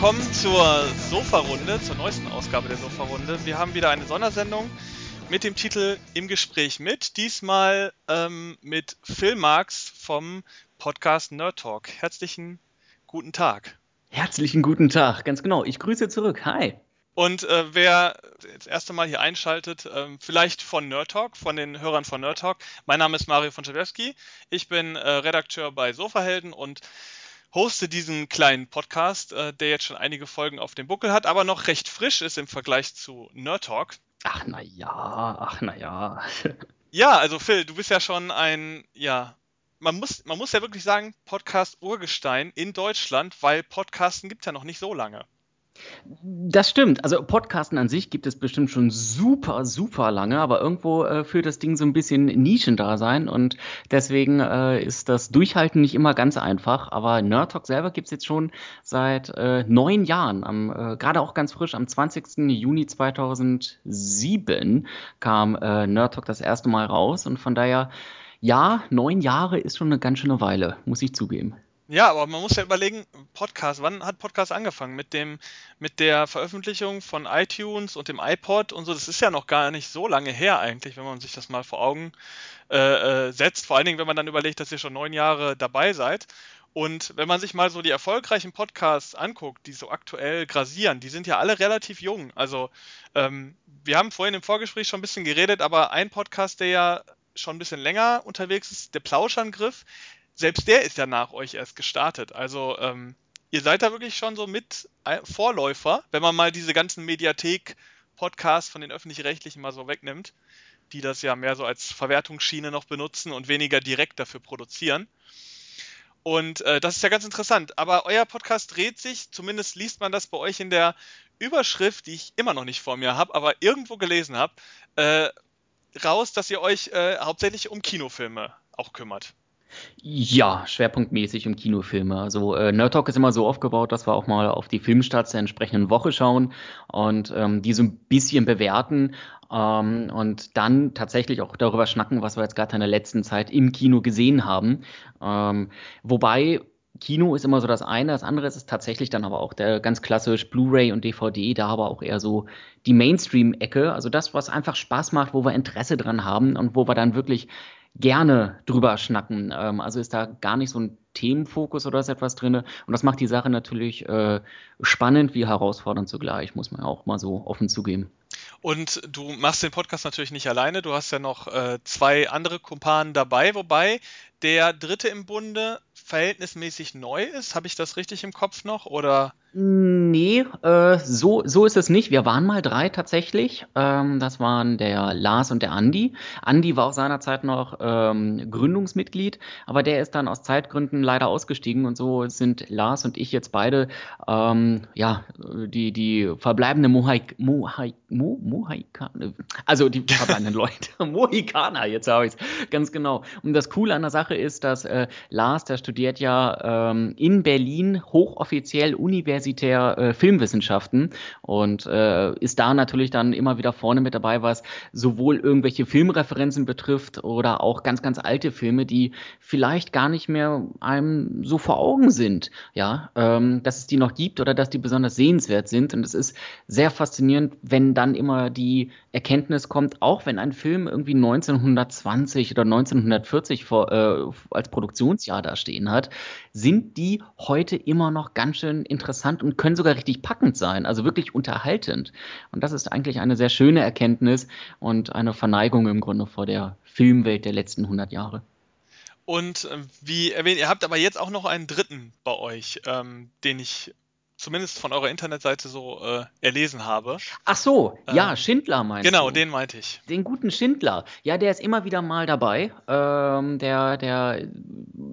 willkommen zur Sofa-Runde, zur neuesten Ausgabe der Sofa-Runde. Wir haben wieder eine Sondersendung mit dem Titel Im Gespräch mit. Diesmal ähm, mit Phil Marx vom Podcast Nerd Talk. Herzlichen guten Tag. Herzlichen guten Tag, ganz genau. Ich grüße zurück. Hi. Und äh, wer das erste Mal hier einschaltet, äh, vielleicht von Nerd Talk, von den Hörern von Nerd Talk. Mein Name ist Mario von Chabewski. Ich bin äh, Redakteur bei Sofahelden und hoste diesen kleinen Podcast, äh, der jetzt schon einige Folgen auf dem Buckel hat, aber noch recht frisch ist im Vergleich zu Nerd Talk. Ach na ja, ach na ja. ja, also Phil, du bist ja schon ein, ja, man muss, man muss ja wirklich sagen, Podcast-Urgestein in Deutschland, weil Podcasten gibt es ja noch nicht so lange. Das stimmt. Also Podcasten an sich gibt es bestimmt schon super, super lange, aber irgendwo äh, führt das Ding so ein bisschen Nischendasein und deswegen äh, ist das Durchhalten nicht immer ganz einfach. Aber Nerd Talk selber gibt es jetzt schon seit äh, neun Jahren. Äh, Gerade auch ganz frisch, am 20. Juni 2007 kam äh, Nerd Talk das erste Mal raus und von daher, ja, neun Jahre ist schon eine ganz schöne Weile, muss ich zugeben. Ja, aber man muss ja überlegen, Podcast, wann hat Podcast angefangen? Mit dem, mit der Veröffentlichung von iTunes und dem iPod und so, das ist ja noch gar nicht so lange her eigentlich, wenn man sich das mal vor Augen äh, äh, setzt. Vor allen Dingen, wenn man dann überlegt, dass ihr schon neun Jahre dabei seid. Und wenn man sich mal so die erfolgreichen Podcasts anguckt, die so aktuell grasieren, die sind ja alle relativ jung. Also ähm, wir haben vorhin im Vorgespräch schon ein bisschen geredet, aber ein Podcast, der ja schon ein bisschen länger unterwegs ist, der Plauschangriff, selbst der ist ja nach euch erst gestartet. Also ähm, ihr seid da wirklich schon so mit äh, Vorläufer, wenn man mal diese ganzen Mediathek-Podcasts von den öffentlich-rechtlichen mal so wegnimmt, die das ja mehr so als Verwertungsschiene noch benutzen und weniger direkt dafür produzieren. Und äh, das ist ja ganz interessant. Aber euer Podcast dreht sich, zumindest liest man das bei euch in der Überschrift, die ich immer noch nicht vor mir habe, aber irgendwo gelesen habe, äh, raus, dass ihr euch äh, hauptsächlich um Kinofilme auch kümmert. Ja, schwerpunktmäßig um Kinofilme. Also äh, Nerd Talk ist immer so aufgebaut, dass wir auch mal auf die Filmstarts der entsprechenden Woche schauen und ähm, die so ein bisschen bewerten ähm, und dann tatsächlich auch darüber schnacken, was wir jetzt gerade in der letzten Zeit im Kino gesehen haben. Ähm, wobei Kino ist immer so das eine, das andere ist tatsächlich dann aber auch der ganz klassisch Blu-ray und DVD, da aber auch eher so die Mainstream-Ecke, also das, was einfach Spaß macht, wo wir Interesse dran haben und wo wir dann wirklich gerne drüber schnacken. Ähm, also ist da gar nicht so ein Themenfokus oder ist etwas drin. Und das macht die Sache natürlich äh, spannend wie herausfordernd zugleich, muss man auch mal so offen zugeben. Und du machst den Podcast natürlich nicht alleine, du hast ja noch äh, zwei andere Kumpanen dabei, wobei der dritte im Bunde verhältnismäßig neu ist. Habe ich das richtig im Kopf noch? Oder? Nee, äh, so, so ist es nicht. Wir waren mal drei tatsächlich. Ähm, das waren der Lars und der Andi. Andi war auch seinerzeit noch ähm, Gründungsmitglied, aber der ist dann aus Zeitgründen leider ausgestiegen und so sind Lars und ich jetzt beide ähm, ja, die, die verbleibende Mohaik, Mohaik, Mo, Mohikaner, also die verbleibenden Leute. Mohikaner, jetzt habe ich es ganz genau. Und das Coole an der Sache ist, dass äh, Lars, der studiert ja ähm, in Berlin hochoffiziell universitär äh, Filmwissenschaften und äh, ist da natürlich dann immer wieder vorne mit dabei, was sowohl irgendwelche Filmreferenzen betrifft oder auch ganz, ganz alte Filme, die vielleicht gar nicht mehr einem so vor Augen sind, ja, ähm, dass es die noch gibt oder dass die besonders sehenswert sind. Und es ist sehr faszinierend, wenn dann immer die Erkenntnis kommt, auch wenn ein Film irgendwie 1920 oder 1940 vor, äh, als Produktionsjahr da stehen hat, sind die heute immer noch ganz schön interessant und können sogar richtig packend sein, also wirklich unterhaltend. Und das ist eigentlich eine sehr schöne Erkenntnis und eine Verneigung im Grunde vor der Filmwelt der letzten 100 Jahre. Und äh, wie erwähnt, ihr habt aber jetzt auch noch einen dritten bei euch, ähm, den ich zumindest von eurer Internetseite so äh, erlesen habe. Ach so, ähm, ja, Schindler meinst genau, du? Genau, den meinte ich. Den guten Schindler. Ja, der ist immer wieder mal dabei. Ähm, der, der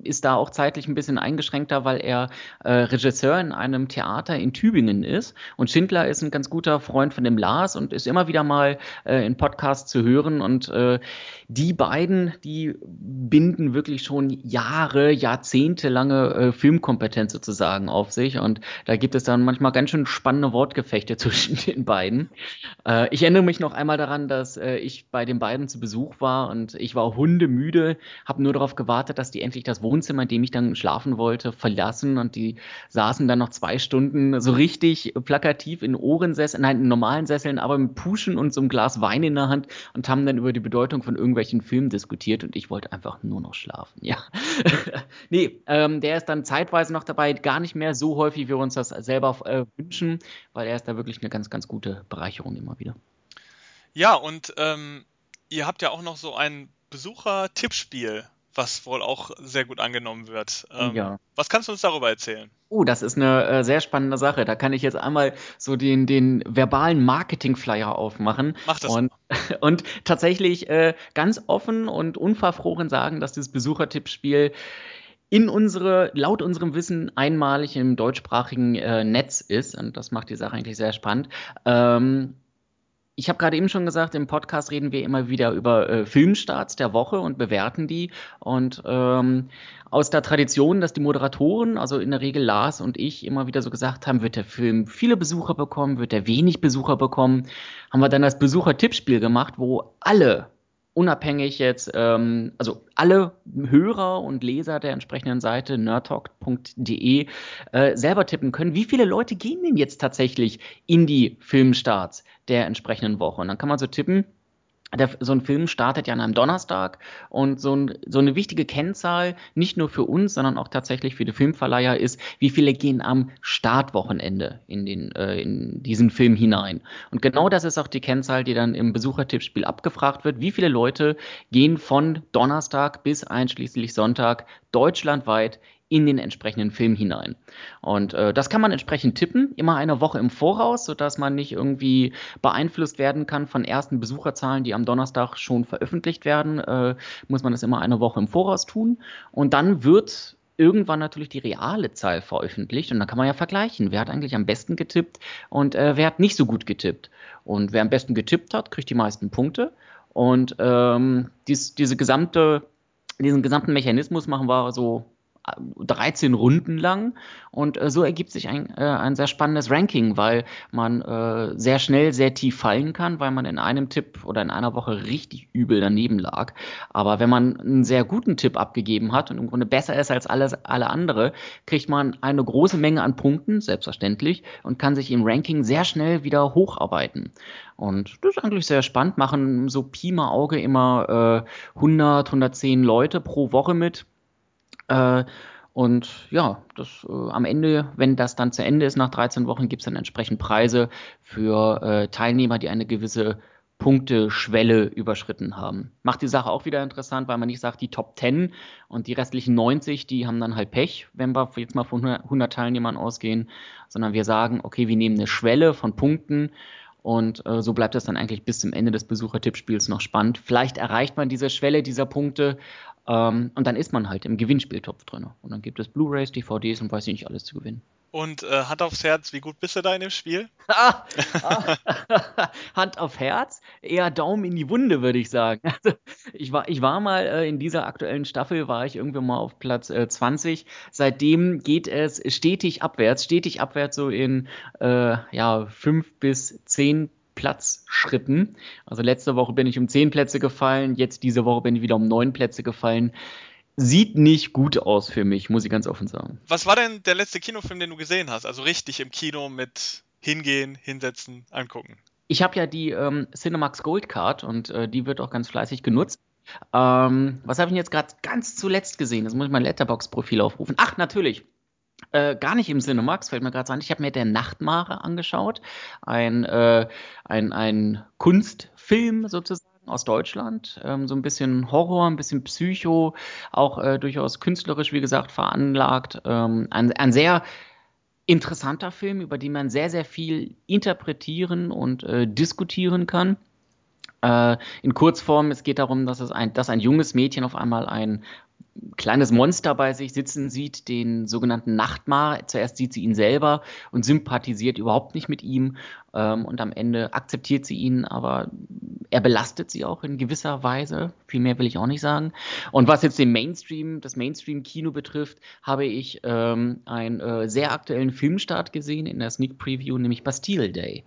ist da auch zeitlich ein bisschen eingeschränkter, weil er äh, Regisseur in einem Theater in Tübingen ist. Und Schindler ist ein ganz guter Freund von dem Lars und ist immer wieder mal äh, in Podcasts zu hören. Und äh, die beiden, die binden wirklich schon Jahre, Jahrzehnte lange äh, Filmkompetenz sozusagen auf sich. Und da gibt es dann manchmal ganz schön spannende Wortgefechte zwischen den beiden. Äh, ich erinnere mich noch einmal daran, dass äh, ich bei den beiden zu Besuch war und ich war hundemüde, habe nur darauf gewartet, dass die endlich das Wohnzimmer, in dem ich dann schlafen wollte, verlassen und die saßen dann noch zwei Stunden so richtig plakativ in Ohrensesseln, nein, in normalen Sesseln, aber mit Puschen und so einem Glas Wein in der Hand und haben dann über die Bedeutung von irgendwelchen Filmen diskutiert und ich wollte einfach nur noch schlafen, ja. nee, ähm, der ist dann zeitweise noch dabei, gar nicht mehr so häufig, wie wir uns das selber äh, wünschen, weil er ist da wirklich eine ganz, ganz gute Bereicherung immer wieder. Ja, und ähm, ihr habt ja auch noch so ein Besucher-Tippspiel, was wohl auch sehr gut angenommen wird. Ähm, ja. Was kannst du uns darüber erzählen? Oh, das ist eine äh, sehr spannende Sache. Da kann ich jetzt einmal so den, den verbalen Marketing-Flyer aufmachen. Mach das. Und, und tatsächlich äh, ganz offen und unverfroren sagen, dass dieses Besuchertippspiel in unsere, laut unserem Wissen einmalig im deutschsprachigen äh, Netz ist. Und das macht die Sache eigentlich sehr spannend. Ähm, ich habe gerade eben schon gesagt, im Podcast reden wir immer wieder über äh, Filmstarts der Woche und bewerten die. Und ähm, aus der Tradition, dass die Moderatoren, also in der Regel Lars und ich, immer wieder so gesagt haben, wird der Film viele Besucher bekommen, wird er wenig Besucher bekommen, haben wir dann das Besucher-Tippspiel gemacht, wo alle unabhängig jetzt, ähm, also alle Hörer und Leser der entsprechenden Seite nerdtalk.de äh, selber tippen können, wie viele Leute gehen denn jetzt tatsächlich in die Filmstarts der entsprechenden Woche. Und dann kann man so tippen, der, so ein Film startet ja an einem Donnerstag und so, ein, so, eine wichtige Kennzahl, nicht nur für uns, sondern auch tatsächlich für die Filmverleiher ist, wie viele gehen am Startwochenende in, den, äh, in diesen Film hinein. Und genau das ist auch die Kennzahl, die dann im Besuchertippspiel abgefragt wird. Wie viele Leute gehen von Donnerstag bis einschließlich Sonntag deutschlandweit in den entsprechenden Film hinein. Und äh, das kann man entsprechend tippen, immer eine Woche im Voraus, sodass man nicht irgendwie beeinflusst werden kann von ersten Besucherzahlen, die am Donnerstag schon veröffentlicht werden. Äh, muss man das immer eine Woche im Voraus tun. Und dann wird irgendwann natürlich die reale Zahl veröffentlicht und dann kann man ja vergleichen, wer hat eigentlich am besten getippt und äh, wer hat nicht so gut getippt. Und wer am besten getippt hat, kriegt die meisten Punkte. Und ähm, dies, diese gesamte, diesen gesamten Mechanismus machen wir so 13 Runden lang und äh, so ergibt sich ein, äh, ein sehr spannendes Ranking, weil man äh, sehr schnell sehr tief fallen kann, weil man in einem Tipp oder in einer Woche richtig übel daneben lag. Aber wenn man einen sehr guten Tipp abgegeben hat und im Grunde besser ist als alles, alle andere, kriegt man eine große Menge an Punkten, selbstverständlich, und kann sich im Ranking sehr schnell wieder hocharbeiten. Und das ist eigentlich sehr spannend, machen so Pi mal Auge immer äh, 100, 110 Leute pro Woche mit äh, und ja, das äh, am Ende, wenn das dann zu Ende ist nach 13 Wochen, gibt es dann entsprechend Preise für äh, Teilnehmer, die eine gewisse Punkteschwelle überschritten haben. Macht die Sache auch wieder interessant, weil man nicht sagt, die Top 10 und die restlichen 90, die haben dann halt Pech, wenn wir jetzt mal von 100 Teilnehmern ausgehen, sondern wir sagen, okay, wir nehmen eine Schwelle von Punkten und äh, so bleibt es dann eigentlich bis zum Ende des Besuchertippspiels noch spannend. Vielleicht erreicht man diese Schwelle dieser Punkte ähm, und dann ist man halt im Gewinnspieltopf drin. Und dann gibt es Blu-rays, DVDs und weiß ich nicht alles zu gewinnen. Und äh, Hand aufs Herz, wie gut bist du da in dem Spiel? Hand auf Herz, eher Daumen in die Wunde, würde ich sagen. Also, ich, war, ich war mal äh, in dieser aktuellen Staffel, war ich irgendwann mal auf Platz äh, 20. Seitdem geht es stetig abwärts, stetig abwärts so in äh, ja, fünf bis zehn Platzschritten. Also letzte Woche bin ich um zehn Plätze gefallen, jetzt diese Woche bin ich wieder um neun Plätze gefallen. Sieht nicht gut aus für mich, muss ich ganz offen sagen. Was war denn der letzte Kinofilm, den du gesehen hast? Also richtig im Kino mit hingehen, hinsetzen, angucken. Ich habe ja die ähm, Cinemax Gold Card und äh, die wird auch ganz fleißig genutzt. Ähm, was habe ich jetzt gerade ganz zuletzt gesehen? Das muss ich mein Letterbox-Profil aufrufen. Ach, natürlich. Äh, gar nicht im Cinemax, fällt mir gerade an. Ich habe mir der Nachtmare angeschaut. Ein, äh, ein, ein Kunstfilm sozusagen aus Deutschland. Ähm, so ein bisschen Horror, ein bisschen Psycho, auch äh, durchaus künstlerisch, wie gesagt, veranlagt. Ähm, ein, ein sehr interessanter Film, über den man sehr, sehr viel interpretieren und äh, diskutieren kann. Äh, in Kurzform, es geht darum, dass, es ein, dass ein junges Mädchen auf einmal ein kleines Monster bei sich sitzen sieht, den sogenannten Nachtmar. Zuerst sieht sie ihn selber und sympathisiert überhaupt nicht mit ihm ähm, und am Ende akzeptiert sie ihn, aber er belastet sie auch in gewisser Weise. Viel mehr will ich auch nicht sagen. Und was jetzt den Mainstream, das Mainstream-Kino betrifft, habe ich ähm, einen äh, sehr aktuellen Filmstart gesehen in der Sneak Preview, nämlich Bastille Day.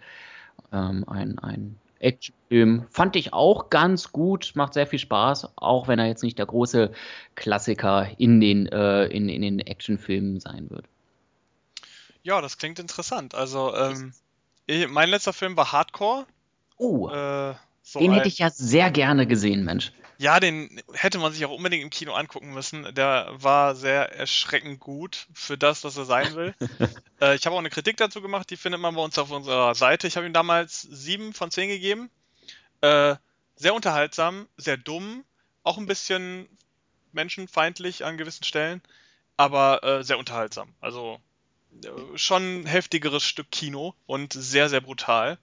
Ähm, ein, ein Actionfilm. Fand ich auch ganz gut, macht sehr viel Spaß, auch wenn er jetzt nicht der große Klassiker in den, äh, in, in den Actionfilmen sein wird. Ja, das klingt interessant. Also, ähm, mein letzter Film war Hardcore. Oh. Äh, so den hätte ich ja sehr gerne gesehen, Mensch. Ja, den hätte man sich auch unbedingt im Kino angucken müssen. Der war sehr erschreckend gut für das, was er sein will. äh, ich habe auch eine Kritik dazu gemacht, die findet man bei uns auf unserer Seite. Ich habe ihm damals sieben von zehn gegeben. Äh, sehr unterhaltsam, sehr dumm, auch ein bisschen menschenfeindlich an gewissen Stellen, aber äh, sehr unterhaltsam. Also äh, schon ein heftigeres Stück Kino und sehr, sehr brutal.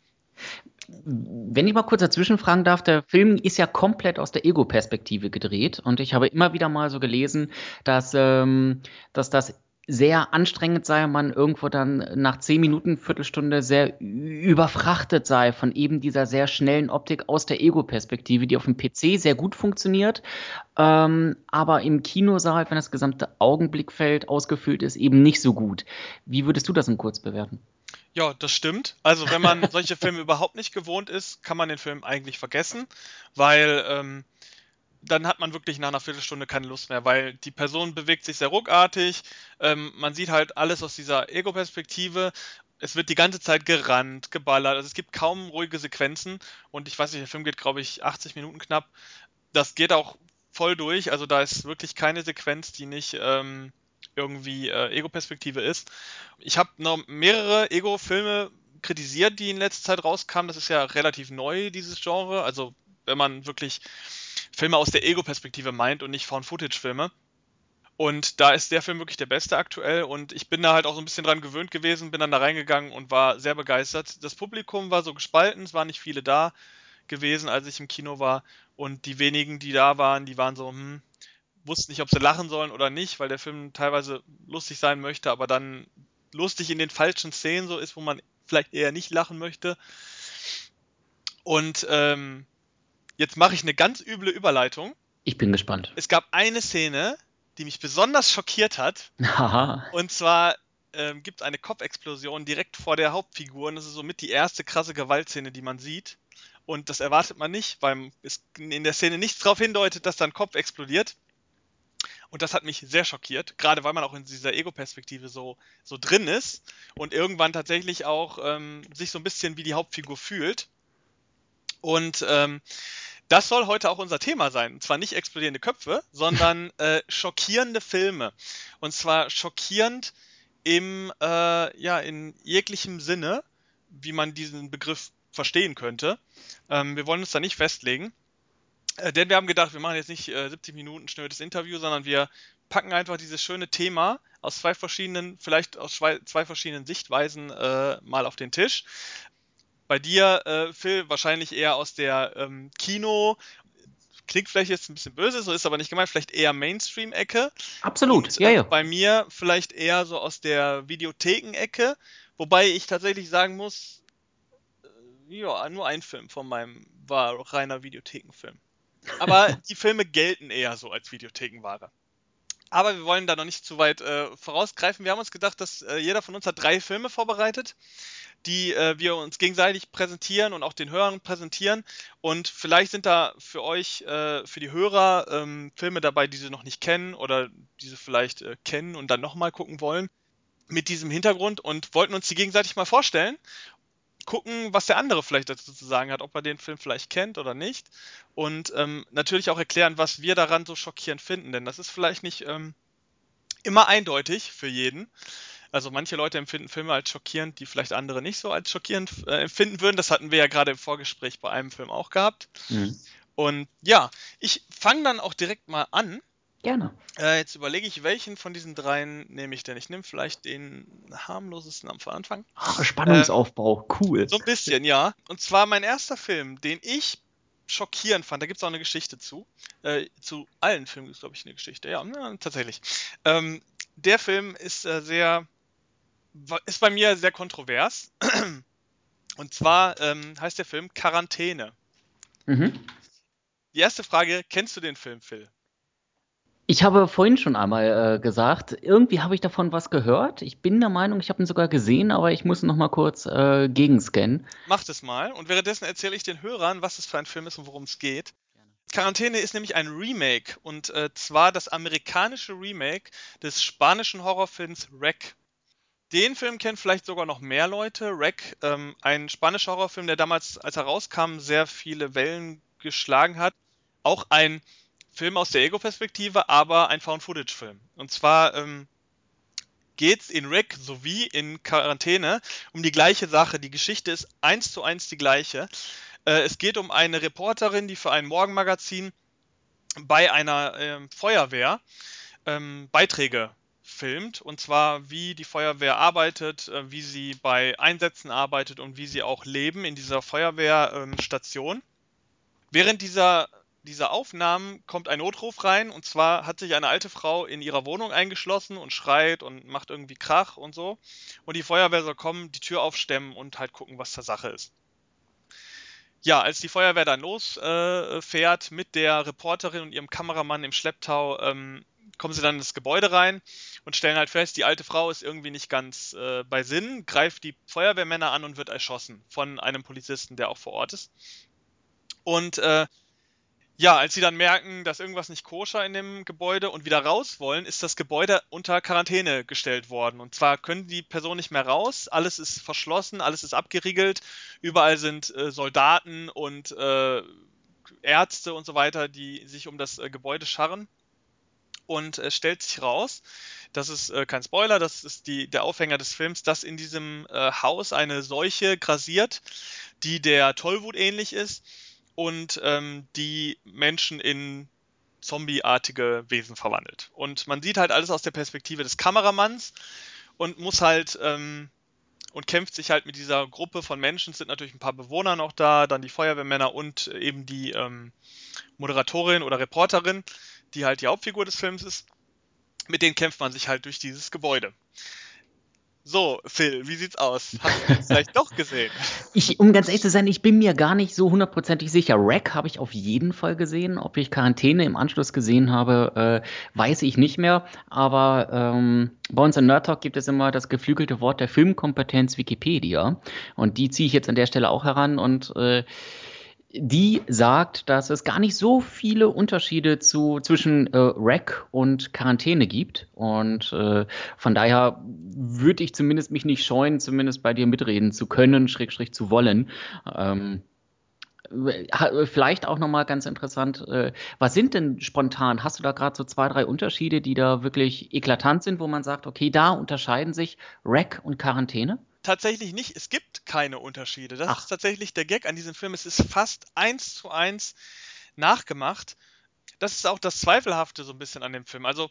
Wenn ich mal kurz dazwischen fragen darf, der Film ist ja komplett aus der Ego-Perspektive gedreht und ich habe immer wieder mal so gelesen, dass, ähm, dass das sehr anstrengend sei, man irgendwo dann nach zehn Minuten, Viertelstunde sehr überfrachtet sei von eben dieser sehr schnellen Optik aus der Ego-Perspektive, die auf dem PC sehr gut funktioniert, ähm, aber im Kinosaal, wenn das gesamte Augenblickfeld ausgefüllt ist, eben nicht so gut. Wie würdest du das im Kurz bewerten? Ja, das stimmt. Also wenn man solche Filme überhaupt nicht gewohnt ist, kann man den Film eigentlich vergessen, weil ähm, dann hat man wirklich nach einer Viertelstunde keine Lust mehr, weil die Person bewegt sich sehr ruckartig, ähm, man sieht halt alles aus dieser Ego-Perspektive. Es wird die ganze Zeit gerannt, geballert, also es gibt kaum ruhige Sequenzen und ich weiß nicht, der Film geht, glaube ich, 80 Minuten knapp. Das geht auch voll durch, also da ist wirklich keine Sequenz, die nicht ähm, irgendwie äh, Ego-Perspektive ist. Ich habe noch mehrere Ego-Filme kritisiert, die in letzter Zeit rauskamen. Das ist ja relativ neu, dieses Genre. Also wenn man wirklich Filme aus der Ego-Perspektive meint und nicht Found-Footage-Filme. Und da ist der Film wirklich der beste aktuell und ich bin da halt auch so ein bisschen dran gewöhnt gewesen, bin dann da reingegangen und war sehr begeistert. Das Publikum war so gespalten, es waren nicht viele da gewesen, als ich im Kino war und die wenigen, die da waren, die waren so, hm, wussten nicht, ob sie lachen sollen oder nicht, weil der Film teilweise lustig sein möchte, aber dann lustig in den falschen Szenen so ist, wo man vielleicht eher nicht lachen möchte. Und ähm, jetzt mache ich eine ganz üble Überleitung. Ich bin gespannt. Es gab eine Szene, die mich besonders schockiert hat. Aha. Und zwar ähm, gibt es eine Kopfexplosion direkt vor der Hauptfigur. Und das ist somit die erste krasse Gewaltszene, die man sieht. Und das erwartet man nicht, weil es in der Szene nichts darauf hindeutet, dass dann Kopf explodiert. Und das hat mich sehr schockiert, gerade weil man auch in dieser Ego-Perspektive so, so drin ist und irgendwann tatsächlich auch ähm, sich so ein bisschen wie die Hauptfigur fühlt. Und ähm, das soll heute auch unser Thema sein. Und zwar nicht explodierende Köpfe, sondern äh, schockierende Filme. Und zwar schockierend im, äh, ja, in jeglichem Sinne, wie man diesen Begriff verstehen könnte. Ähm, wir wollen uns da nicht festlegen. Äh, denn wir haben gedacht, wir machen jetzt nicht äh, 70 Minuten schnödes Interview, sondern wir packen einfach dieses schöne Thema aus zwei verschiedenen, vielleicht aus zwei, verschiedenen Sichtweisen äh, mal auf den Tisch. Bei dir, äh, Phil, wahrscheinlich eher aus der ähm, Kino, klingt vielleicht jetzt ein bisschen böse, so ist aber nicht gemeint, vielleicht eher Mainstream-Ecke. Absolut, Und, ja, ja. Bei mir vielleicht eher so aus der Videotheken-Ecke, wobei ich tatsächlich sagen muss, äh, ja, nur ein Film von meinem war reiner Videothekenfilm. Aber die Filme gelten eher so als Videothekenware. Aber wir wollen da noch nicht zu weit äh, vorausgreifen. Wir haben uns gedacht, dass äh, jeder von uns hat drei Filme vorbereitet, die äh, wir uns gegenseitig präsentieren und auch den Hörern präsentieren. Und vielleicht sind da für euch, äh, für die Hörer, ähm, Filme dabei, die sie noch nicht kennen oder die sie vielleicht äh, kennen und dann nochmal gucken wollen mit diesem Hintergrund und wollten uns die gegenseitig mal vorstellen gucken, was der andere vielleicht dazu zu sagen hat, ob er den Film vielleicht kennt oder nicht. Und ähm, natürlich auch erklären, was wir daran so schockierend finden, denn das ist vielleicht nicht ähm, immer eindeutig für jeden. Also manche Leute empfinden Filme als schockierend, die vielleicht andere nicht so als schockierend äh, empfinden würden. Das hatten wir ja gerade im Vorgespräch bei einem Film auch gehabt. Mhm. Und ja, ich fange dann auch direkt mal an Gerne. Äh, jetzt überlege ich, welchen von diesen dreien nehme ich denn? Ich nehme vielleicht den harmlosesten am Anfang. Ach, Spannungsaufbau, äh, cool. So ein bisschen, ja. Und zwar mein erster Film, den ich schockierend fand. Da gibt es auch eine Geschichte zu. Äh, zu allen Filmen ist, glaube ich, eine Geschichte. Ja, ja tatsächlich. Ähm, der Film ist äh, sehr, ist bei mir sehr kontrovers. Und zwar ähm, heißt der Film Quarantäne. Mhm. Die erste Frage, kennst du den Film, Phil? Ich habe vorhin schon einmal äh, gesagt, irgendwie habe ich davon was gehört. Ich bin der Meinung, ich habe ihn sogar gesehen, aber ich muss noch mal kurz äh, gegenscannen. Mach das mal und währenddessen erzähle ich den Hörern, was es für ein Film ist und worum es geht. Quarantäne ist nämlich ein Remake und äh, zwar das amerikanische Remake des spanischen Horrorfilms Wreck. Den Film kennen vielleicht sogar noch mehr Leute. Wreck, ähm, ein spanischer Horrorfilm, der damals, als er rauskam, sehr viele Wellen geschlagen hat. Auch ein Film aus der Ego-Perspektive, aber ein Found-Footage-Film. Und zwar ähm, geht es in Rick sowie in Quarantäne um die gleiche Sache. Die Geschichte ist eins zu eins die gleiche. Äh, es geht um eine Reporterin, die für ein Morgenmagazin bei einer äh, Feuerwehr ähm, Beiträge filmt. Und zwar, wie die Feuerwehr arbeitet, äh, wie sie bei Einsätzen arbeitet und wie sie auch leben in dieser Feuerwehrstation. Ähm, Während dieser dieser Aufnahmen kommt ein Notruf rein und zwar hat sich eine alte Frau in ihrer Wohnung eingeschlossen und schreit und macht irgendwie Krach und so. Und die Feuerwehr soll kommen, die Tür aufstemmen und halt gucken, was da Sache ist. Ja, als die Feuerwehr dann losfährt äh, mit der Reporterin und ihrem Kameramann im Schlepptau, ähm, kommen sie dann ins Gebäude rein und stellen halt fest, die alte Frau ist irgendwie nicht ganz äh, bei Sinn, greift die Feuerwehrmänner an und wird erschossen von einem Polizisten, der auch vor Ort ist. Und äh, ja, als sie dann merken, dass irgendwas nicht koscher in dem Gebäude und wieder raus wollen, ist das Gebäude unter Quarantäne gestellt worden. Und zwar können die Personen nicht mehr raus, alles ist verschlossen, alles ist abgeriegelt, überall sind äh, Soldaten und äh, Ärzte und so weiter, die sich um das äh, Gebäude scharren. Und es stellt sich raus, das ist äh, kein Spoiler, das ist die, der Aufhänger des Films, dass in diesem äh, Haus eine Seuche grasiert, die der Tollwut ähnlich ist und ähm, die Menschen in zombieartige Wesen verwandelt. Und man sieht halt alles aus der Perspektive des Kameramanns und muss halt ähm, und kämpft sich halt mit dieser Gruppe von Menschen. Es sind natürlich ein paar Bewohner noch da, dann die Feuerwehrmänner und eben die ähm, Moderatorin oder Reporterin, die halt die Hauptfigur des Films ist. Mit denen kämpft man sich halt durch dieses Gebäude. So, Phil, wie sieht's aus? Hast du ihn vielleicht doch gesehen? Ich, um ganz ehrlich zu sein, ich bin mir gar nicht so hundertprozentig sicher. Rack habe ich auf jeden Fall gesehen. Ob ich Quarantäne im Anschluss gesehen habe, äh, weiß ich nicht mehr. Aber ähm, bei uns in Nerd Talk gibt es immer das geflügelte Wort der Filmkompetenz Wikipedia. Und die ziehe ich jetzt an der Stelle auch heran und äh, die sagt, dass es gar nicht so viele Unterschiede zu, zwischen äh, Rack und Quarantäne gibt. Und äh, von daher würde ich zumindest mich nicht scheuen, zumindest bei dir mitreden zu können, Schrägstrich zu wollen. Ähm, Vielleicht auch nochmal ganz interessant, äh, was sind denn spontan? Hast du da gerade so zwei, drei Unterschiede, die da wirklich eklatant sind, wo man sagt, okay, da unterscheiden sich Rack und Quarantäne? Tatsächlich nicht. Es gibt keine Unterschiede. Das Ach. ist tatsächlich der Gag an diesem Film. Es ist fast eins zu eins nachgemacht. Das ist auch das Zweifelhafte so ein bisschen an dem Film. Also,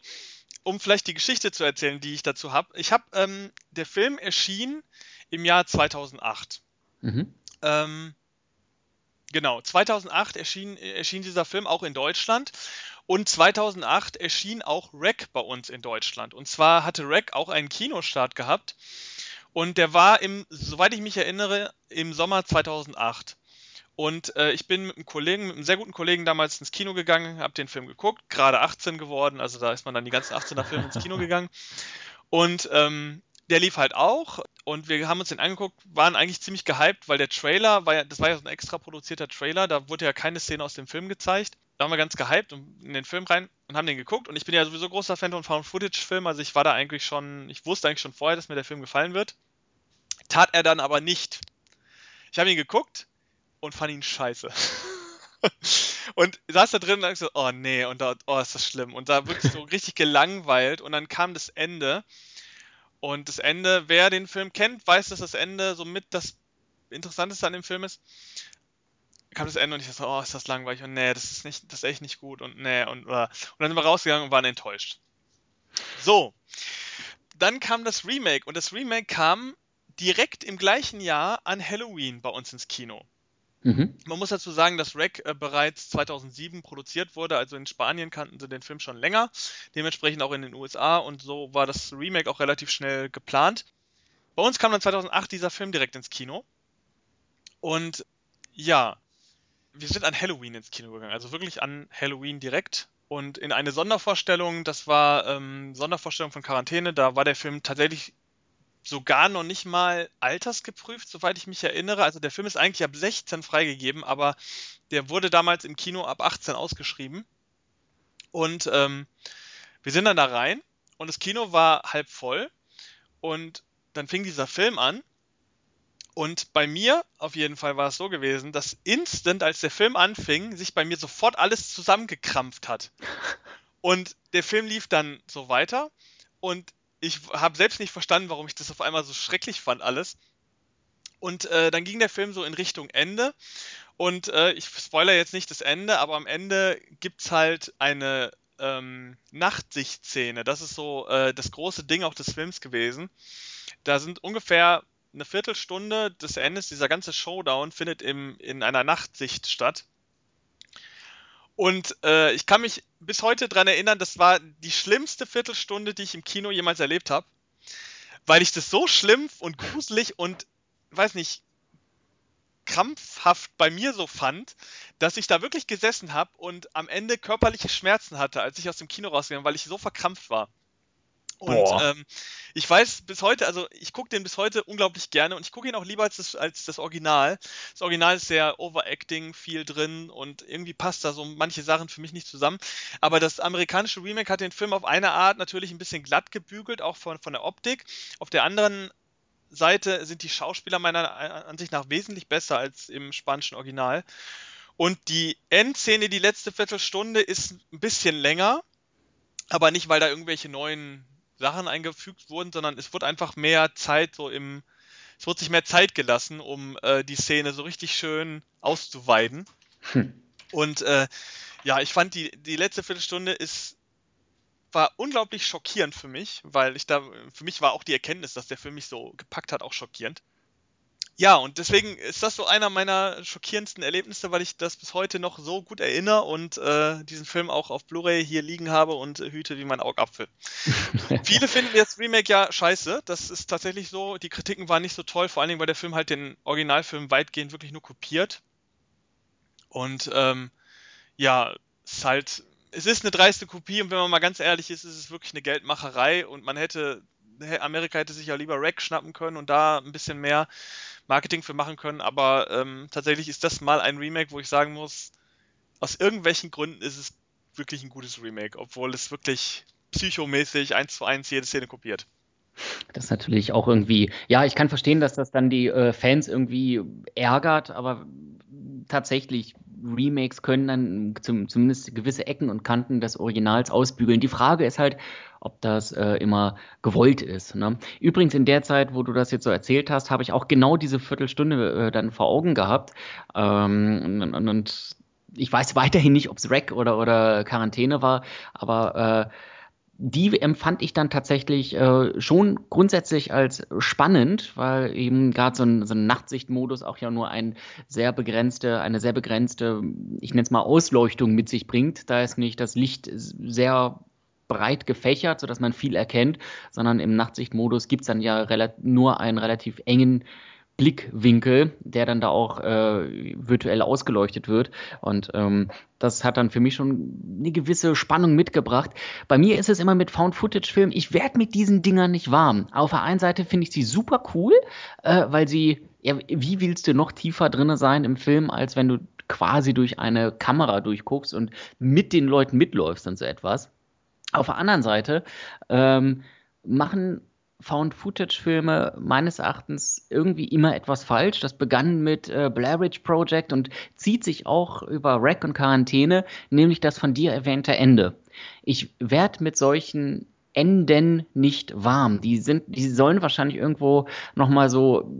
um vielleicht die Geschichte zu erzählen, die ich dazu habe. Ich habe, ähm, der Film erschien im Jahr 2008. Mhm. Ähm, genau, 2008 erschien, erschien dieser Film auch in Deutschland. Und 2008 erschien auch Rec bei uns in Deutschland. Und zwar hatte Rec auch einen Kinostart gehabt. Und der war im, soweit ich mich erinnere, im Sommer 2008. Und äh, ich bin mit einem Kollegen, mit einem sehr guten Kollegen damals ins Kino gegangen, habe den Film geguckt, gerade 18 geworden, also da ist man dann die ganzen 18er Filme ins Kino gegangen. Und ähm, der lief halt auch und wir haben uns den angeguckt, waren eigentlich ziemlich gehypt, weil der Trailer war ja, das war ja so ein extra produzierter Trailer, da wurde ja keine Szene aus dem Film gezeigt. Da waren wir ganz gehypt und in den Film rein und haben den geguckt und ich bin ja sowieso großer Fan von Found Footage Filmen, also ich war da eigentlich schon, ich wusste eigentlich schon vorher, dass mir der Film gefallen wird. Tat er dann aber nicht. Ich habe ihn geguckt und fand ihn scheiße. und saß da drin und dachte so, oh nee, und da, oh, ist das schlimm. Und da wirklich so richtig gelangweilt und dann kam das Ende. Und das Ende, wer den Film kennt, weiß, dass das Ende somit das Interessanteste an dem Film ist. Kam das Ende und ich dachte, oh, ist das langweilig und nee, das ist nicht, das ist echt nicht gut und nee und, oder. und dann sind wir rausgegangen und waren enttäuscht. So. Dann kam das Remake und das Remake kam direkt im gleichen Jahr an Halloween bei uns ins Kino. Mhm. Man muss dazu sagen, dass Rec äh, bereits 2007 produziert wurde, also in Spanien kannten sie den Film schon länger, dementsprechend auch in den USA und so war das Remake auch relativ schnell geplant. Bei uns kam dann 2008 dieser Film direkt ins Kino und ja, wir sind an Halloween ins Kino gegangen, also wirklich an Halloween direkt. Und in eine Sondervorstellung, das war ähm, Sondervorstellung von Quarantäne, da war der Film tatsächlich sogar noch nicht mal altersgeprüft, soweit ich mich erinnere. Also der Film ist eigentlich ab 16 freigegeben, aber der wurde damals im Kino ab 18 ausgeschrieben. Und ähm, wir sind dann da rein und das Kino war halb voll. Und dann fing dieser Film an und bei mir auf jeden Fall war es so gewesen, dass instant, als der Film anfing, sich bei mir sofort alles zusammengekrampft hat. Und der Film lief dann so weiter und ich habe selbst nicht verstanden, warum ich das auf einmal so schrecklich fand alles. Und äh, dann ging der Film so in Richtung Ende. Und äh, ich spoiler jetzt nicht das Ende, aber am Ende gibt es halt eine ähm, Nachtsichtszene. Das ist so äh, das große Ding auch des Films gewesen. Da sind ungefähr eine Viertelstunde des Endes, dieser ganze Showdown findet im, in einer Nachtsicht statt. Und äh, ich kann mich bis heute daran erinnern, das war die schlimmste Viertelstunde, die ich im Kino jemals erlebt habe. Weil ich das so schlimm und gruselig und, weiß nicht, krampfhaft bei mir so fand, dass ich da wirklich gesessen habe und am Ende körperliche Schmerzen hatte, als ich aus dem Kino rausgegangen bin, weil ich so verkrampft war. Und ähm, ich weiß bis heute, also ich gucke den bis heute unglaublich gerne und ich gucke ihn auch lieber als das, als das Original. Das Original ist sehr overacting, viel drin und irgendwie passt da so manche Sachen für mich nicht zusammen. Aber das amerikanische Remake hat den Film auf eine Art natürlich ein bisschen glatt gebügelt, auch von, von der Optik. Auf der anderen Seite sind die Schauspieler meiner Ansicht nach wesentlich besser als im spanischen Original. Und die Endszene, die letzte Viertelstunde, ist ein bisschen länger, aber nicht, weil da irgendwelche neuen Sachen eingefügt wurden, sondern es wurde einfach mehr Zeit so im, es wurde sich mehr Zeit gelassen, um äh, die Szene so richtig schön auszuweiden. Hm. Und äh, ja, ich fand die, die letzte Viertelstunde ist war unglaublich schockierend für mich, weil ich da, für mich war auch die Erkenntnis, dass der Film mich so gepackt hat, auch schockierend. Ja, und deswegen ist das so einer meiner schockierendsten Erlebnisse, weil ich das bis heute noch so gut erinnere und äh, diesen Film auch auf Blu-ray hier liegen habe und hüte wie mein Augapfel. Viele finden jetzt Remake ja scheiße. Das ist tatsächlich so. Die Kritiken waren nicht so toll, vor allen Dingen, weil der Film halt den Originalfilm weitgehend wirklich nur kopiert. Und ähm, ja, es ist halt, es ist eine dreiste Kopie und wenn man mal ganz ehrlich ist, ist es wirklich eine Geldmacherei und man hätte, Amerika hätte sich ja lieber Rack schnappen können und da ein bisschen mehr Marketing für machen können, aber ähm, tatsächlich ist das mal ein Remake, wo ich sagen muss, aus irgendwelchen Gründen ist es wirklich ein gutes Remake, obwohl es wirklich psychomäßig eins zu eins jede Szene kopiert. Das ist natürlich auch irgendwie, ja, ich kann verstehen, dass das dann die äh, Fans irgendwie ärgert, aber tatsächlich Remakes können dann zum, zumindest gewisse Ecken und Kanten des Originals ausbügeln. Die Frage ist halt, ob das äh, immer gewollt ist. Ne? Übrigens in der Zeit, wo du das jetzt so erzählt hast, habe ich auch genau diese Viertelstunde äh, dann vor Augen gehabt. Ähm, und, und, ich weiß weiterhin nicht, ob es Rack oder, oder Quarantäne war, aber äh, die empfand ich dann tatsächlich äh, schon grundsätzlich als spannend, weil eben gerade so ein, so ein Nachtsichtmodus auch ja nur ein sehr begrenzte, eine sehr begrenzte, ich nenne es mal Ausleuchtung mit sich bringt. Da ist nicht das Licht sehr breit gefächert, sodass man viel erkennt, sondern im Nachtsichtmodus gibt es dann ja nur einen relativ engen Blickwinkel, der dann da auch äh, virtuell ausgeleuchtet wird. Und ähm, das hat dann für mich schon eine gewisse Spannung mitgebracht. Bei mir ist es immer mit Found-Footage-Filmen, ich werde mit diesen Dingern nicht warm. Auf der einen Seite finde ich sie super cool, äh, weil sie, ja, wie willst du noch tiefer drin sein im Film, als wenn du quasi durch eine Kamera durchguckst und mit den Leuten mitläufst und so etwas. Auf der anderen Seite ähm, machen Found-Footage-Filme meines Erachtens irgendwie immer etwas falsch. Das begann mit äh, Blair Witch Project und zieht sich auch über Rack und Quarantäne, nämlich das von dir erwähnte Ende. Ich werde mit solchen Enden nicht warm. Die sind, die sollen wahrscheinlich irgendwo nochmal so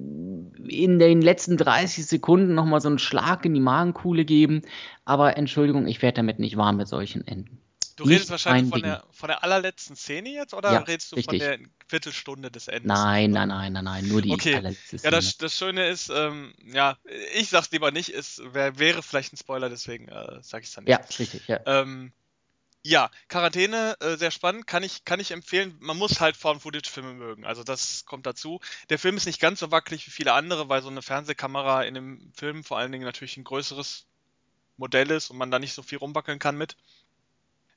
in den letzten 30 Sekunden nochmal so einen Schlag in die Magenkuhle geben. Aber Entschuldigung, ich werde damit nicht warm mit solchen Enden. Du redest wahrscheinlich von der, von der allerletzten Szene jetzt oder ja, redest du richtig. von der Viertelstunde des Endes? Nein, nein, nein, nein, nein, nur die okay. allerletzte Szene. Ja, das, das Schöne ist, ähm, ja, ich sag's lieber nicht, es wär, wäre vielleicht ein Spoiler, deswegen äh, sag ich's dann nicht. Ja, richtig, ja. Ähm, ja, Quarantäne, äh, sehr spannend, kann ich, kann ich empfehlen. Man muss halt Found-Footage-Filme mögen, also das kommt dazu. Der Film ist nicht ganz so wackelig wie viele andere, weil so eine Fernsehkamera in dem Film vor allen Dingen natürlich ein größeres Modell ist und man da nicht so viel rumwackeln kann mit.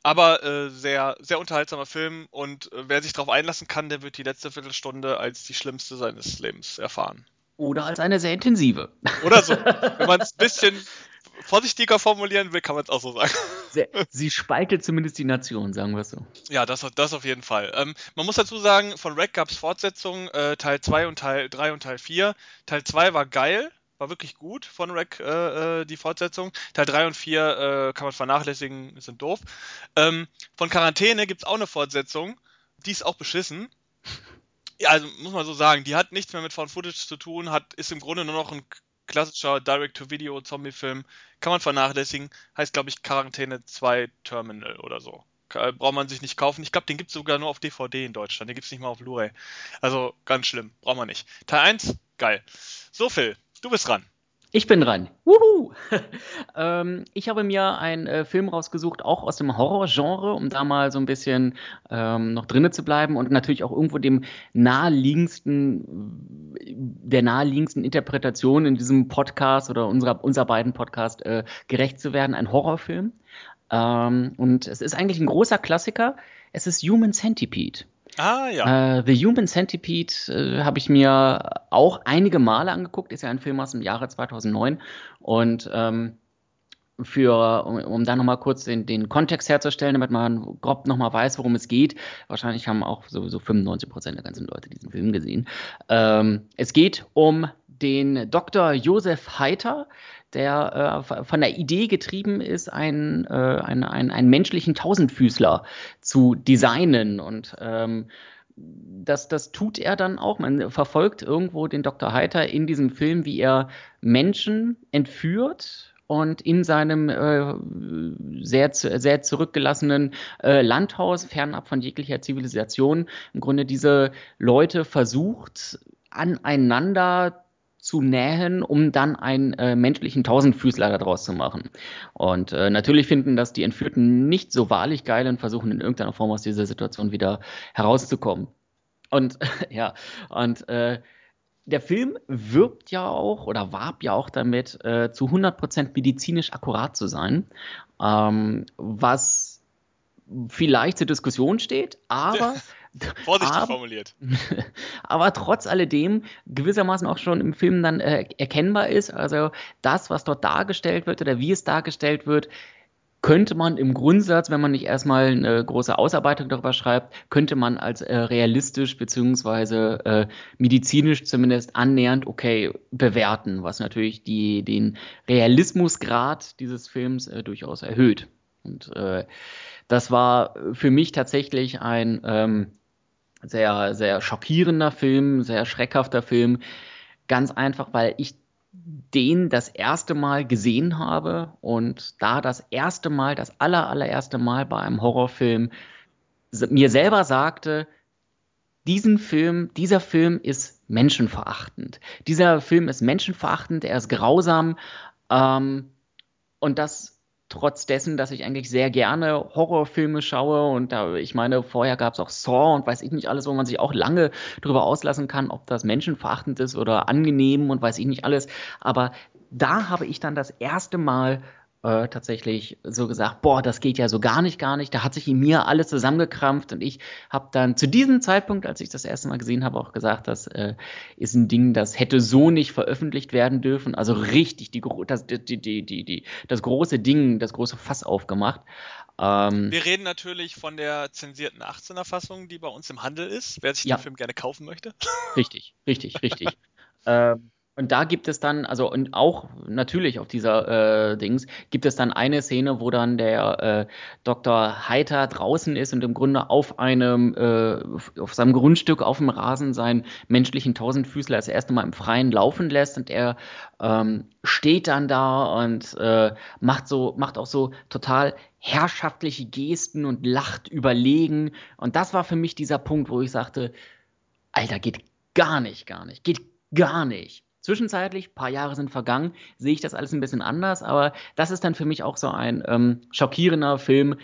Aber äh, sehr, sehr unterhaltsamer Film und äh, wer sich darauf einlassen kann, der wird die letzte Viertelstunde als die schlimmste seines Lebens erfahren. Oder als eine sehr intensive. Oder so. Wenn man es ein bisschen vorsichtiger formulieren will, kann man es auch so sagen. Sie spaltet zumindest die Nation, sagen wir es so. Ja, das, das auf jeden Fall. Ähm, man muss dazu sagen, von Rack gab es Fortsetzungen, äh, Teil 2 und Teil 3 und Teil 4. Teil 2 war geil, war wirklich gut von Rack, äh, äh, die Fortsetzung. Teil 3 und 4 äh, kann man vernachlässigen, sind doof. Ähm, von Quarantäne gibt es auch eine Fortsetzung, die ist auch beschissen. Ja, also muss man so sagen, die hat nichts mehr mit Found Footage zu tun, hat, ist im Grunde nur noch ein klassischer Direct-to-Video-Zombie-Film. Kann man vernachlässigen. Heißt, glaube ich, Quarantäne 2 Terminal oder so. Braucht man sich nicht kaufen. Ich glaube, den gibt es sogar nur auf DVD in Deutschland. Den gibt es nicht mal auf Blu-ray. Also ganz schlimm. Braucht man nicht. Teil 1, geil. So, Phil, du bist dran. Ich bin dran. Wuhu! ähm, ich habe mir einen äh, Film rausgesucht, auch aus dem Horrorgenre, um da mal so ein bisschen ähm, noch drinnen zu bleiben und natürlich auch irgendwo dem naheliegendsten, der naheliegendsten Interpretation in diesem Podcast oder unserer, unserer beiden Podcast äh, gerecht zu werden. Ein Horrorfilm. Ähm, und es ist eigentlich ein großer Klassiker. Es ist Human Centipede. Ah, ja. Äh, The Human Centipede äh, habe ich mir auch einige Male angeguckt. Ist ja ein Film aus dem Jahre 2009. Und ähm, für, um, um da nochmal kurz den, den Kontext herzustellen, damit man grob nochmal weiß, worum es geht. Wahrscheinlich haben auch sowieso 95 Prozent der ganzen Leute diesen Film gesehen. Ähm, es geht um den Dr. Josef Heiter, der äh, von der Idee getrieben ist, einen, äh, einen, einen, einen menschlichen Tausendfüßler zu designen und ähm, das, das tut er dann auch. Man verfolgt irgendwo den Dr. Heiter in diesem Film, wie er Menschen entführt und in seinem äh, sehr, sehr zurückgelassenen äh, Landhaus, fernab von jeglicher Zivilisation, im Grunde diese Leute versucht, aneinander zu nähen, um dann einen äh, menschlichen Tausendfüßler daraus zu machen. Und äh, natürlich finden das die Entführten nicht so wahrlich geil und versuchen in irgendeiner Form aus dieser Situation wieder herauszukommen. Und ja, und äh, der Film wirbt ja auch oder warb ja auch damit, äh, zu 100% medizinisch akkurat zu sein, ähm, was vielleicht zur Diskussion steht, aber Vorsichtig aber, formuliert. aber trotz alledem gewissermaßen auch schon im Film dann äh, erkennbar ist. Also das, was dort dargestellt wird oder wie es dargestellt wird, könnte man im Grundsatz, wenn man nicht erstmal eine große Ausarbeitung darüber schreibt, könnte man als äh, realistisch beziehungsweise äh, medizinisch zumindest annähernd okay bewerten, was natürlich die, den Realismusgrad dieses Films äh, durchaus erhöht. Und äh, das war für mich tatsächlich ein ähm, sehr, sehr schockierender Film, sehr schreckhafter Film. Ganz einfach, weil ich den das erste Mal gesehen habe und da das erste Mal, das aller, allererste Mal bei einem Horrorfilm mir selber sagte, diesen Film, dieser Film ist menschenverachtend. Dieser Film ist menschenverachtend, er ist grausam ähm, und das trotz dessen, dass ich eigentlich sehr gerne Horrorfilme schaue und da, ich meine, vorher gab es auch Saw und weiß ich nicht alles, wo man sich auch lange drüber auslassen kann, ob das menschenverachtend ist oder angenehm und weiß ich nicht alles. Aber da habe ich dann das erste Mal äh, tatsächlich so gesagt, boah, das geht ja so gar nicht, gar nicht. Da hat sich in mir alles zusammengekrampft und ich habe dann zu diesem Zeitpunkt, als ich das erste Mal gesehen habe, auch gesagt, das äh, ist ein Ding, das hätte so nicht veröffentlicht werden dürfen. Also richtig die, das, die, die, die, die, das große Ding, das große Fass aufgemacht. Ähm, Wir reden natürlich von der zensierten 18er Fassung, die bei uns im Handel ist, wer sich ja. den Film gerne kaufen möchte. Richtig, richtig, richtig. ähm, und da gibt es dann, also und auch natürlich auf dieser äh, Dings, gibt es dann eine Szene, wo dann der äh, Dr. Heiter draußen ist und im Grunde auf einem, äh, auf seinem Grundstück auf dem Rasen seinen menschlichen Tausendfüßler das erste Mal im Freien laufen lässt und er ähm, steht dann da und äh, macht so, macht auch so total herrschaftliche Gesten und lacht überlegen. Und das war für mich dieser Punkt, wo ich sagte, Alter, geht gar nicht, gar nicht, geht gar nicht. Zwischenzeitlich, paar Jahre sind vergangen, sehe ich das alles ein bisschen anders, aber das ist dann für mich auch so ein ähm, schockierender Film,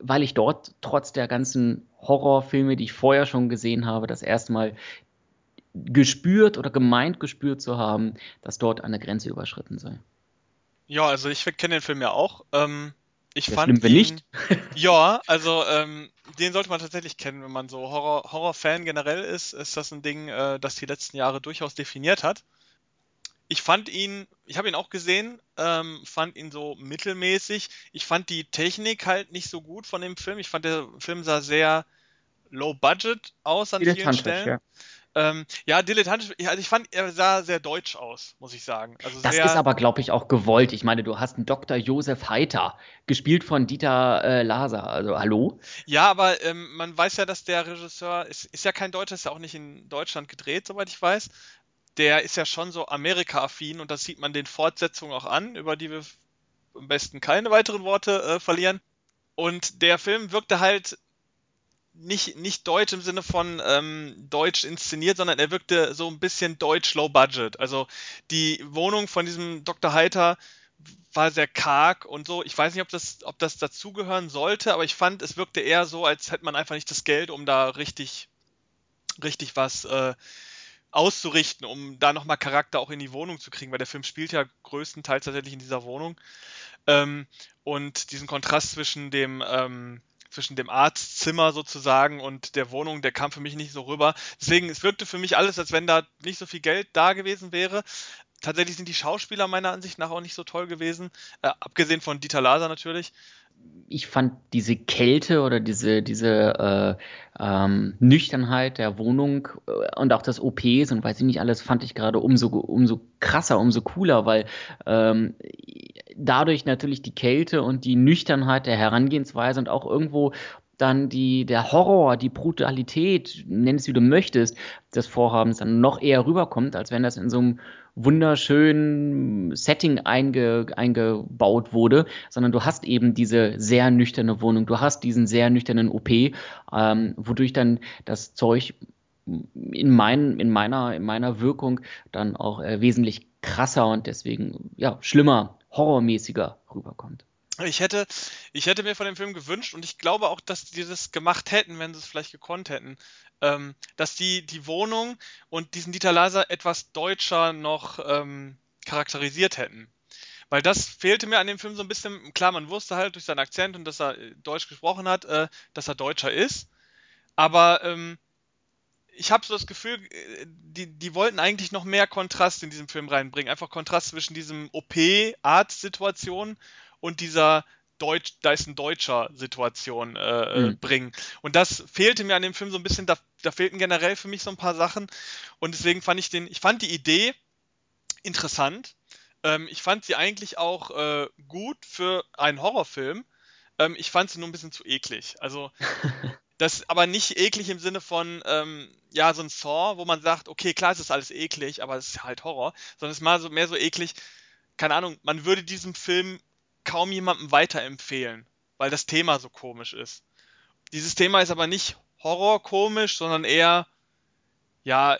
weil ich dort trotz der ganzen Horrorfilme, die ich vorher schon gesehen habe, das erste Mal gespürt oder gemeint gespürt zu haben, dass dort eine Grenze überschritten sei. Ja, also ich kenne den Film ja auch. Ähm, ich Ja, fand ihn, nicht. ja, also ähm, den sollte man tatsächlich kennen, wenn man so Horror, Horror-Fan generell ist, ist das ein Ding, äh, das die letzten Jahre durchaus definiert hat. Ich fand ihn, ich habe ihn auch gesehen, ähm, fand ihn so mittelmäßig. Ich fand die Technik halt nicht so gut von dem Film. Ich fand der Film sah sehr low budget aus an vielen Stellen. ja. Ähm, ja, dilettantisch, also ich fand, er sah sehr deutsch aus, muss ich sagen. Also Das ist aber, glaube ich, auch gewollt. Ich meine, du hast einen Dr. Josef Heiter, gespielt von Dieter äh, Laser. Also, hallo? Ja, aber ähm, man weiß ja, dass der Regisseur ist, ist ja kein Deutscher, ist ja auch nicht in Deutschland gedreht, soweit ich weiß. Der ist ja schon so Amerika-affin und das sieht man den Fortsetzungen auch an, über die wir am besten keine weiteren Worte äh, verlieren. Und der Film wirkte halt nicht, nicht deutsch im Sinne von ähm, deutsch inszeniert, sondern er wirkte so ein bisschen deutsch low budget. Also die Wohnung von diesem Dr. Heiter war sehr karg und so. Ich weiß nicht, ob das, ob das dazugehören sollte, aber ich fand, es wirkte eher so, als hätte man einfach nicht das Geld, um da richtig, richtig was äh, auszurichten, um da nochmal Charakter auch in die Wohnung zu kriegen, weil der Film spielt ja größtenteils tatsächlich in dieser Wohnung. Ähm, und diesen Kontrast zwischen dem, ähm, zwischen dem Arztzimmer sozusagen und der Wohnung, der kam für mich nicht so rüber. Deswegen, es wirkte für mich alles, als wenn da nicht so viel Geld da gewesen wäre. Tatsächlich sind die Schauspieler meiner Ansicht nach auch nicht so toll gewesen, äh, abgesehen von Dieter Laser natürlich. ich fand diese Kälte oder diese, diese äh, ähm, Nüchternheit der Wohnung äh, und auch das OPs und weiß ich nicht alles, fand ich gerade umso, umso krasser, umso cooler, weil ähm, dadurch natürlich die Kälte und die Nüchternheit der Herangehensweise und auch irgendwo dann die, der Horror, die Brutalität, nenn es wie du möchtest, des Vorhabens dann noch eher rüberkommt, als wenn das in so einem wunderschönen Setting einge, eingebaut wurde, sondern du hast eben diese sehr nüchterne Wohnung, du hast diesen sehr nüchternen OP, ähm, wodurch dann das Zeug in, mein, in, meiner, in meiner Wirkung dann auch äh, wesentlich krasser und deswegen ja schlimmer, horrormäßiger rüberkommt. Ich hätte, ich hätte mir von dem Film gewünscht und ich glaube auch, dass die das gemacht hätten, wenn sie es vielleicht gekonnt hätten, ähm, dass die die Wohnung und diesen Dieter Laser etwas deutscher noch ähm, charakterisiert hätten. Weil das fehlte mir an dem Film so ein bisschen. Klar, man wusste halt durch seinen Akzent und dass er äh, Deutsch gesprochen hat, äh, dass er Deutscher ist. Aber ähm, ich habe so das Gefühl, äh, die, die wollten eigentlich noch mehr Kontrast in diesem Film reinbringen. Einfach Kontrast zwischen diesem OP-Arzt-Situation und dieser Deutsch, da ist ein Deutscher Situation äh, Mhm. bringen. Und das fehlte mir an dem Film so ein bisschen, da, da fehlten generell für mich so ein paar Sachen. Und deswegen fand ich den, ich fand die Idee interessant. Ähm, ich fand sie eigentlich auch äh, gut für einen Horrorfilm. Ähm, ich fand sie nur ein bisschen zu eklig. Also das aber nicht eklig im Sinne von, ähm, ja, so ein Saw, wo man sagt, okay, klar, es ist alles eklig, aber es ist halt Horror, sondern es ist mal so mehr so eklig, keine Ahnung, man würde diesem Film kaum jemandem weiterempfehlen, weil das Thema so komisch ist. Dieses Thema ist aber nicht Horror komisch, sondern eher, ja,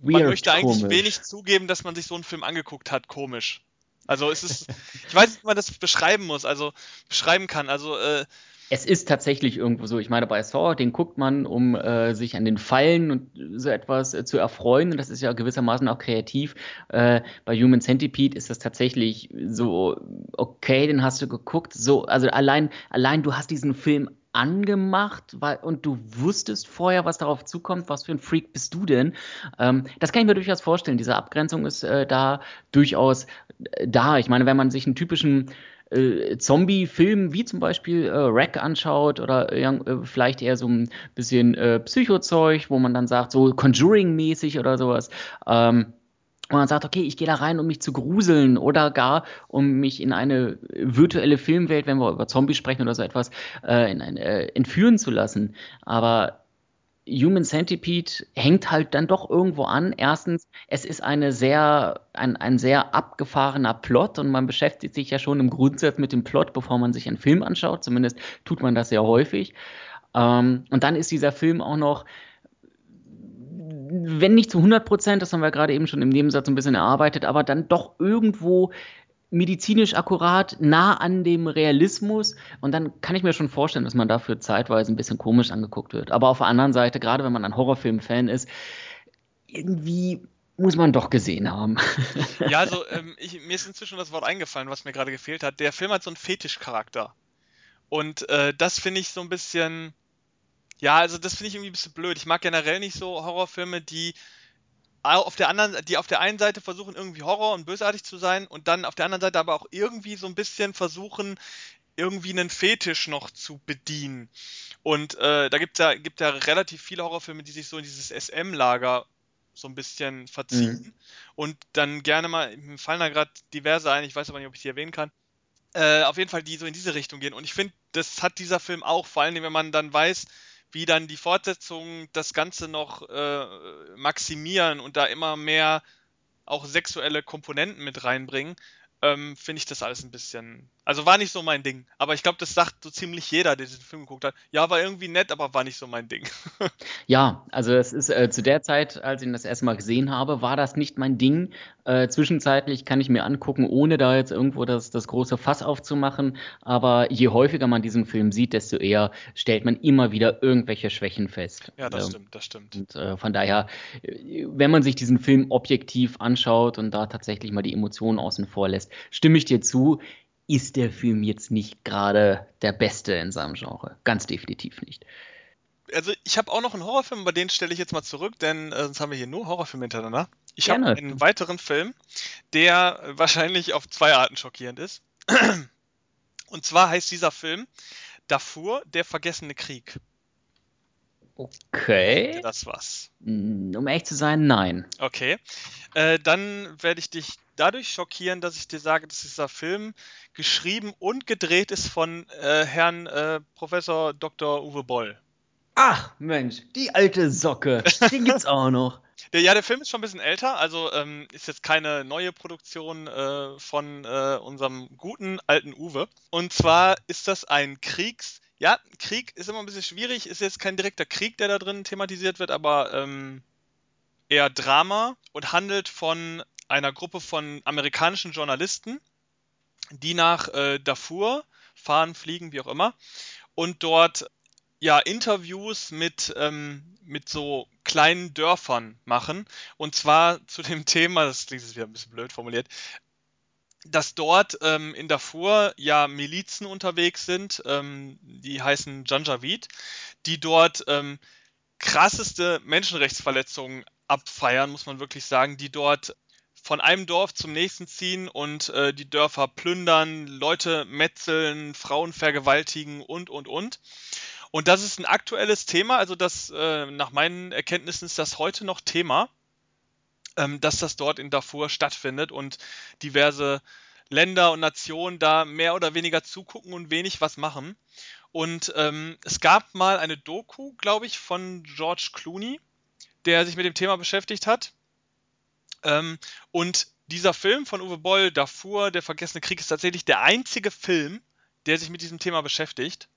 man Weird möchte eigentlich komisch. wenig zugeben, dass man sich so einen Film angeguckt hat, komisch. Also es ist, ich weiß nicht, wie man das beschreiben muss, also beschreiben kann. Also äh, Es ist tatsächlich irgendwo so. Ich meine, bei Saw, den guckt man, um äh, sich an den Fallen und so etwas äh, zu erfreuen. Und das ist ja gewissermaßen auch kreativ. Äh, bei Human Centipede ist das tatsächlich so, okay, den hast du geguckt. So, also allein, allein du hast diesen Film angemacht, weil, und du wusstest vorher, was darauf zukommt, was für ein Freak bist du denn? Ähm, das kann ich mir durchaus vorstellen. Diese Abgrenzung ist äh, da durchaus äh, da. Ich meine, wenn man sich einen typischen äh, Zombie-Film wie zum Beispiel äh, Rack anschaut oder äh, äh, vielleicht eher so ein bisschen äh, Psychozeug, wo man dann sagt, so Conjuring-mäßig oder sowas. Ähm, und man sagt, okay, ich gehe da rein, um mich zu gruseln oder gar, um mich in eine virtuelle Filmwelt, wenn wir über Zombies sprechen oder so etwas, äh, in eine, äh, entführen zu lassen. Aber Human Centipede hängt halt dann doch irgendwo an. Erstens, es ist eine sehr, ein, ein sehr abgefahrener Plot und man beschäftigt sich ja schon im Grundsatz mit dem Plot, bevor man sich einen Film anschaut. Zumindest tut man das sehr häufig. Ähm, und dann ist dieser Film auch noch, wenn nicht zu 100 Prozent, das haben wir gerade eben schon im Nebensatz ein bisschen erarbeitet, aber dann doch irgendwo medizinisch akkurat, nah an dem Realismus. Und dann kann ich mir schon vorstellen, dass man dafür zeitweise ein bisschen komisch angeguckt wird. Aber auf der anderen Seite, gerade wenn man ein Horrorfilm-Fan ist, irgendwie muss man doch gesehen haben. ja, also ähm, ich, mir ist inzwischen das Wort eingefallen, was mir gerade gefehlt hat. Der Film hat so einen Fetischcharakter. Und äh, das finde ich so ein bisschen. Ja, also das finde ich irgendwie ein bisschen blöd. Ich mag generell nicht so Horrorfilme, die auf der anderen, die auf der einen Seite versuchen irgendwie Horror und bösartig zu sein und dann auf der anderen Seite aber auch irgendwie so ein bisschen versuchen irgendwie einen Fetisch noch zu bedienen. Und äh, da gibt es ja, gibt ja relativ viele Horrorfilme, die sich so in dieses SM-Lager so ein bisschen verziehen mhm. und dann gerne mal, mir fallen da gerade diverse ein, ich weiß aber nicht, ob ich die erwähnen kann, äh, auf jeden Fall die so in diese Richtung gehen. Und ich finde, das hat dieser Film auch, vor allem wenn man dann weiß, wie dann die Fortsetzungen das Ganze noch äh, maximieren und da immer mehr auch sexuelle Komponenten mit reinbringen, ähm, finde ich das alles ein bisschen. Also war nicht so mein Ding. Aber ich glaube, das sagt so ziemlich jeder, der diesen Film geguckt hat. Ja, war irgendwie nett, aber war nicht so mein Ding. ja, also es ist äh, zu der Zeit, als ich ihn das erste Mal gesehen habe, war das nicht mein Ding. Äh, zwischenzeitlich kann ich mir angucken, ohne da jetzt irgendwo das, das große Fass aufzumachen. Aber je häufiger man diesen Film sieht, desto eher stellt man immer wieder irgendwelche Schwächen fest. Ja, das ähm, stimmt, das stimmt. Und äh, von daher, äh, wenn man sich diesen Film objektiv anschaut und da tatsächlich mal die Emotionen außen vor lässt, stimme ich dir zu, ist der Film jetzt nicht gerade der beste in seinem Genre. Ganz definitiv nicht. Also ich habe auch noch einen Horrorfilm, bei den stelle ich jetzt mal zurück, denn äh, sonst haben wir hier nur Horrorfilme hintereinander. Ich habe einen weiteren Film, der wahrscheinlich auf zwei Arten schockierend ist. Und zwar heißt dieser Film Darfur, der vergessene Krieg. Okay. Das was. Um ehrlich zu sein, nein. Okay. Äh, dann werde ich dich dadurch schockieren, dass ich dir sage, dass dieser Film geschrieben und gedreht ist von äh, Herrn äh, Professor Dr. Uwe Boll. Ach, Mensch, die alte Socke. Den gibt's auch noch. Der, ja, der Film ist schon ein bisschen älter, also ähm, ist jetzt keine neue Produktion äh, von äh, unserem guten alten Uwe. Und zwar ist das ein Kriegs- ja, Krieg ist immer ein bisschen schwierig, ist jetzt kein direkter Krieg, der da drin thematisiert wird, aber ähm, eher Drama und handelt von einer Gruppe von amerikanischen Journalisten, die nach äh, Darfur fahren, fliegen, wie auch immer, und dort ja Interviews mit, ähm, mit so kleinen Dörfern machen. Und zwar zu dem Thema, das klingt jetzt wieder ein bisschen blöd formuliert, dass dort ähm, in Darfur ja Milizen unterwegs sind, ähm, die heißen Janjaweed, die dort ähm, krasseste Menschenrechtsverletzungen abfeiern, muss man wirklich sagen, die dort von einem Dorf zum nächsten ziehen und äh, die Dörfer plündern, Leute metzeln, Frauen vergewaltigen und, und, und. Und das ist ein aktuelles Thema, also das, äh, nach meinen Erkenntnissen ist das heute noch Thema, ähm, dass das dort in Darfur stattfindet und diverse Länder und Nationen da mehr oder weniger zugucken und wenig was machen. Und ähm, es gab mal eine Doku, glaube ich, von George Clooney, der sich mit dem Thema beschäftigt hat. Ähm, und dieser Film von Uwe Boll, Darfur, der vergessene Krieg, ist tatsächlich der einzige Film, der sich mit diesem Thema beschäftigt.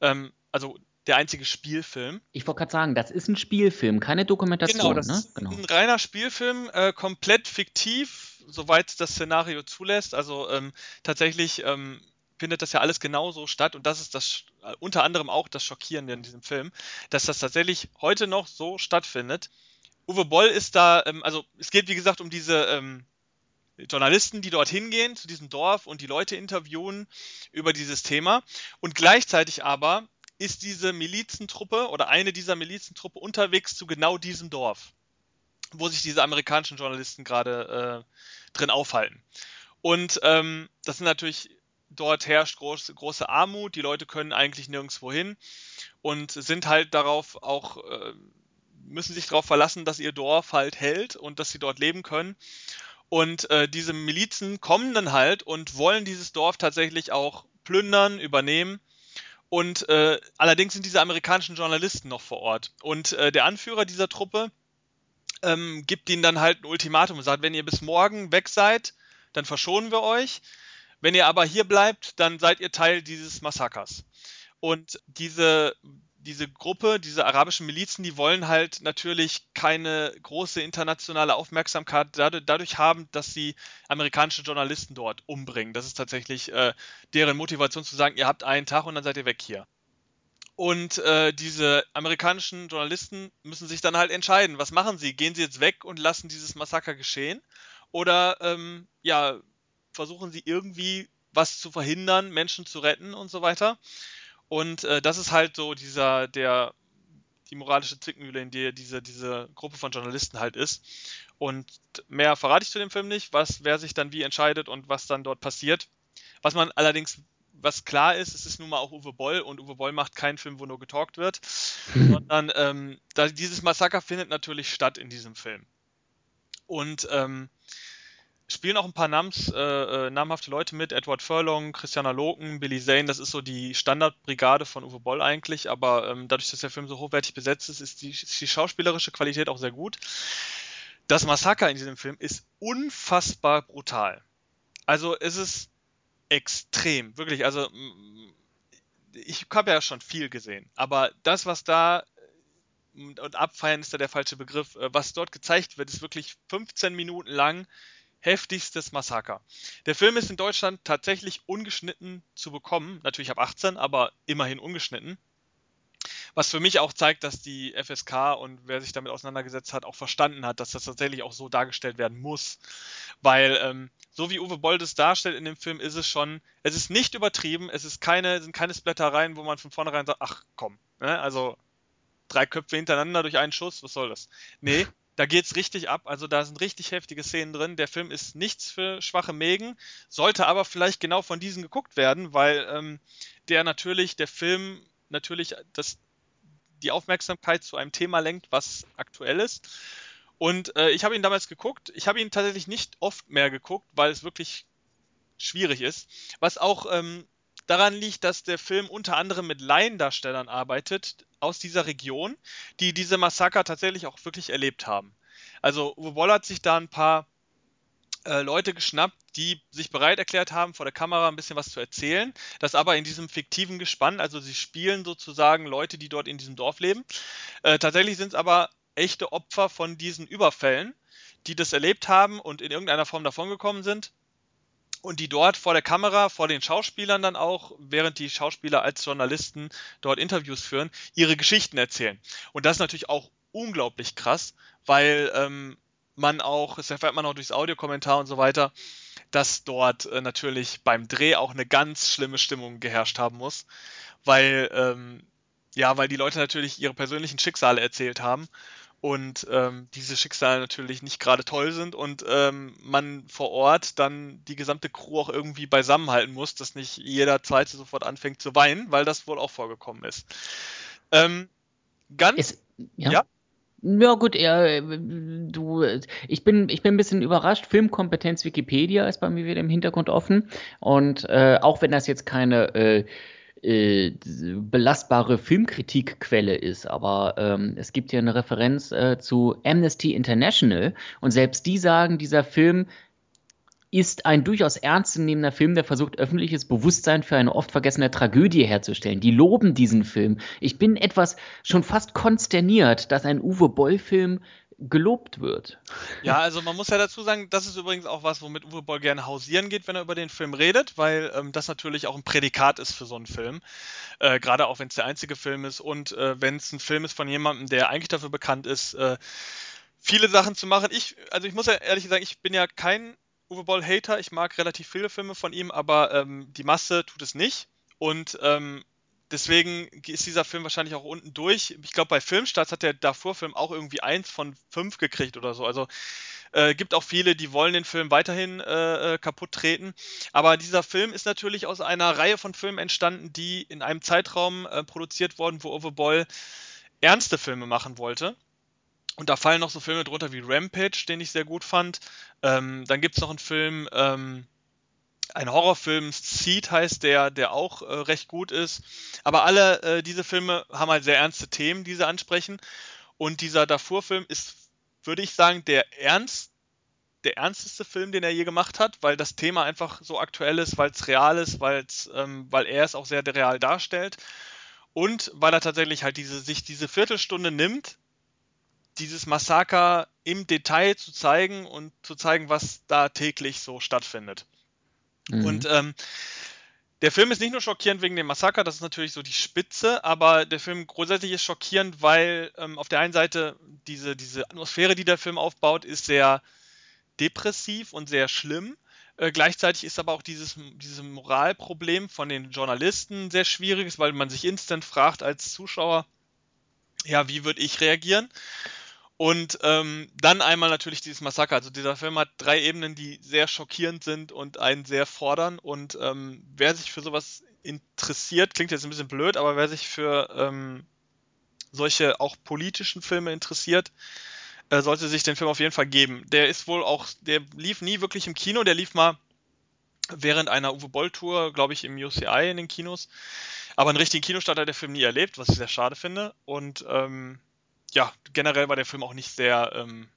Ähm, also der einzige Spielfilm. Ich wollte gerade sagen, das ist ein Spielfilm, keine Dokumentation. Genau, das ne? ist genau. ein reiner Spielfilm, äh, komplett fiktiv, soweit das Szenario zulässt. Also ähm, tatsächlich ähm, findet das ja alles genauso statt und das ist das äh, unter anderem auch das Schockierende in diesem Film, dass das tatsächlich heute noch so stattfindet. Uwe Boll ist da, ähm, also es geht wie gesagt um diese ähm, Journalisten, die dorthin gehen zu diesem Dorf und die Leute interviewen über dieses Thema. Und gleichzeitig aber ist diese Milizentruppe oder eine dieser Milizentruppe unterwegs zu genau diesem Dorf, wo sich diese amerikanischen Journalisten gerade äh, drin aufhalten. Und ähm, das sind natürlich, dort herrscht groß, große Armut, die Leute können eigentlich nirgendwo hin und sind halt darauf auch äh, müssen sich darauf verlassen, dass ihr Dorf halt hält und dass sie dort leben können. Und äh, diese Milizen kommen dann halt und wollen dieses Dorf tatsächlich auch plündern, übernehmen. Und äh, allerdings sind diese amerikanischen Journalisten noch vor Ort. Und äh, der Anführer dieser Truppe ähm, gibt ihnen dann halt ein Ultimatum und sagt, wenn ihr bis morgen weg seid, dann verschonen wir euch. Wenn ihr aber hier bleibt, dann seid ihr Teil dieses Massakers. Und diese diese Gruppe, diese arabischen Milizen, die wollen halt natürlich keine große internationale Aufmerksamkeit dadurch haben, dass sie amerikanische Journalisten dort umbringen. Das ist tatsächlich äh, deren Motivation zu sagen, ihr habt einen Tag und dann seid ihr weg hier. Und äh, diese amerikanischen Journalisten müssen sich dann halt entscheiden, was machen sie? Gehen sie jetzt weg und lassen dieses Massaker geschehen? Oder ähm, ja, versuchen sie irgendwie was zu verhindern, Menschen zu retten und so weiter. Und äh, das ist halt so dieser, der, die moralische Zwickmühle, in der diese, diese Gruppe von Journalisten halt ist. Und mehr verrate ich zu dem Film nicht, was, wer sich dann wie entscheidet und was dann dort passiert. Was man allerdings was klar ist, es ist nun mal auch Uwe Boll und Uwe Boll macht keinen Film, wo nur getalkt wird, mhm. sondern ähm, da, dieses Massaker findet natürlich statt in diesem Film. Und ähm, spielen auch ein paar Namens, äh, äh, namhafte Leute mit, Edward Furlong, Christiana Loken, Billy Zane, das ist so die Standardbrigade von Uwe Boll eigentlich, aber ähm, dadurch, dass der Film so hochwertig besetzt ist, ist die, die schauspielerische Qualität auch sehr gut. Das Massaker in diesem Film ist unfassbar brutal. Also es ist extrem, wirklich. Also ich habe ja schon viel gesehen, aber das, was da und abfeiern ist da der falsche Begriff, äh, was dort gezeigt wird, ist wirklich 15 Minuten lang heftigstes Massaker. Der Film ist in Deutschland tatsächlich ungeschnitten zu bekommen, natürlich ab 18, aber immerhin ungeschnitten. Was für mich auch zeigt, dass die FSK und wer sich damit auseinandergesetzt hat, auch verstanden hat, dass das tatsächlich auch so dargestellt werden muss. Weil, ähm, so wie Uwe Boll das darstellt in dem Film, ist es schon, es ist nicht übertrieben, es ist keine, sind keine Splattereien, wo man von vornherein sagt, ach komm, ne? also drei Köpfe hintereinander durch einen Schuss, was soll das? Nee, da geht's richtig ab. Also da sind richtig heftige Szenen drin. Der Film ist nichts für schwache Mägen, sollte aber vielleicht genau von diesen geguckt werden, weil ähm, der natürlich, der Film natürlich das die Aufmerksamkeit zu einem Thema lenkt, was aktuell ist. Und äh, ich habe ihn damals geguckt. Ich habe ihn tatsächlich nicht oft mehr geguckt, weil es wirklich schwierig ist. Was auch ähm, daran liegt, dass der Film unter anderem mit Laiendarstellern arbeitet aus dieser Region, die diese Massaker tatsächlich auch wirklich erlebt haben. Also Uwe hat sich da ein paar äh, Leute geschnappt, die sich bereit erklärt haben, vor der Kamera ein bisschen was zu erzählen. Das aber in diesem fiktiven Gespann, also sie spielen sozusagen Leute, die dort in diesem Dorf leben. Äh, tatsächlich sind es aber echte Opfer von diesen Überfällen, die das erlebt haben und in irgendeiner Form davongekommen sind. Und die dort vor der Kamera, vor den Schauspielern dann auch, während die Schauspieler als Journalisten dort Interviews führen, ihre Geschichten erzählen. Und das ist natürlich auch unglaublich krass, weil ähm, man auch, das erfährt man auch durchs Audiokommentar und so weiter, dass dort äh, natürlich beim Dreh auch eine ganz schlimme Stimmung geherrscht haben muss, weil ähm, ja, weil die Leute natürlich ihre persönlichen Schicksale erzählt haben und ähm, diese Schicksale natürlich nicht gerade toll sind und ähm, man vor Ort dann die gesamte Crew auch irgendwie beisammenhalten muss, dass nicht jeder Zweite sofort anfängt zu weinen, weil das wohl auch vorgekommen ist. Ähm, ganz, es, ja. ja. Ja gut, er, du, ich bin, ich bin ein bisschen überrascht. Filmkompetenz Wikipedia ist bei mir wieder im Hintergrund offen und äh, auch wenn das jetzt keine äh, äh, belastbare Filmkritikquelle ist, aber ähm, es gibt hier eine Referenz äh, zu Amnesty International und selbst die sagen, dieser Film ist ein durchaus ernstzunehmender Film, der versucht, öffentliches Bewusstsein für eine oft vergessene Tragödie herzustellen. Die loben diesen Film. Ich bin etwas schon fast konsterniert, dass ein Uwe Boll-Film gelobt wird. Ja, also man muss ja dazu sagen, das ist übrigens auch was, womit Uwe Boll gerne hausieren geht, wenn er über den Film redet, weil ähm, das natürlich auch ein Prädikat ist für so einen Film. Äh, Gerade auch wenn es der einzige Film ist und äh, wenn es ein Film ist von jemandem, der eigentlich dafür bekannt ist, äh, viele Sachen zu machen. Ich, also ich muss ja ehrlich sagen, ich bin ja kein Uwe Boll Hater. Ich mag relativ viele Filme von ihm, aber ähm, die Masse tut es nicht. Und ähm, deswegen ist dieser Film wahrscheinlich auch unten durch. Ich glaube, bei Filmstarts hat der Davor-Film auch irgendwie eins von fünf gekriegt oder so. Also äh, gibt auch viele, die wollen den Film weiterhin äh, äh, kaputt treten. Aber dieser Film ist natürlich aus einer Reihe von Filmen entstanden, die in einem Zeitraum äh, produziert wurden, wo Uwe Boll ernste Filme machen wollte. Und da fallen noch so Filme drunter wie Rampage, den ich sehr gut fand. Ähm, dann gibt es noch einen Film, ähm, ein Horrorfilm, Seed heißt der, der auch äh, recht gut ist. Aber alle äh, diese Filme haben halt sehr ernste Themen, die sie ansprechen. Und dieser Darfur-Film ist, würde ich sagen, der ernst, der ernsteste Film, den er je gemacht hat, weil das Thema einfach so aktuell ist, weil es real ist, weil's, ähm, weil er es auch sehr real darstellt. Und weil er tatsächlich halt diese, sich diese Viertelstunde nimmt, dieses Massaker im Detail zu zeigen und zu zeigen, was da täglich so stattfindet. Mhm. Und ähm, der Film ist nicht nur schockierend wegen dem Massaker, das ist natürlich so die Spitze, aber der Film grundsätzlich ist schockierend, weil ähm, auf der einen Seite diese, diese Atmosphäre, die der Film aufbaut, ist sehr depressiv und sehr schlimm. Äh, gleichzeitig ist aber auch dieses, dieses Moralproblem von den Journalisten sehr schwierig, weil man sich instant fragt als Zuschauer, ja, wie würde ich reagieren? Und ähm, dann einmal natürlich dieses Massaker. Also dieser Film hat drei Ebenen, die sehr schockierend sind und einen sehr fordern. Und ähm, wer sich für sowas interessiert, klingt jetzt ein bisschen blöd, aber wer sich für ähm, solche auch politischen Filme interessiert, äh, sollte sich den Film auf jeden Fall geben. Der ist wohl auch, der lief nie wirklich im Kino, der lief mal während einer Uwe Boll Tour, glaube ich, im UCI in den Kinos. Aber einen richtigen Kinostart hat der Film nie erlebt, was ich sehr schade finde. Und ähm, ja, generell war der Film auch nicht sehr, ähm,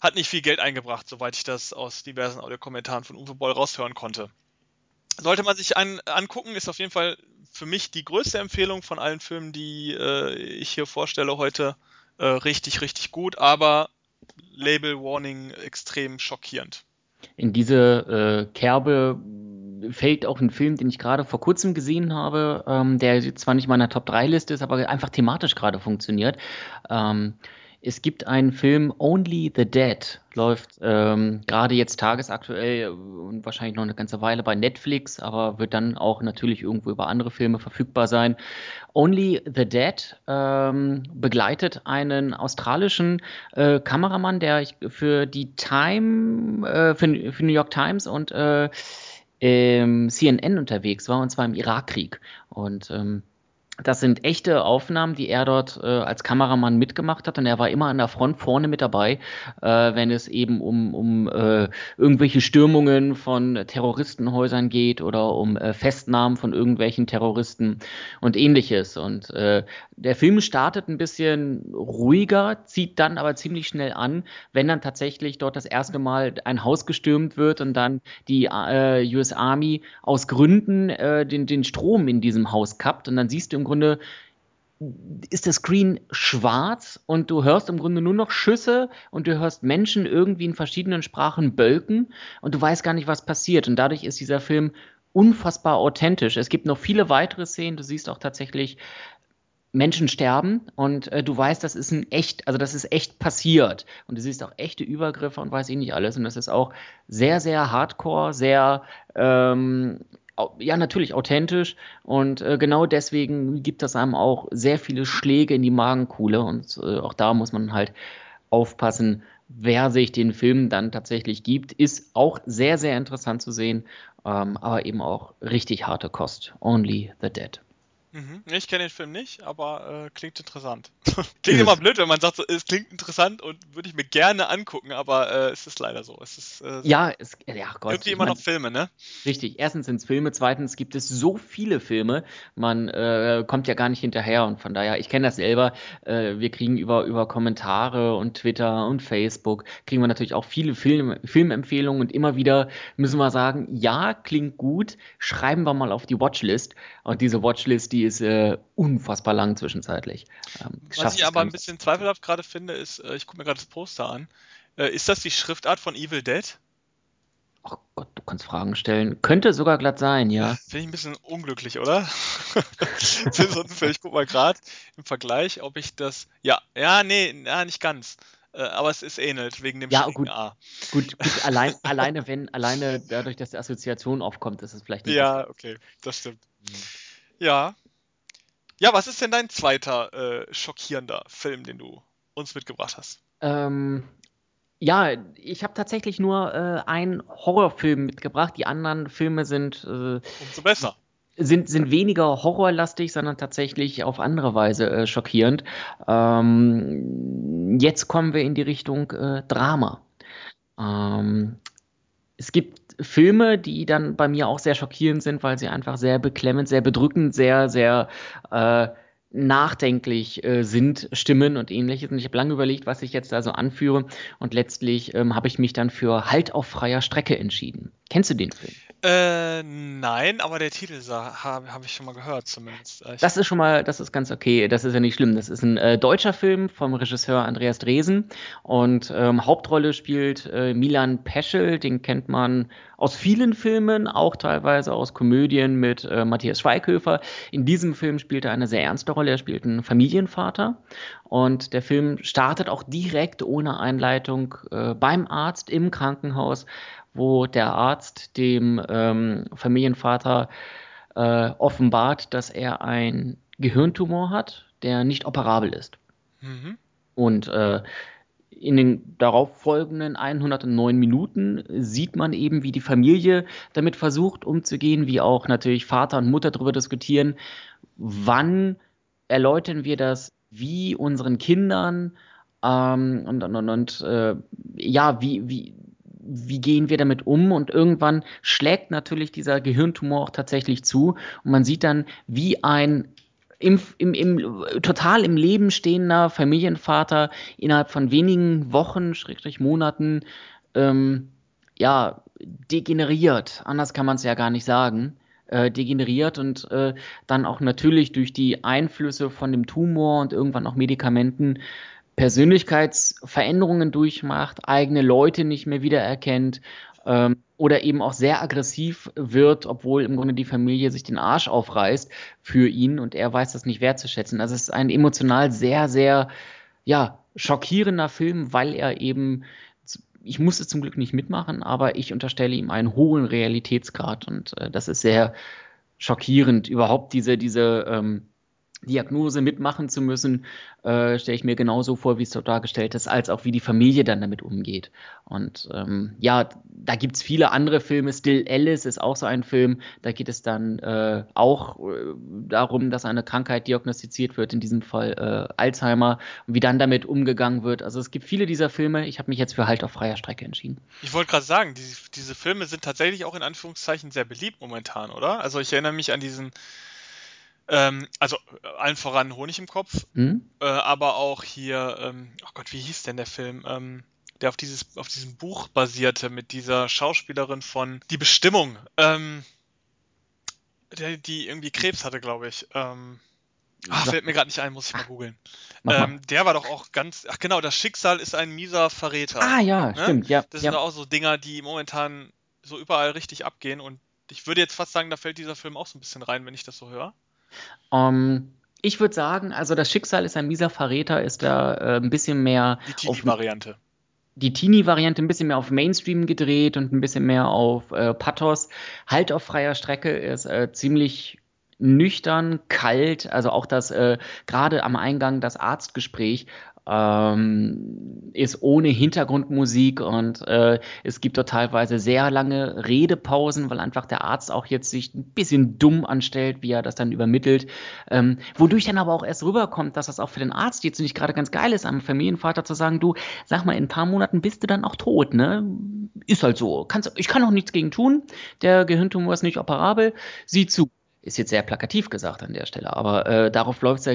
hat nicht viel Geld eingebracht, soweit ich das aus diversen Audiokommentaren von Uwe Boll raushören konnte. Sollte man sich an, angucken, ist auf jeden Fall für mich die größte Empfehlung von allen Filmen, die äh, ich hier vorstelle heute. Äh, richtig, richtig gut, aber Label Warning extrem schockierend. In diese äh, Kerbe fällt auch ein Film, den ich gerade vor kurzem gesehen habe, ähm, der zwar nicht in meiner Top 3 Liste ist, aber einfach thematisch gerade funktioniert. Ähm, es gibt einen Film Only the Dead, läuft ähm, gerade jetzt tagesaktuell und wahrscheinlich noch eine ganze Weile bei Netflix, aber wird dann auch natürlich irgendwo über andere Filme verfügbar sein. Only the Dead ähm, begleitet einen australischen äh, Kameramann, der für die Time, äh, für, für New York Times und äh, im CNN unterwegs war, und zwar im Irakkrieg. Und ähm, das sind echte Aufnahmen, die er dort äh, als Kameramann mitgemacht hat und er war immer an der Front vorne mit dabei, äh, wenn es eben um, um äh, irgendwelche Stürmungen von Terroristenhäusern geht oder um äh, Festnahmen von irgendwelchen Terroristen und ähnliches. Und äh, der Film startet ein bisschen ruhiger, zieht dann aber ziemlich schnell an, wenn dann tatsächlich dort das erste Mal ein Haus gestürmt wird und dann die äh, US Army aus Gründen äh, den, den Strom in diesem Haus kappt und dann siehst du im Grunde ist der Screen schwarz und du hörst im Grunde nur noch Schüsse und du hörst Menschen irgendwie in verschiedenen Sprachen bölken und du weißt gar nicht, was passiert. Und dadurch ist dieser Film unfassbar authentisch. Es gibt noch viele weitere Szenen. Du siehst auch tatsächlich Menschen sterben und äh, du weißt, das ist ein echt, also das ist echt passiert. Und du siehst auch echte Übergriffe und weiß ich nicht alles. Und das ist auch sehr, sehr hardcore, sehr ähm, ja, natürlich authentisch und äh, genau deswegen gibt das einem auch sehr viele Schläge in die Magenkuhle und äh, auch da muss man halt aufpassen, wer sich den Film dann tatsächlich gibt, ist auch sehr, sehr interessant zu sehen, ähm, aber eben auch richtig harte Kost. Only the Dead. Mhm. Ich kenne den Film nicht, aber äh, klingt interessant. klingt immer blöd, wenn man sagt, so, es klingt interessant und würde ich mir gerne angucken, aber äh, es ist leider so. Es ist äh, ja, es, ja Gott, irgendwie immer mein, noch Filme, ne? Richtig. Erstens sind es Filme, zweitens gibt es so viele Filme, man äh, kommt ja gar nicht hinterher und von daher, ich kenne das selber. Äh, wir kriegen über über Kommentare und Twitter und Facebook kriegen wir natürlich auch viele Film, Filmempfehlungen und immer wieder müssen wir sagen, ja, klingt gut, schreiben wir mal auf die Watchlist und diese Watchlist, die ist äh, unfassbar lang zwischenzeitlich. Ähm, Was ich aber ein bisschen zweifelhaft gerade finde, ist, äh, ich gucke mir gerade das Poster an, äh, ist das die Schriftart von Evil Dead? Ach Gott, du kannst Fragen stellen. Könnte sogar glatt sein, ja. Finde ich ein bisschen unglücklich, oder? ich gucke mal gerade im Vergleich, ob ich das. Ja, ja, nee, ja, nicht ganz. Äh, aber es ist ähnelt wegen dem ja, gut, A. Gut, gut allein, alleine wenn, alleine dadurch, dass die Assoziation aufkommt, ist es vielleicht nicht. Ja, okay, das stimmt. Mhm. Ja. Ja, was ist denn dein zweiter äh, schockierender Film, den du uns mitgebracht hast? Ähm, ja, ich habe tatsächlich nur äh, einen Horrorfilm mitgebracht. Die anderen Filme sind. Äh, Umso besser. Sind, sind weniger horrorlastig, sondern tatsächlich auf andere Weise äh, schockierend. Ähm, jetzt kommen wir in die Richtung äh, Drama. Ähm, es gibt Filme, die dann bei mir auch sehr schockierend sind, weil sie einfach sehr beklemmend, sehr bedrückend, sehr, sehr äh, nachdenklich äh, sind, Stimmen und ähnliches. Und ich habe lange überlegt, was ich jetzt da so anführe. Und letztlich ähm, habe ich mich dann für Halt auf freier Strecke entschieden. Kennst du den Film? Äh, nein, aber der Titel habe hab ich schon mal gehört, zumindest. Äh, ich das ist schon mal, das ist ganz okay. Das ist ja nicht schlimm. Das ist ein äh, deutscher Film vom Regisseur Andreas Dresen. Und ähm, Hauptrolle spielt äh, Milan Peschel. Den kennt man aus vielen Filmen, auch teilweise aus Komödien mit äh, Matthias Schweighöfer. In diesem Film spielt er eine sehr ernste Rolle. Er spielt einen Familienvater. Und der Film startet auch direkt ohne Einleitung äh, beim Arzt im Krankenhaus wo der Arzt dem ähm, Familienvater äh, offenbart, dass er ein Gehirntumor hat, der nicht operabel ist. Mhm. Und äh, in den darauffolgenden 109 Minuten sieht man eben, wie die Familie damit versucht umzugehen, wie auch natürlich Vater und Mutter darüber diskutieren, wann erläutern wir das, wie unseren Kindern ähm, und, und, und äh, ja, wie, wie, wie gehen wir damit um? Und irgendwann schlägt natürlich dieser Gehirntumor auch tatsächlich zu. Und man sieht dann, wie ein im, im, im, total im Leben stehender Familienvater innerhalb von wenigen Wochen, Schrägstrich Monaten, ähm, ja, degeneriert. Anders kann man es ja gar nicht sagen. Äh, degeneriert und äh, dann auch natürlich durch die Einflüsse von dem Tumor und irgendwann auch Medikamenten Persönlichkeitsveränderungen durchmacht, eigene Leute nicht mehr wiedererkennt ähm, oder eben auch sehr aggressiv wird, obwohl im Grunde die Familie sich den Arsch aufreißt für ihn und er weiß das nicht wertzuschätzen. Also es ist ein emotional sehr, sehr, ja, schockierender Film, weil er eben, ich musste zum Glück nicht mitmachen, aber ich unterstelle ihm einen hohen Realitätsgrad und äh, das ist sehr schockierend, überhaupt diese, diese, ähm, Diagnose mitmachen zu müssen, äh, stelle ich mir genauso vor, wie es dort dargestellt ist, als auch wie die Familie dann damit umgeht. Und ähm, ja, da gibt es viele andere Filme. Still Alice ist auch so ein Film. Da geht es dann äh, auch äh, darum, dass eine Krankheit diagnostiziert wird, in diesem Fall äh, Alzheimer, und wie dann damit umgegangen wird. Also es gibt viele dieser Filme. Ich habe mich jetzt für Halt auf freier Strecke entschieden. Ich wollte gerade sagen, die, diese Filme sind tatsächlich auch in Anführungszeichen sehr beliebt momentan, oder? Also ich erinnere mich an diesen ähm, also äh, allen voran Honig im Kopf, mhm. äh, aber auch hier, ähm, oh Gott, wie hieß denn der Film? Ähm, der auf dieses auf diesem Buch basierte mit dieser Schauspielerin von Die Bestimmung, ähm, der, die irgendwie Krebs hatte, glaube ich. Ähm, ach, fällt mir gerade nicht ein, muss ich mal googeln. Ähm, der war doch auch ganz, ach genau, das Schicksal ist ein mieser Verräter. Ah ja, ne? stimmt, ja. Das ja. sind auch so Dinger, die momentan so überall richtig abgehen und ich würde jetzt fast sagen, da fällt dieser Film auch so ein bisschen rein, wenn ich das so höre. Ähm, ich würde sagen, also das Schicksal ist ein mieser Verräter, ist da äh, ein bisschen mehr. Die Teenie-Variante. Die Teenie-Variante ein bisschen mehr auf Mainstream gedreht und ein bisschen mehr auf äh, Pathos. Halt auf freier Strecke ist äh, ziemlich nüchtern, kalt, also auch das äh, gerade am Eingang das Arztgespräch ähm, ist ohne Hintergrundmusik und äh, es gibt dort teilweise sehr lange Redepausen, weil einfach der Arzt auch jetzt sich ein bisschen dumm anstellt, wie er das dann übermittelt, ähm, wodurch dann aber auch erst rüberkommt, dass das auch für den Arzt jetzt nicht gerade ganz geil ist, einem Familienvater zu sagen, du, sag mal, in ein paar Monaten bist du dann auch tot, ne? Ist halt so. Kannst, ich kann auch nichts gegen tun. Der Gehirntumor ist nicht operabel. Sieh zu. Ist jetzt sehr plakativ gesagt an der Stelle, aber äh, darauf läuft es ja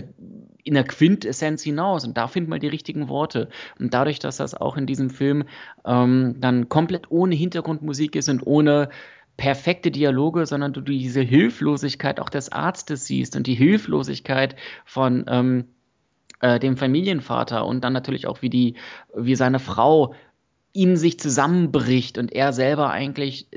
in der Quintessenz hinaus und da findet man die richtigen Worte. Und dadurch, dass das auch in diesem Film ähm, dann komplett ohne Hintergrundmusik ist und ohne perfekte Dialoge, sondern du diese Hilflosigkeit auch des Arztes siehst und die Hilflosigkeit von ähm, äh, dem Familienvater und dann natürlich auch wie die, wie seine Frau in sich zusammenbricht und er selber eigentlich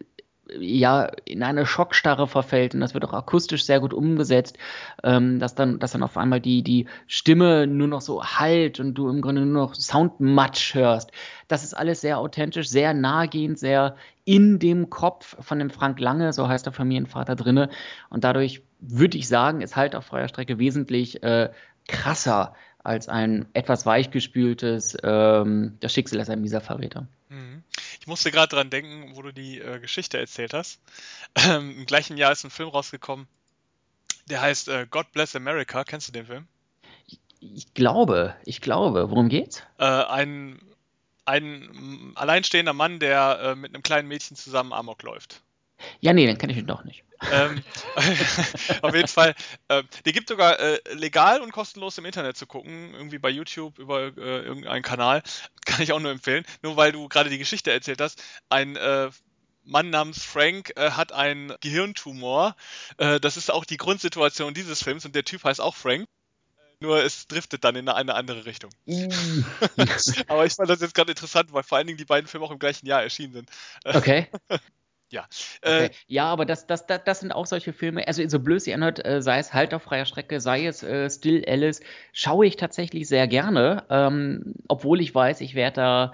ja in eine Schockstarre verfällt und das wird auch akustisch sehr gut umgesetzt, ähm, dass dann dass dann auf einmal die die Stimme nur noch so halt und du im Grunde nur noch Soundmatsch hörst. Das ist alles sehr authentisch, sehr nahegehend, sehr in dem Kopf von dem Frank Lange, so heißt der Familienvater drinne und dadurch würde ich sagen, ist halt auf freier Strecke wesentlich äh, krasser als ein etwas weichgespültes ähm, Das Schicksal ist ein mieser Verräter. Mhm. Ich musste gerade dran denken, wo du die äh, Geschichte erzählt hast. Ähm, Im gleichen Jahr ist ein Film rausgekommen, der heißt äh, God Bless America. Kennst du den Film? Ich, ich glaube, ich glaube. Worum geht's? Äh, ein, ein alleinstehender Mann, der äh, mit einem kleinen Mädchen zusammen Amok läuft. Ja, nee, den kenne ich doch nicht. Ähm, auf jeden Fall. Äh, die gibt sogar äh, legal und kostenlos im Internet zu gucken, irgendwie bei YouTube über äh, irgendeinen Kanal. Kann ich auch nur empfehlen. Nur weil du gerade die Geschichte erzählt hast. Ein äh, Mann namens Frank äh, hat einen Gehirntumor. Äh, das ist auch die Grundsituation dieses Films und der Typ heißt auch Frank. Nur es driftet dann in eine andere Richtung. Mm. Aber ich fand das jetzt gerade interessant, weil vor allen Dingen die beiden Filme auch im gleichen Jahr erschienen sind. Okay. Ja. Okay. Äh, ja, aber das, das, das, das sind auch solche Filme, also so blöd sie anhört, äh, sei es Halt auf freier Strecke, sei es äh, Still Alice, schaue ich tatsächlich sehr gerne, ähm, obwohl ich weiß, ich werde da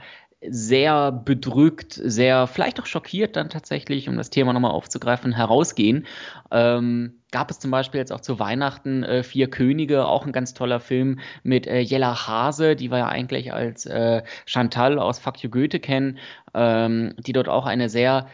sehr bedrückt, sehr vielleicht auch schockiert dann tatsächlich, um das Thema nochmal aufzugreifen, herausgehen. Ähm, gab es zum Beispiel jetzt auch zu Weihnachten äh, Vier Könige, auch ein ganz toller Film mit äh, Jella Hase, die wir ja eigentlich als äh, Chantal aus Fuck You Goethe kennen, ähm, die dort auch eine sehr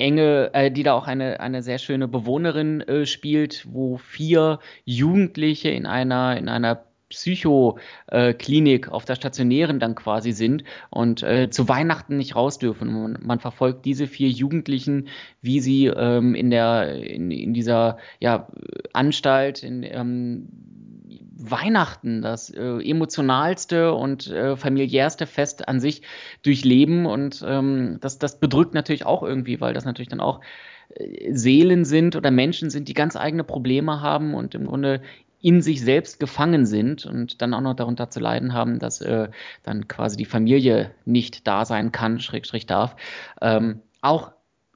enge, äh, die da auch eine, eine sehr schöne Bewohnerin äh, spielt, wo vier Jugendliche in einer, in einer Psychoklinik auf der stationären dann quasi sind und äh, zu Weihnachten nicht raus dürfen. Man, man verfolgt diese vier Jugendlichen, wie sie ähm, in der in, in dieser ja, Anstalt in ähm, Weihnachten, das äh, emotionalste und äh, familiärste Fest an sich durchleben. Und ähm, das, das bedrückt natürlich auch irgendwie, weil das natürlich dann auch äh, Seelen sind oder Menschen sind, die ganz eigene Probleme haben und im Grunde in sich selbst gefangen sind und dann auch noch darunter zu leiden haben, dass äh, dann quasi die Familie nicht da sein kann, schräg, schräg darf. Ähm, auch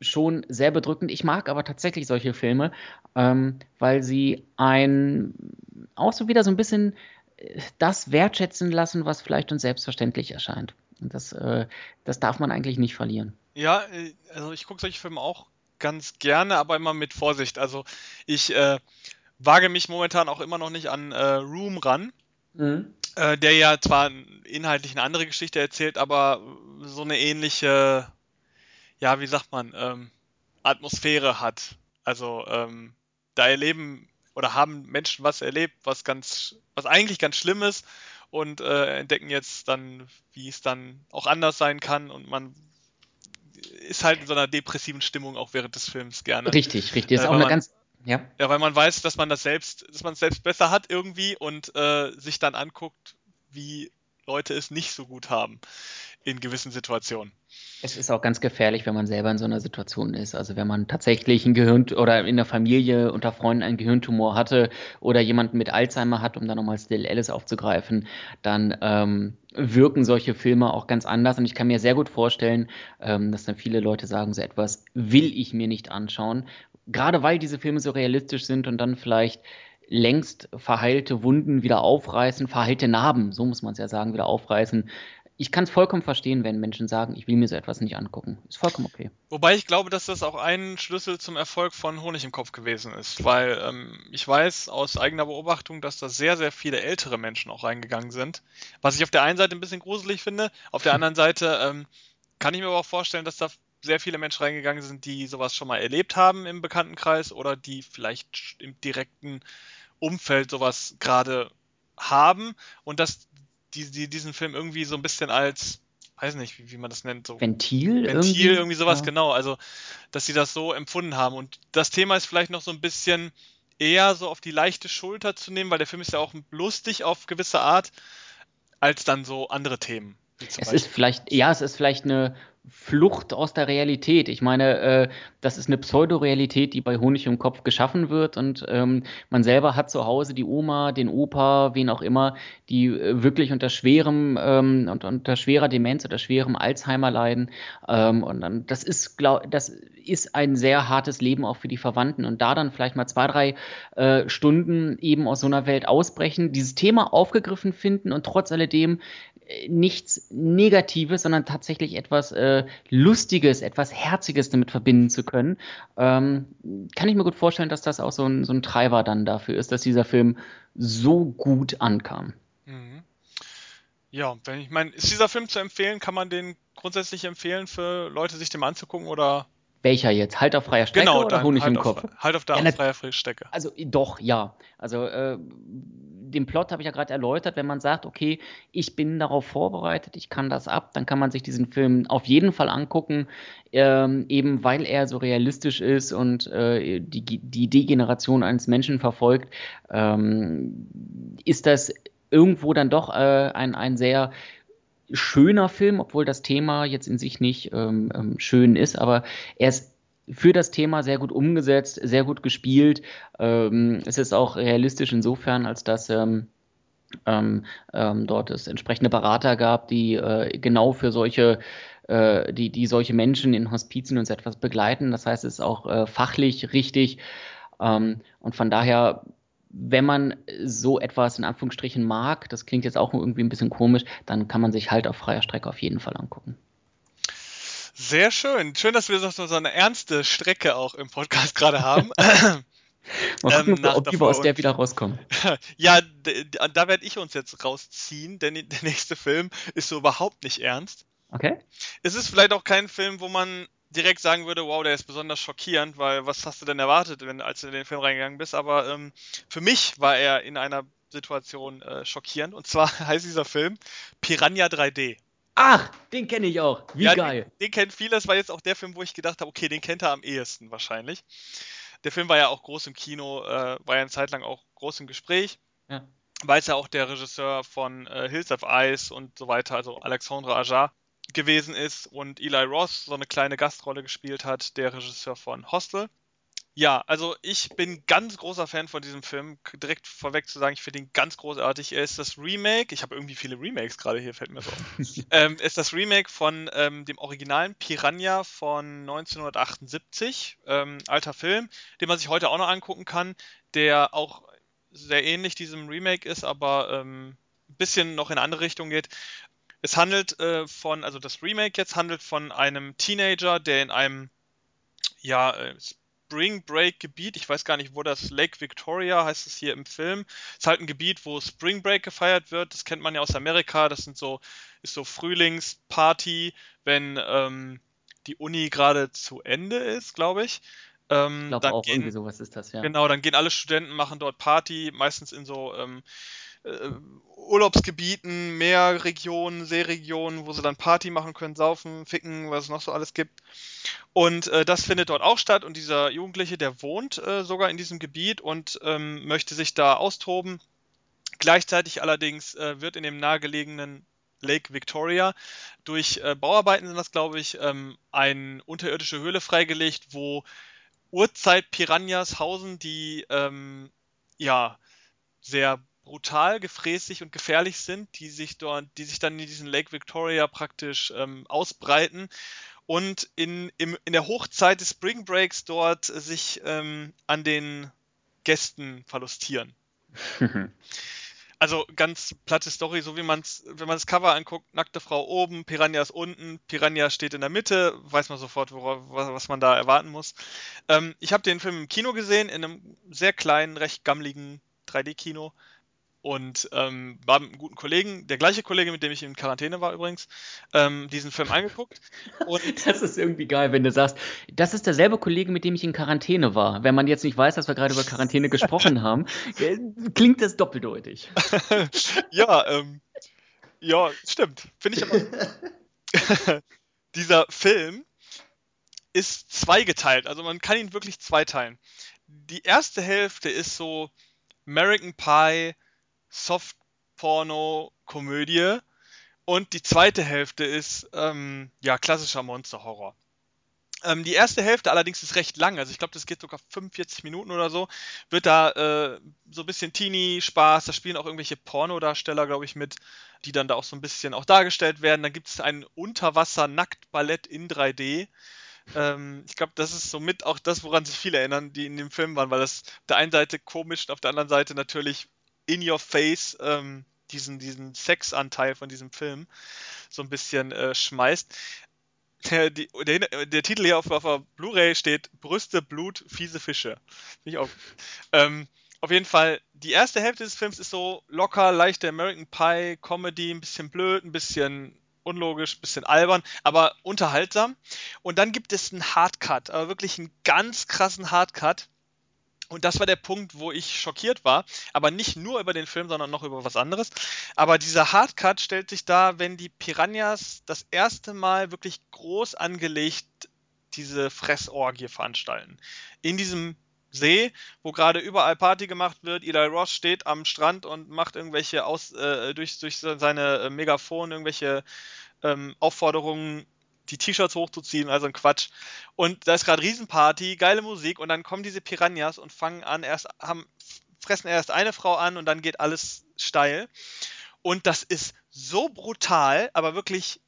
schon sehr bedrückend. Ich mag aber tatsächlich solche Filme, ähm, weil sie ein auch so wieder so ein bisschen äh, das wertschätzen lassen, was vielleicht uns selbstverständlich erscheint. Und das, äh, das darf man eigentlich nicht verlieren. Ja, äh, also ich gucke solche Filme auch ganz gerne, aber immer mit Vorsicht. Also ich äh, wage mich momentan auch immer noch nicht an äh, Room ran, mhm. äh, der ja zwar inhaltlich eine andere Geschichte erzählt, aber so eine ähnliche, ja, wie sagt man, ähm, Atmosphäre hat. Also ähm, da erleben oder haben Menschen was erlebt, was ganz, was eigentlich ganz schlimm ist und äh, entdecken jetzt dann, wie es dann auch anders sein kann und man ist halt in so einer depressiven Stimmung auch während des Films gerne. Richtig, richtig. Ist äh, auch eine man, ganz ja. Ja, weil man weiß, dass man das selbst, dass man es selbst besser hat irgendwie und äh, sich dann anguckt, wie Leute es nicht so gut haben in gewissen Situationen. Es ist auch ganz gefährlich, wenn man selber in so einer Situation ist. Also wenn man tatsächlich ein Gehirn oder in der Familie unter Freunden einen Gehirntumor hatte oder jemanden mit Alzheimer hat, um dann nochmal Still Alice aufzugreifen, dann ähm, wirken solche Filme auch ganz anders. Und ich kann mir sehr gut vorstellen, ähm, dass dann viele Leute sagen, so etwas will ich mir nicht anschauen. Gerade weil diese Filme so realistisch sind und dann vielleicht längst verheilte Wunden wieder aufreißen, verheilte Narben, so muss man es ja sagen, wieder aufreißen, ich kann es vollkommen verstehen, wenn Menschen sagen, ich will mir so etwas nicht angucken. Ist vollkommen okay. Wobei ich glaube, dass das auch ein Schlüssel zum Erfolg von Honig im Kopf gewesen ist, weil ähm, ich weiß aus eigener Beobachtung, dass da sehr, sehr viele ältere Menschen auch reingegangen sind. Was ich auf der einen Seite ein bisschen gruselig finde, auf der anderen Seite ähm, kann ich mir aber auch vorstellen, dass da sehr viele Menschen reingegangen sind, die sowas schon mal erlebt haben im Bekanntenkreis oder die vielleicht im direkten Umfeld sowas gerade haben und dass die, die diesen Film irgendwie so ein bisschen als, weiß nicht, wie, wie man das nennt, so Ventil, Ventil irgendwie, irgendwie sowas, ja. genau. Also, dass sie das so empfunden haben. Und das Thema ist vielleicht noch so ein bisschen eher so auf die leichte Schulter zu nehmen, weil der Film ist ja auch lustig auf gewisse Art, als dann so andere Themen. Es Beispiel. ist vielleicht, ja, es ist vielleicht eine Flucht aus der Realität. Ich meine, äh, das ist eine Pseudorealität, die bei Honig im Kopf geschaffen wird und ähm, man selber hat zu Hause die Oma, den Opa, wen auch immer, die äh, wirklich unter schwerem ähm, und unter schwerer Demenz oder schwerem Alzheimer leiden. Ähm, und dann, das ist, glaub, das ist ein sehr hartes Leben auch für die Verwandten und da dann vielleicht mal zwei, drei äh, Stunden eben aus so einer Welt ausbrechen, dieses Thema aufgegriffen finden und trotz alledem nichts Negatives, sondern tatsächlich etwas äh, Lustiges, etwas Herziges damit verbinden zu können, ähm, kann ich mir gut vorstellen, dass das auch so ein, so ein Treiber dann dafür ist, dass dieser Film so gut ankam. Mhm. Ja, wenn ich meine, ist dieser Film zu empfehlen? Kann man den grundsätzlich empfehlen für Leute, sich den anzugucken oder? Welcher jetzt? Halt auf freier Strecke genau, oder Honig halt im Kopf? Halt auf der ja, Freier Strecke. Also doch, ja. Also äh, den Plot habe ich ja gerade erläutert, wenn man sagt, okay, ich bin darauf vorbereitet, ich kann das ab, dann kann man sich diesen Film auf jeden Fall angucken, ähm, eben weil er so realistisch ist und äh, die, die Degeneration eines Menschen verfolgt, ähm, ist das irgendwo dann doch äh, ein, ein sehr schöner Film, obwohl das Thema jetzt in sich nicht ähm, ähm, schön ist, aber er ist für das Thema sehr gut umgesetzt, sehr gut gespielt. Ähm, es ist auch realistisch insofern, als dass ähm, ähm, ähm dort es entsprechende Berater gab, die äh, genau für solche äh, die, die solche Menschen in Hospizen und so etwas begleiten. Das heißt, es ist auch äh, fachlich richtig. Ähm, und von daher wenn man so etwas in Anführungsstrichen mag, das klingt jetzt auch irgendwie ein bisschen komisch, dann kann man sich halt auf freier Strecke auf jeden Fall angucken. Sehr schön. Schön, dass wir so eine ernste Strecke auch im Podcast gerade haben. Mal gucken, ähm, ob wir aus der wieder rauskommen. ja, da werde ich uns jetzt rausziehen, denn der nächste Film ist so überhaupt nicht ernst. Okay. Es ist vielleicht auch kein Film, wo man direkt sagen würde, wow, der ist besonders schockierend, weil was hast du denn erwartet, wenn, als du in den Film reingegangen bist? Aber ähm, für mich war er in einer Situation äh, schockierend. Und zwar heißt dieser Film Piranha 3D. Ach, den kenne ich auch. Wie ja, geil. Den, den kennt viele. Das war jetzt auch der Film, wo ich gedacht habe, okay, den kennt er am ehesten wahrscheinlich. Der Film war ja auch groß im Kino, äh, war ja eine Zeit lang auch groß im Gespräch. Ja. Weil es ja auch der Regisseur von äh, Hills of Ice und so weiter, also Alexandre Ajar, gewesen ist und Eli Ross so eine kleine Gastrolle gespielt hat, der Regisseur von Hostel. Ja, also ich bin ganz großer Fan von diesem Film. Direkt vorweg zu sagen, ich finde ihn ganz großartig. Er ist das Remake, ich habe irgendwie viele Remakes gerade hier, fällt mir so. ähm, ist das Remake von ähm, dem originalen Piranha von 1978. Ähm, alter Film, den man sich heute auch noch angucken kann, der auch sehr ähnlich diesem Remake ist, aber ein ähm, bisschen noch in eine andere Richtung geht. Es handelt äh, von, also das Remake jetzt handelt von einem Teenager, der in einem, ja, äh, Spring Break Gebiet, ich weiß gar nicht, wo das Lake Victoria heißt es hier im Film. Es ist halt ein Gebiet, wo Spring Break gefeiert wird. Das kennt man ja aus Amerika. Das sind so, ist so Frühlingsparty, wenn ähm, die Uni gerade zu Ende ist, glaube ich. Ähm, ich glaube auch, gehen, irgendwie sowas ist das, ja. Genau, dann gehen alle Studenten, machen dort Party, meistens in so ähm, äh, Urlaubsgebieten, Meerregionen, Seeregionen, wo sie dann Party machen können, saufen, ficken, was es noch so alles gibt. Und äh, das findet dort auch statt und dieser Jugendliche, der wohnt äh, sogar in diesem Gebiet und ähm, möchte sich da austoben. Gleichzeitig allerdings äh, wird in dem nahegelegenen Lake Victoria durch äh, Bauarbeiten sind das, glaube ich, ähm, eine unterirdische Höhle freigelegt, wo Urzeit-Piranhas hausen, die ähm, ja sehr brutal, gefräßig und gefährlich sind, die sich dort, die sich dann in diesen Lake Victoria praktisch ähm, ausbreiten und in, im, in der Hochzeit des Spring Breaks dort sich ähm, an den Gästen verlustieren. also ganz platte Story, so wie man es, wenn man das Cover anguckt, nackte Frau oben, Piranhas unten, Piranha steht in der Mitte, weiß man sofort, worauf, was man da erwarten muss. Ähm, ich habe den Film im Kino gesehen, in einem sehr kleinen, recht gammligen 3D-Kino und ähm, war mit einem guten Kollegen, der gleiche Kollege, mit dem ich in Quarantäne war übrigens, ähm, diesen Film angeguckt. Und das ist irgendwie geil, wenn du sagst, das ist derselbe Kollege, mit dem ich in Quarantäne war. Wenn man jetzt nicht weiß, dass wir gerade über Quarantäne gesprochen haben, äh, klingt das doppeldeutig. ja, ähm, ja, stimmt. Finde ich aber. Dieser Film ist zweigeteilt, also man kann ihn wirklich zweiteilen. Die erste Hälfte ist so American Pie Soft-Porno-Komödie. Und die zweite Hälfte ist ähm, ja klassischer Monster-Horror. Ähm, die erste Hälfte allerdings ist recht lang, also ich glaube, das geht sogar 45 Minuten oder so. Wird da äh, so ein bisschen Teenie-Spaß, da spielen auch irgendwelche Pornodarsteller, glaube ich, mit, die dann da auch so ein bisschen auch dargestellt werden. Dann gibt es ein Unterwasser-Nacktballett in 3D. Ähm, ich glaube, das ist somit auch das, woran sich viele erinnern, die in dem Film waren, weil das auf der einen Seite komisch und auf der anderen Seite natürlich in your face ähm, diesen, diesen Sexanteil von diesem Film so ein bisschen äh, schmeißt. Der, die, der, der, Titel hier auf, auf der Blu-ray steht Brüste, Blut, fiese Fische. Ich auch. Ähm, auf jeden Fall, die erste Hälfte des Films ist so locker, leichte American Pie, Comedy, ein bisschen blöd, ein bisschen unlogisch, ein bisschen albern, aber unterhaltsam. Und dann gibt es einen Hardcut, aber wirklich einen ganz krassen Hardcut, Und das war der Punkt, wo ich schockiert war. Aber nicht nur über den Film, sondern noch über was anderes. Aber dieser Hardcut stellt sich da, wenn die Piranhas das erste Mal wirklich groß angelegt diese Fressorgie veranstalten. In diesem See, wo gerade überall Party gemacht wird. Eli Ross steht am Strand und macht irgendwelche aus, äh, durch, durch seine Megafon irgendwelche ähm, Aufforderungen, die T-Shirts hochzuziehen, also ein Quatsch. Und da ist gerade Riesenparty, geile Musik und dann kommen diese Piranhas und fangen an, erst haben, fressen erst eine Frau an und dann geht alles steil. Und das ist so brutal, aber wirklich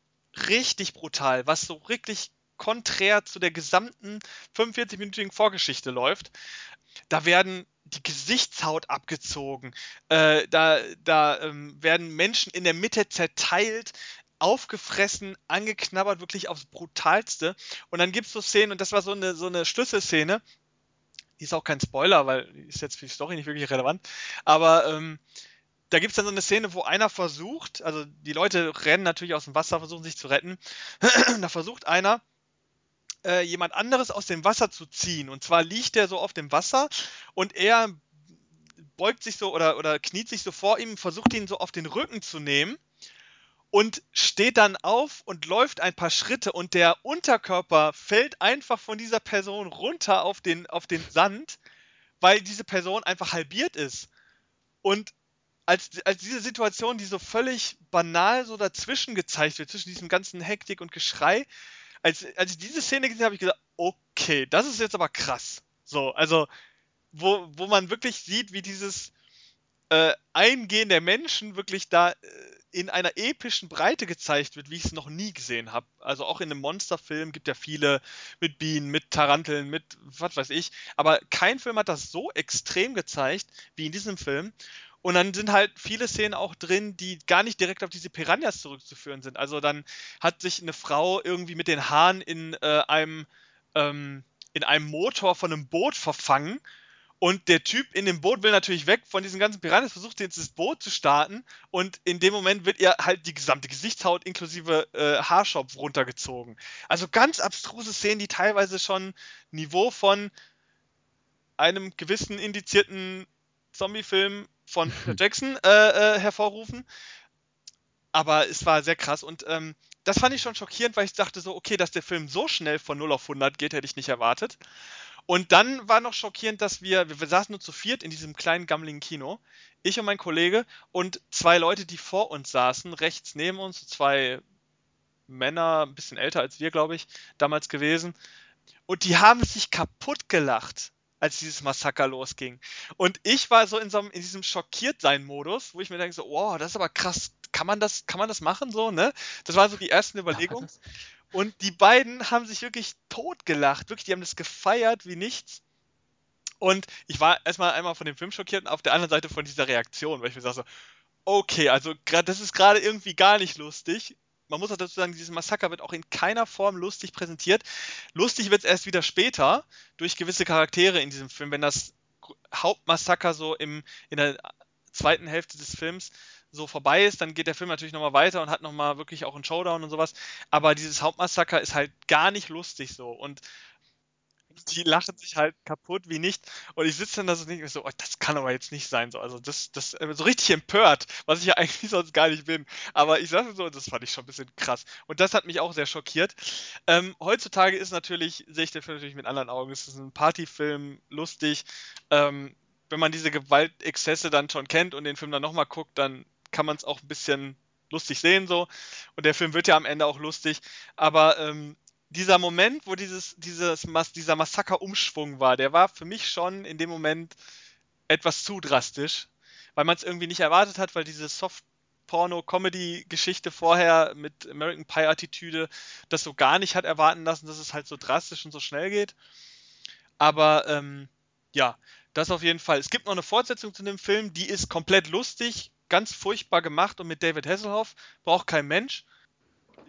richtig brutal, was so wirklich konträr zu der gesamten 45-minütigen Vorgeschichte läuft. Da werden die Gesichtshaut abgezogen, äh, da, da ähm, werden Menschen in der Mitte zerteilt, aufgefressen, angeknabbert, wirklich aufs Brutalste. Und dann gibt es so Szenen, und das war so eine, so eine Schlüsselszene, die ist auch kein Spoiler, weil die ist jetzt für die Story nicht wirklich relevant, aber ähm, da gibt es dann so eine Szene, wo einer versucht, also die Leute rennen natürlich aus dem Wasser, versuchen sich zu retten, da versucht einer, äh, jemand anderes aus dem Wasser zu ziehen. Und zwar liegt er so auf dem Wasser und er beugt sich so oder, oder kniet sich so vor ihm, versucht ihn so auf den Rücken zu nehmen und steht dann auf und läuft ein paar Schritte und der Unterkörper fällt einfach von dieser Person runter auf den, auf den Sand, weil diese Person einfach halbiert ist. Und als, als diese Situation, die so völlig banal so dazwischen gezeigt wird, zwischen diesem ganzen Hektik und Geschrei, als, als ich diese Szene gesehen habe, habe ich gesagt, okay, das ist jetzt aber krass. So, also, wo, wo man wirklich sieht, wie dieses äh, Eingehen der Menschen wirklich da äh, in einer epischen Breite gezeigt wird, wie ich es noch nie gesehen habe. Also auch in einem Monsterfilm gibt ja viele mit Bienen, mit Taranteln, mit was weiß ich. Aber kein Film hat das so extrem gezeigt wie in diesem Film. Und dann sind halt viele Szenen auch drin, die gar nicht direkt auf diese Piranhas zurückzuführen sind. Also dann hat sich eine Frau irgendwie mit den Haaren in äh, einem ähm, in einem Motor von einem Boot verfangen. Und der Typ in dem Boot will natürlich weg von diesen ganzen Piranhas, versucht jetzt das Boot zu starten. Und in dem Moment wird ihr halt die gesamte Gesichtshaut inklusive äh, Haarschopf runtergezogen. Also ganz abstruse Szenen, die teilweise schon Niveau von einem gewissen indizierten Zombie-Film von Jackson äh, äh, hervorrufen. Aber es war sehr krass und ähm, das fand ich schon schockierend, weil ich dachte so, okay, dass der Film so schnell von 0 auf 100 geht, hätte ich nicht erwartet. Und dann war noch schockierend, dass wir, wir saßen nur zu viert in diesem kleinen gammeligen Kino. Ich und mein Kollege und zwei Leute, die vor uns saßen, rechts neben uns, zwei Männer, ein bisschen älter als wir, glaube ich, damals gewesen. Und die haben sich kaputt gelacht als dieses Massaker losging. Und ich war so in, so einem, in diesem Schockiertsein-Modus, wo ich mir denke so, wow, das ist aber krass, kann man das, kann man das machen so, ne? Das waren so die ersten Überlegungen. Und die beiden haben sich wirklich totgelacht, wirklich, die haben das gefeiert wie nichts. Und ich war erstmal einmal von dem Film schockiert und auf der anderen Seite von dieser Reaktion, weil ich mir sage so, okay, also das ist gerade irgendwie gar nicht lustig man muss auch dazu sagen, dieses Massaker wird auch in keiner Form lustig präsentiert. Lustig wird es erst wieder später durch gewisse Charaktere in diesem Film, wenn das Hauptmassaker so im, in der zweiten Hälfte des Films so vorbei ist, dann geht der Film natürlich nochmal weiter und hat nochmal wirklich auch einen Showdown und sowas. Aber dieses Hauptmassaker ist halt gar nicht lustig so. Und die lachen sich halt kaputt wie nicht. Und ich sitze dann da so und denke so, oh, das kann aber jetzt nicht sein. So, also das, das äh, so richtig empört, was ich ja eigentlich sonst gar nicht bin. Aber ich sage so, das fand ich schon ein bisschen krass. Und das hat mich auch sehr schockiert. Ähm, heutzutage ist natürlich, sehe ich den Film natürlich mit anderen Augen. Es ist ein Partyfilm, lustig. Ähm, wenn man diese Gewaltexzesse dann schon kennt und den Film dann nochmal guckt, dann kann man es auch ein bisschen lustig sehen so. Und der Film wird ja am Ende auch lustig. Aber ähm, dieser Moment, wo dieses, dieses, dieser Massaker-Umschwung war, der war für mich schon in dem Moment etwas zu drastisch, weil man es irgendwie nicht erwartet hat, weil diese Soft-Porno-Comedy-Geschichte vorher mit American Pie-Attitüde das so gar nicht hat erwarten lassen, dass es halt so drastisch und so schnell geht. Aber ähm, ja, das auf jeden Fall. Es gibt noch eine Fortsetzung zu dem Film, die ist komplett lustig, ganz furchtbar gemacht und mit David Hasselhoff, braucht kein Mensch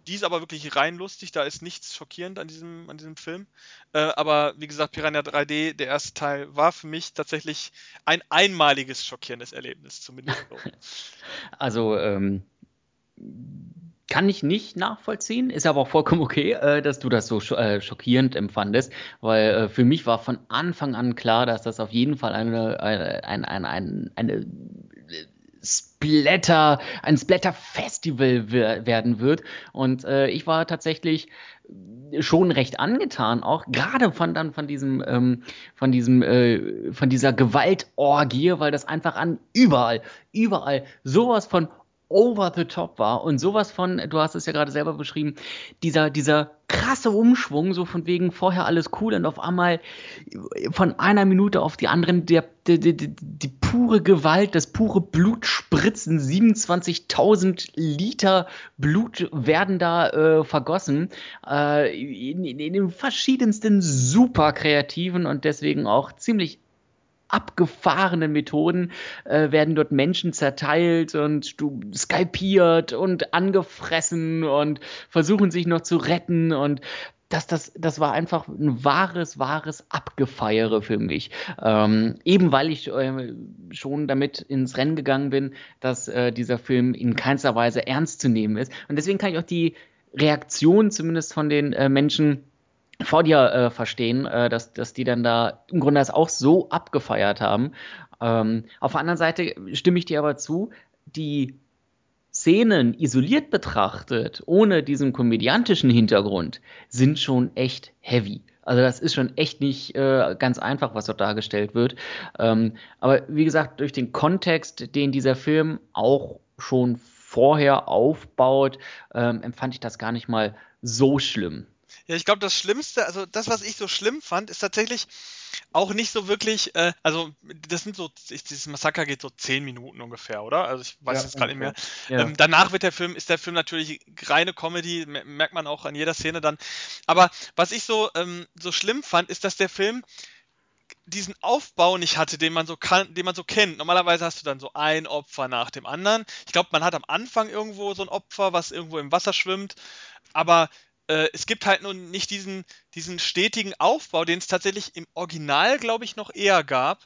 die ist aber wirklich rein lustig, da ist nichts schockierend an diesem, an diesem Film. Äh, aber wie gesagt, Piranha 3D, der erste Teil, war für mich tatsächlich ein einmaliges schockierendes Erlebnis, zumindest so. Also, ähm, kann ich nicht nachvollziehen, ist aber auch vollkommen okay, äh, dass du das so äh, schockierend empfandest, weil äh, für mich war von Anfang an klar, dass das auf jeden Fall eine, eine, eine, eine, eine Splatter, ein Splatter-Festival werden wird. Und äh, ich war tatsächlich schon recht angetan, auch gerade von dann von diesem, ähm, von diesem, äh, von dieser Gewaltorgie, weil das einfach an überall, überall sowas von over the top war und sowas von, du hast es ja gerade selber beschrieben, dieser, dieser krasse Umschwung, so von wegen vorher alles cool und auf einmal von einer Minute auf die anderen der, die, die, die, die pure Gewalt, das pure Blutspritzen, 27.000 Liter Blut werden da äh, vergossen, äh, in, in, in den verschiedensten super kreativen und deswegen auch ziemlich abgefahrenen Methoden äh, werden dort Menschen zerteilt und du skalpiert und angefressen und versuchen sich noch zu retten und das, das, das war einfach ein wahres, wahres Abgefeiere für mich. Ähm, eben weil ich äh, schon damit ins Rennen gegangen bin, dass äh, dieser Film in keinster Weise ernst zu nehmen ist. Und deswegen kann ich auch die Reaktion zumindest von den äh, Menschen vor dir äh, verstehen, äh, dass, dass die dann da im Grunde das auch so abgefeiert haben. Ähm, auf der anderen Seite stimme ich dir aber zu, die Szenen isoliert betrachtet, ohne diesen komödiantischen Hintergrund, sind schon echt heavy. Also das ist schon echt nicht äh, ganz einfach, was dort dargestellt wird. Ähm, aber wie gesagt, durch den Kontext, den dieser Film auch schon vorher aufbaut, ähm, empfand ich das gar nicht mal so schlimm. Ja, ich glaube, das Schlimmste, also das, was ich so schlimm fand, ist tatsächlich auch nicht so wirklich, äh, also das sind so, ich, dieses Massaker geht so zehn Minuten ungefähr, oder? Also ich weiß ja, jetzt gerade nicht mehr. Ja. Ähm, danach wird der Film, ist der Film natürlich reine Comedy, merkt man auch an jeder Szene dann. Aber was ich so, ähm, so schlimm fand, ist, dass der Film diesen Aufbau nicht hatte, den man so kann, den man so kennt. Normalerweise hast du dann so ein Opfer nach dem anderen. Ich glaube, man hat am Anfang irgendwo so ein Opfer, was irgendwo im Wasser schwimmt, aber äh, es gibt halt nun nicht diesen, diesen stetigen Aufbau, den es tatsächlich im Original, glaube ich, noch eher gab.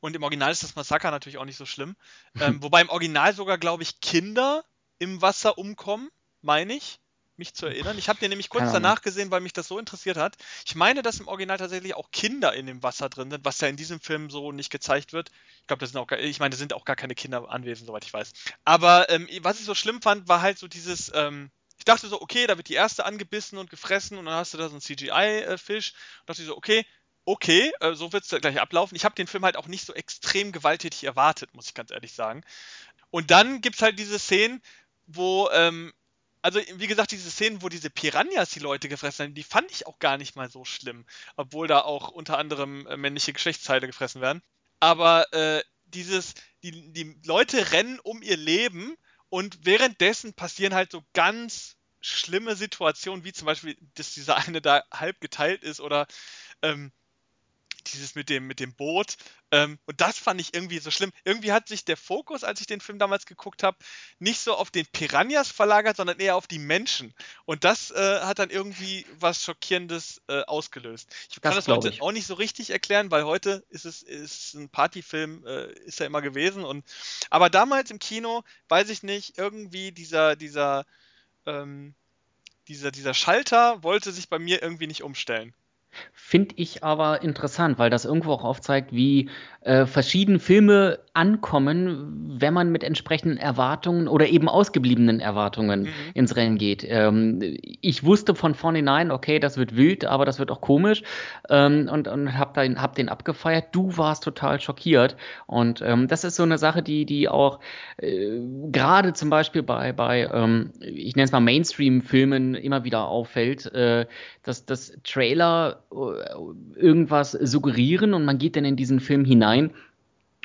Und im Original ist das Massaker natürlich auch nicht so schlimm. ähm, wobei im Original sogar, glaube ich, Kinder im Wasser umkommen, meine ich, mich zu erinnern. Ich habe den nämlich kurz danach gesehen, weil mich das so interessiert hat. Ich meine, dass im Original tatsächlich auch Kinder in dem Wasser drin sind, was ja in diesem Film so nicht gezeigt wird. Ich glaube, das sind auch, ich meine, da sind auch gar keine Kinder anwesend, soweit ich weiß. Aber ähm, was ich so schlimm fand, war halt so dieses, ähm, ich dachte so, okay, da wird die erste angebissen und gefressen und dann hast du da so einen CGI-Fisch. Und dachte ich so, okay, okay, äh, so wird es gleich ablaufen. Ich habe den Film halt auch nicht so extrem gewalttätig erwartet, muss ich ganz ehrlich sagen. Und dann gibt es halt diese Szenen, wo, ähm, also wie gesagt, diese Szenen, wo diese Piranhas die Leute gefressen haben, die fand ich auch gar nicht mal so schlimm. Obwohl da auch unter anderem äh, männliche Geschlechtsteile gefressen werden. Aber äh, dieses, die, die Leute rennen um ihr Leben und währenddessen passieren halt so ganz schlimme Situationen, wie zum Beispiel, dass dieser eine da halb geteilt ist oder ähm, dieses mit dem, mit dem Boot. Ähm, und das fand ich irgendwie so schlimm. Irgendwie hat sich der Fokus, als ich den Film damals geguckt habe, nicht so auf den Piranhas verlagert, sondern eher auf die Menschen. Und das äh, hat dann irgendwie was Schockierendes äh, ausgelöst. Ich kann das, das heute ich. auch nicht so richtig erklären, weil heute ist es ist ein Partyfilm, äh, ist er immer gewesen. Und aber damals im Kino, weiß ich nicht, irgendwie dieser, dieser, ähm, dieser, dieser Schalter wollte sich bei mir irgendwie nicht umstellen. Finde ich aber interessant, weil das irgendwo auch aufzeigt, wie äh, verschiedene Filme ankommen, wenn man mit entsprechenden Erwartungen oder eben ausgebliebenen Erwartungen mhm. ins Rennen geht. Ähm, ich wusste von vornherein, okay, das wird wild, aber das wird auch komisch ähm, und, und hab, den, hab den abgefeiert. Du warst total schockiert und ähm, das ist so eine Sache, die, die auch äh, gerade zum Beispiel bei, bei ähm, ich nenne es mal Mainstream-Filmen immer wieder auffällt, äh, dass das Trailer irgendwas suggerieren und man geht dann in diesen Film hinein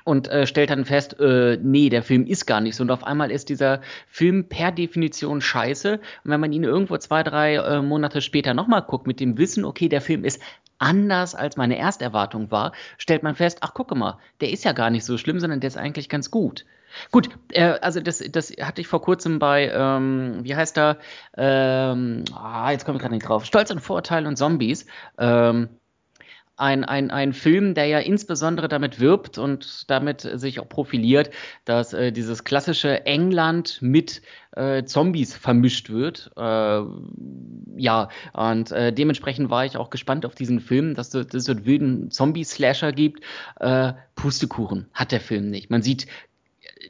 und äh, stellt dann fest, äh, nee, der Film ist gar nicht so. Und auf einmal ist dieser Film per Definition scheiße. Und wenn man ihn irgendwo zwei, drei äh, Monate später nochmal guckt, mit dem Wissen, okay, der Film ist anders als meine Ersterwartung war, stellt man fest, ach gucke mal, der ist ja gar nicht so schlimm, sondern der ist eigentlich ganz gut. Gut, äh, also das, das hatte ich vor kurzem bei, ähm, wie heißt er? Ähm, ah, jetzt komme ich gerade nicht drauf. Stolz und Vorurteil und Zombies. Ähm, ein, ein, ein Film, der ja insbesondere damit wirbt und damit sich auch profiliert, dass äh, dieses klassische England mit äh, Zombies vermischt wird. Äh, ja, und äh, dementsprechend war ich auch gespannt auf diesen Film, dass, dass es so einen wilden Zombie-Slasher gibt. Äh, Pustekuchen hat der Film nicht. Man sieht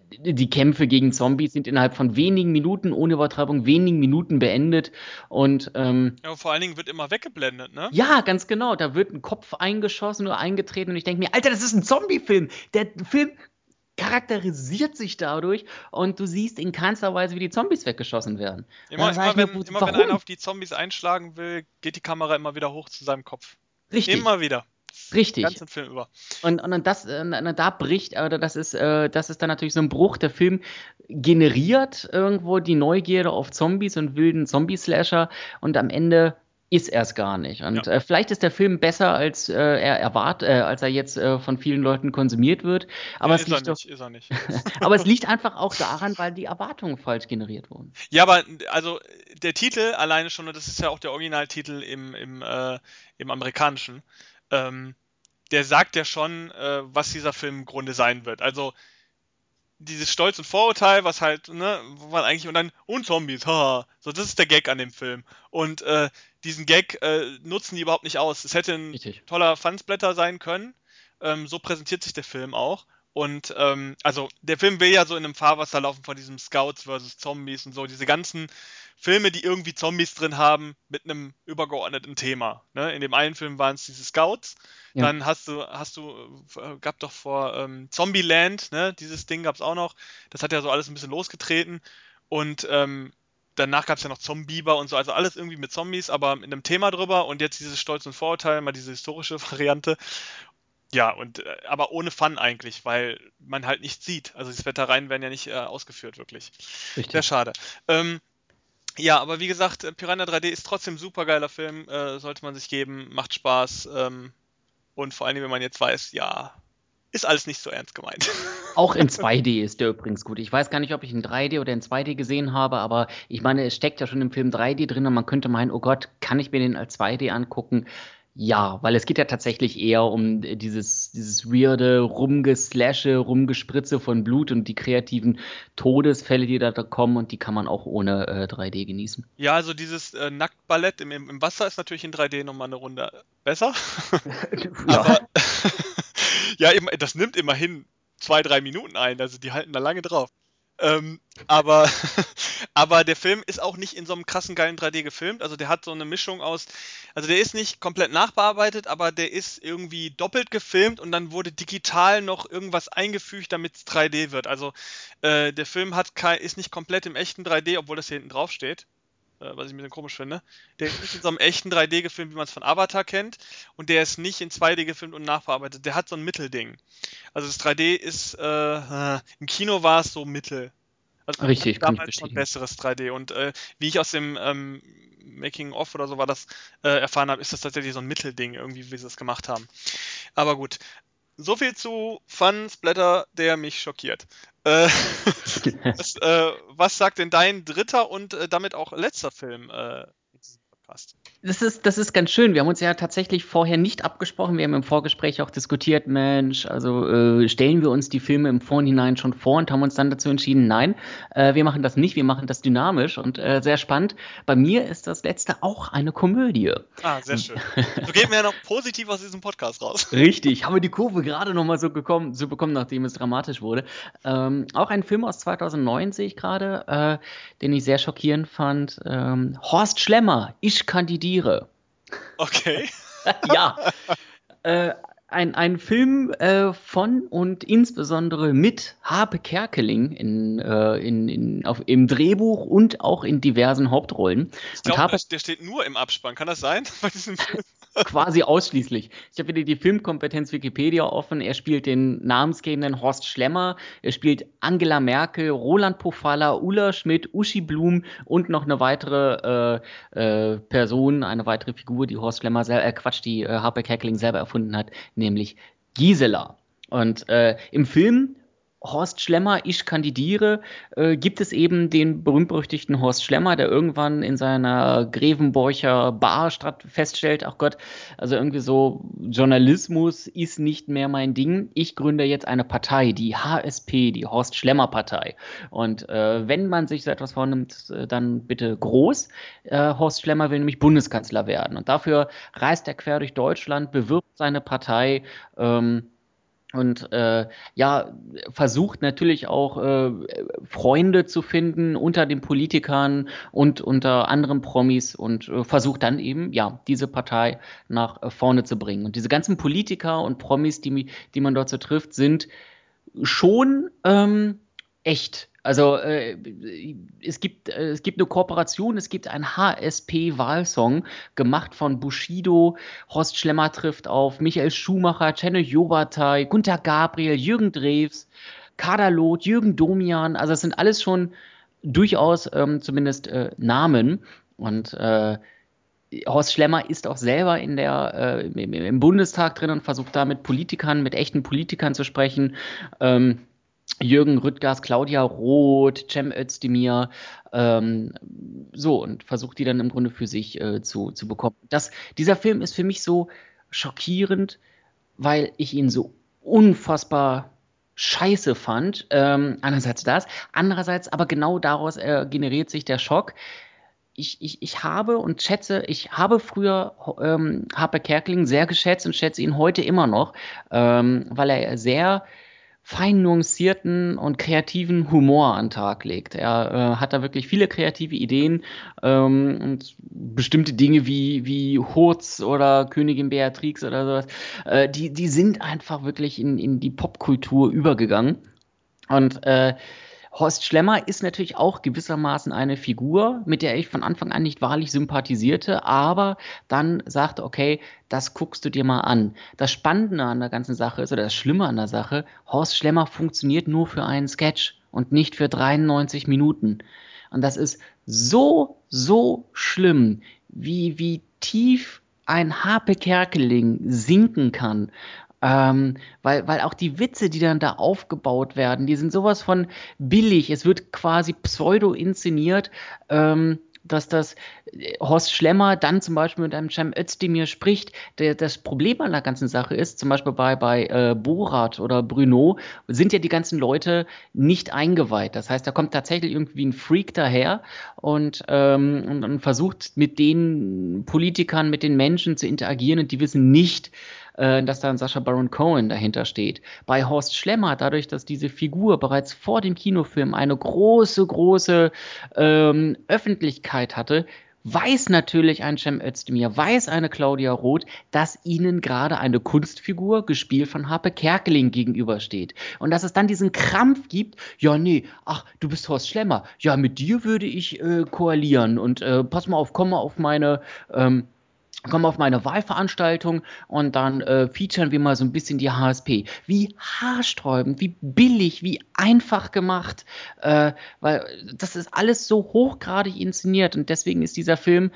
die Kämpfe gegen Zombies sind innerhalb von wenigen Minuten, ohne Übertreibung, wenigen Minuten beendet. Und ähm, ja, vor allen Dingen wird immer weggeblendet, ne? Ja, ganz genau. Da wird ein Kopf eingeschossen oder eingetreten und ich denke mir, Alter, das ist ein Zombie-Film. Der Film charakterisiert sich dadurch und du siehst in keinster Weise, wie die Zombies weggeschossen werden. Immer, immer, wenn, mir, immer wenn einer auf die Zombies einschlagen will, geht die Kamera immer wieder hoch zu seinem Kopf. Richtig. Immer wieder. Richtig. Den ganzen Film über. Und, und das, äh, da bricht, oder das ist, äh, das ist dann natürlich so ein Bruch. Der Film generiert irgendwo die Neugierde auf Zombies und wilden Zombie-Slasher und am Ende ist er es gar nicht. Und ja. äh, vielleicht ist der Film besser, als äh, er erwartet, äh, als er jetzt äh, von vielen Leuten konsumiert wird. Aber ja, es liegt nicht, doch, ist er nicht. aber es liegt einfach auch daran, weil die Erwartungen falsch generiert wurden. Ja, aber also der Titel alleine schon, und das ist ja auch der Originaltitel im, im, äh, im amerikanischen, ähm, der sagt ja schon, äh, was dieser Film im Grunde sein wird. Also dieses Stolz und Vorurteil, was halt, ne, wo man eigentlich und dann und Zombies, haha. So, das ist der Gag an dem Film. Und äh, diesen Gag äh, nutzen die überhaupt nicht aus. Es hätte ein Richtig. toller Fansblätter sein können. Ähm, so präsentiert sich der Film auch. Und ähm, also der Film will ja so in einem Fahrwasser laufen von diesem Scouts versus Zombies und so. Diese ganzen Filme, die irgendwie Zombies drin haben, mit einem übergeordneten Thema. Ne? In dem einen Film waren es diese Scouts. Ja. Dann hast du, hast du, äh, gab doch vor ähm, Zombieland, ne? dieses Ding gab es auch noch. Das hat ja so alles ein bisschen losgetreten. Und ähm, danach gab es ja noch Zombieber und so, also alles irgendwie mit Zombies, aber mit einem Thema drüber. Und jetzt dieses Stolz und Vorurteil, mal diese historische Variante. Ja, und äh, aber ohne Fun eigentlich, weil man halt nichts sieht. Also die Wettereien werden ja nicht äh, ausgeführt, wirklich. Richtig. Sehr schade. Ähm, ja, aber wie gesagt, äh, Piranha 3D ist trotzdem super geiler Film, äh, sollte man sich geben, macht Spaß ähm, und vor allem, wenn man jetzt weiß, ja, ist alles nicht so ernst gemeint. Auch in 2D ist der übrigens gut. Ich weiß gar nicht, ob ich in 3D oder in 2D gesehen habe, aber ich meine, es steckt ja schon im Film 3D drin und man könnte meinen, oh Gott, kann ich mir den als 2D angucken? Ja, weil es geht ja tatsächlich eher um dieses, dieses weirde Rumgeslashe, Rumgespritze von Blut und die kreativen Todesfälle, die da, kommen und die kann man auch ohne äh, 3D genießen. Ja, also dieses äh, Nacktballett im, im Wasser ist natürlich in 3D nochmal eine Runde besser. ja. Aber ja, das nimmt immerhin zwei, drei Minuten ein, also die halten da lange drauf. Ähm, aber, aber der Film ist auch nicht in so einem krassen geilen 3D gefilmt. Also der hat so eine Mischung aus, also der ist nicht komplett nachbearbeitet, aber der ist irgendwie doppelt gefilmt und dann wurde digital noch irgendwas eingefügt, damit es 3D wird. Also äh, der Film hat ist nicht komplett im echten 3D, obwohl das hier hinten drauf steht. Äh, was ich ein bisschen komisch finde. Der ist nicht in so einem echten 3D gefilmt, wie man es von Avatar kennt. Und der ist nicht in 2D gefilmt und nachbearbeitet. Der hat so ein Mittelding. Also das 3D ist, äh, im Kino war es so mittel. Also Richtig, kann damals schon besseres 3D. Und äh, wie ich aus dem ähm, Making of oder so war das äh, erfahren habe, ist das tatsächlich so ein Mittelding, irgendwie, wie sie das gemacht haben. Aber gut. So viel zu Fun Splatter, der mich schockiert. Äh, was, äh, was, sagt denn dein dritter und äh, damit auch letzter Film Podcast? Das ist, das ist ganz schön. Wir haben uns ja tatsächlich vorher nicht abgesprochen. Wir haben im Vorgespräch auch diskutiert, Mensch, also äh, stellen wir uns die Filme im Vorhinein schon vor und haben uns dann dazu entschieden, nein, äh, wir machen das nicht, wir machen das dynamisch und äh, sehr spannend. Bei mir ist das letzte auch eine Komödie. Ah, sehr schön. So gehen wir ja noch positiv aus diesem Podcast raus. Richtig, haben wir die Kurve gerade noch mal so, gekommen, so bekommen, nachdem es dramatisch wurde. Ähm, auch ein Film aus 2009 sehe ich gerade, äh, den ich sehr schockierend fand. Ähm, Horst Schlemmer, ich kandidiere studiere. Okay. ja. Äh, ein, ein Film äh, von und insbesondere mit Harpe Kerkeling in, äh, in, in, auf, im Drehbuch und auch in diversen Hauptrollen. Ich glaube, der steht nur im Abspann. Kann das sein? Bei diesem Film? Quasi ausschließlich. Ich habe wieder die Filmkompetenz Wikipedia offen. Er spielt den namensgebenden Horst Schlemmer. Er spielt Angela Merkel, Roland Pofalla, Ulla Schmidt, Uschi Blum und noch eine weitere äh, äh, Person, eine weitere Figur, die Horst Schlemmer selber, äh, Quatsch, die äh, Harper Kerkeling selber erfunden hat, nämlich Gisela. Und äh, im Film Horst Schlemmer, ich kandidiere, äh, gibt es eben den berühmt-berüchtigten Horst Schlemmer, der irgendwann in seiner Grevenborcher Bar feststellt, ach Gott, also irgendwie so, Journalismus ist nicht mehr mein Ding. Ich gründe jetzt eine Partei, die HSP, die Horst Schlemmer Partei. Und äh, wenn man sich so etwas vornimmt, äh, dann bitte groß. Äh, Horst Schlemmer will nämlich Bundeskanzler werden. Und dafür reist er quer durch Deutschland, bewirbt seine Partei, ähm, und äh, ja, versucht natürlich auch äh, Freunde zu finden unter den Politikern und unter anderen Promis und äh, versucht dann eben, ja, diese Partei nach vorne zu bringen. Und diese ganzen Politiker und Promis, die, die man dort so trifft, sind schon ähm, echt. Also äh, es, gibt, äh, es gibt eine Kooperation, es gibt einen HSP-Wahlsong, gemacht von Bushido, Horst Schlemmer trifft auf Michael Schumacher, Cenne Jobatai, Gunter Gabriel, Jürgen Drews, Kaderlot, Jürgen Domian, also es sind alles schon durchaus ähm, zumindest äh, Namen und äh, Horst Schlemmer ist auch selber in der, äh, im, im, Bundestag drin und versucht da mit Politikern, mit echten Politikern zu sprechen. Ähm, Jürgen Rüttgers, Claudia Roth, Cem Özdemir, ähm, so und versucht die dann im Grunde für sich äh, zu, zu bekommen. Das, dieser Film ist für mich so schockierend, weil ich ihn so unfassbar scheiße fand. Ähm, einerseits das, andererseits aber genau daraus äh, generiert sich der Schock. Ich, ich, ich habe und schätze, ich habe früher ähm, Harper Kerkeling sehr geschätzt und schätze ihn heute immer noch, ähm, weil er sehr fein nuancierten und kreativen Humor an den Tag legt. Er äh, hat da wirklich viele kreative Ideen ähm, und bestimmte Dinge wie, wie Hurz oder Königin Beatrix oder sowas, äh, die, die sind einfach wirklich in, in die Popkultur übergegangen. Und äh, Horst Schlemmer ist natürlich auch gewissermaßen eine Figur, mit der ich von Anfang an nicht wahrlich sympathisierte, aber dann sagte, okay, das guckst du dir mal an. Das Spannende an der ganzen Sache ist, oder das Schlimme an der Sache, Horst Schlemmer funktioniert nur für einen Sketch und nicht für 93 Minuten. Und das ist so, so schlimm, wie, wie tief ein Harpe Kerkeling sinken kann ähm, weil, weil auch die Witze, die dann da aufgebaut werden, die sind sowas von billig. Es wird quasi pseudo inszeniert. Ähm, dass das äh, Horst Schlemmer dann zum Beispiel mit einem Cem Özdemir spricht. Der, das Problem an der ganzen Sache ist, zum Beispiel bei, bei äh, Borat oder Bruno, sind ja die ganzen Leute nicht eingeweiht. Das heißt, da kommt tatsächlich irgendwie ein Freak daher und, ähm, und, und versucht mit den Politikern, mit den Menschen zu interagieren und die wissen nicht, äh, dass da ein Sascha Baron Cohen dahinter steht. Bei Horst Schlemmer, dadurch, dass diese Figur bereits vor dem Kinofilm eine große, große ähm, Öffentlichkeit hatte, weiß natürlich ein Cem Özdemir, weiß eine Claudia Roth, dass ihnen gerade eine Kunstfigur, gespielt von Harpe Kerkeling, gegenübersteht. Und dass es dann diesen Krampf gibt, ja, nee, ach, du bist Horst Schlemmer, ja, mit dir würde ich äh, koalieren und äh, pass mal auf, komm mal auf meine ähm, komm auf meine Wahlveranstaltung und dann äh, featuren wir mal so ein bisschen die HSP. Wie haarsträubend, wie billig, wie einfach gemacht, äh, weil das ist alles so hochgradig inszeniert und deswegen ist dieser Film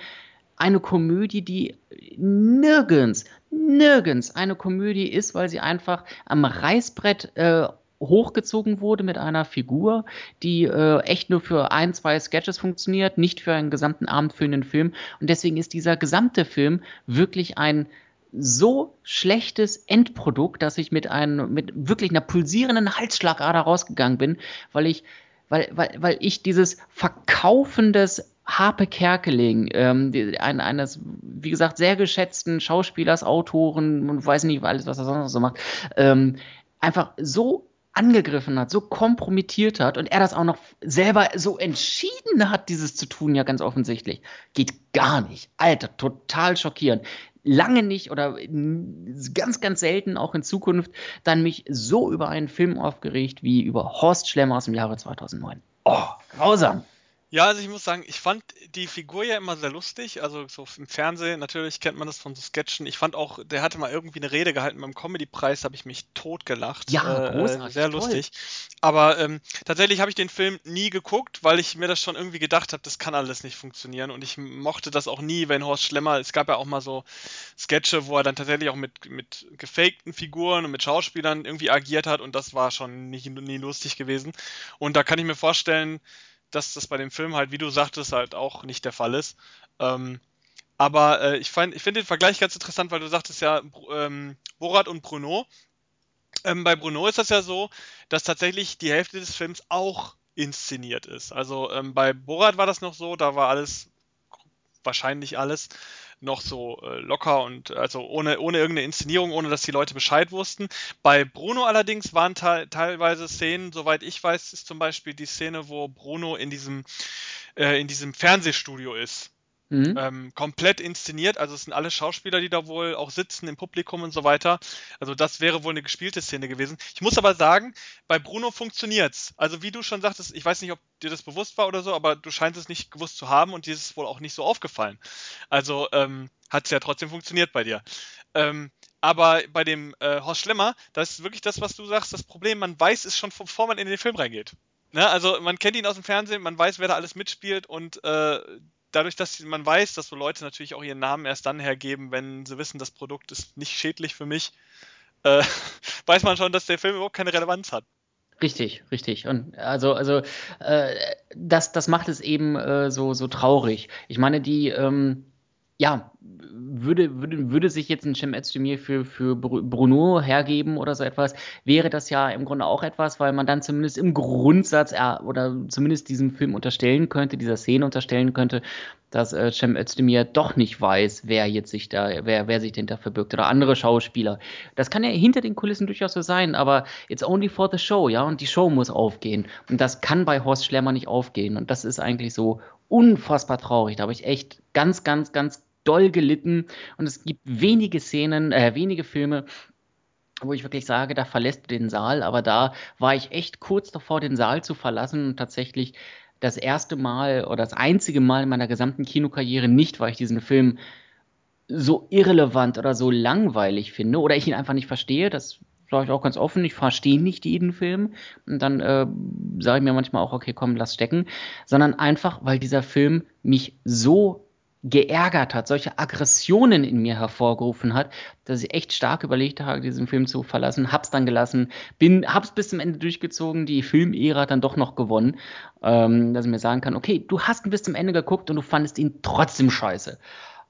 eine Komödie, die nirgends, nirgends eine Komödie ist, weil sie einfach am Reißbrett äh, hochgezogen wurde mit einer Figur, die äh, echt nur für ein, zwei Sketches funktioniert, nicht für einen gesamten Abend füllenden Film. Und deswegen ist dieser gesamte Film wirklich ein so schlechtes Endprodukt, dass ich mit einem, mit wirklich einer pulsierenden Halsschlagader rausgegangen bin, weil ich, weil, weil, weil ich dieses Verkaufen des Harpe Kerkeling, ähm, ein, eines, wie gesagt, sehr geschätzten Schauspielers, Autoren und weiß nicht alles, was er sonst so macht, ähm, einfach so angegriffen hat, so kompromittiert hat und er das auch noch selber so entschieden hat, dieses zu tun, ja ganz offensichtlich. Geht gar nicht. Alter, total schockierend. Lange nicht oder ganz, ganz selten auch in Zukunft dann mich so über einen Film aufgeregt wie über Horst Schlemmer aus dem Jahre 2009. Oh, grausam. Ja, also ich muss sagen, ich fand die Figur ja immer sehr lustig. Also so im Fernsehen, natürlich kennt man das von so Sketchen. Ich fand auch, der hatte mal irgendwie eine Rede gehalten beim Comedy-Preis, habe ich mich totgelacht. Ja, Äh, äh, großartig, sehr toll. lustig. Aber ähm, tatsächlich habe ich den Film nie geguckt, weil ich mir das schon irgendwie gedacht habe, das kann alles nicht funktionieren. Und ich mochte das auch nie, wenn Horst Schlemmer, es gab ja auch mal so Sketche, wo er dann tatsächlich auch mit, mit gefakten Figuren und mit Schauspielern irgendwie agiert hat und das war schon nie, nie lustig gewesen. Und da kann ich mir vorstellen, dass das bei dem Film halt, wie du sagtest, halt auch nicht der Fall ist. Ähm, aber äh, ich, ich finde den Vergleich ganz interessant, weil du sagtest ja, ähm, Borat und Bruno. Ähm, bei Bruno ist das ja so, dass tatsächlich die Hälfte des Films auch inszeniert ist. Also ähm, bei Borat war das noch so, da war alles, wahrscheinlich alles, noch so äh, locker und also ohne, ohne irgendeine Inszenierung, ohne dass die Leute Bescheid wussten. Bei Bruno allerdings waren te teilweise Szenen, soweit ich weiß, ist zum Beispiel die Szene, wo Bruno in diesem, äh, in diesem Fernsehstudio ist. Mhm. Ähm, komplett inszeniert, also es sind alle Schauspieler, die da wohl auch sitzen im Publikum und so weiter. Also das wäre wohl eine gespielte Szene gewesen. Ich muss aber sagen, bei Bruno funktioniert's. Also wie du schon sagtest, ich weiß nicht, ob dir das bewusst war oder so, aber du scheinst es nicht gewusst zu haben und dir ist es wohl auch nicht so aufgefallen. Also ähm, hat es ja trotzdem funktioniert bei dir. Ähm, aber bei dem äh, Horst Schlemmer, das ist wirklich das, was du sagst, das Problem, man weiß es schon, bevor man in den Film reingeht. Ne? Also man kennt ihn aus dem Fernsehen, man weiß, wer da alles mitspielt und äh, dadurch, dass man weiß, dass so Leute natürlich auch ihren Namen erst dann hergeben, wenn sie wissen, das Produkt ist nicht schädlich für mich, äh, weiß man schon, dass der Film überhaupt keine Relevanz hat. Richtig, richtig. Und also, also äh, das, das macht es eben äh, so, so traurig. Ich meine, die, ähm, ja, würde, würde, würde sich jetzt ein Cem Özdemir für, für Bru- Bruno hergeben oder so etwas, wäre das ja im Grunde auch etwas, weil man dann zumindest im Grundsatz äh, oder zumindest diesem Film unterstellen könnte, dieser Szene unterstellen könnte, dass äh, Cem Özdemir doch nicht weiß, wer jetzt sich da, wer, wer sich denn da verbirgt oder andere Schauspieler. Das kann ja hinter den Kulissen durchaus so sein, aber it's only for the show, ja, und die Show muss aufgehen. Und das kann bei Horst Schlemmer nicht aufgehen. Und das ist eigentlich so unfassbar traurig. Da habe ich echt ganz, ganz, ganz doll gelitten. Und es gibt wenige Szenen, äh, wenige Filme, wo ich wirklich sage, da verlässt du den Saal, aber da war ich echt kurz davor, den Saal zu verlassen. Und tatsächlich das erste Mal oder das einzige Mal in meiner gesamten Kinokarriere nicht, weil ich diesen Film so irrelevant oder so langweilig finde oder ich ihn einfach nicht verstehe, das sage ich auch ganz offen, ich verstehe nicht jeden Film. Und dann äh, sage ich mir manchmal auch, okay, komm, lass stecken, sondern einfach, weil dieser Film mich so geärgert hat, solche Aggressionen in mir hervorgerufen hat, dass ich echt stark überlegt habe, diesen Film zu verlassen, hab's dann gelassen, bin, hab's bis zum Ende durchgezogen, die Filmära dann doch noch gewonnen, ähm, dass ich mir sagen kann, okay, du hast ihn bis zum Ende geguckt und du fandest ihn trotzdem scheiße.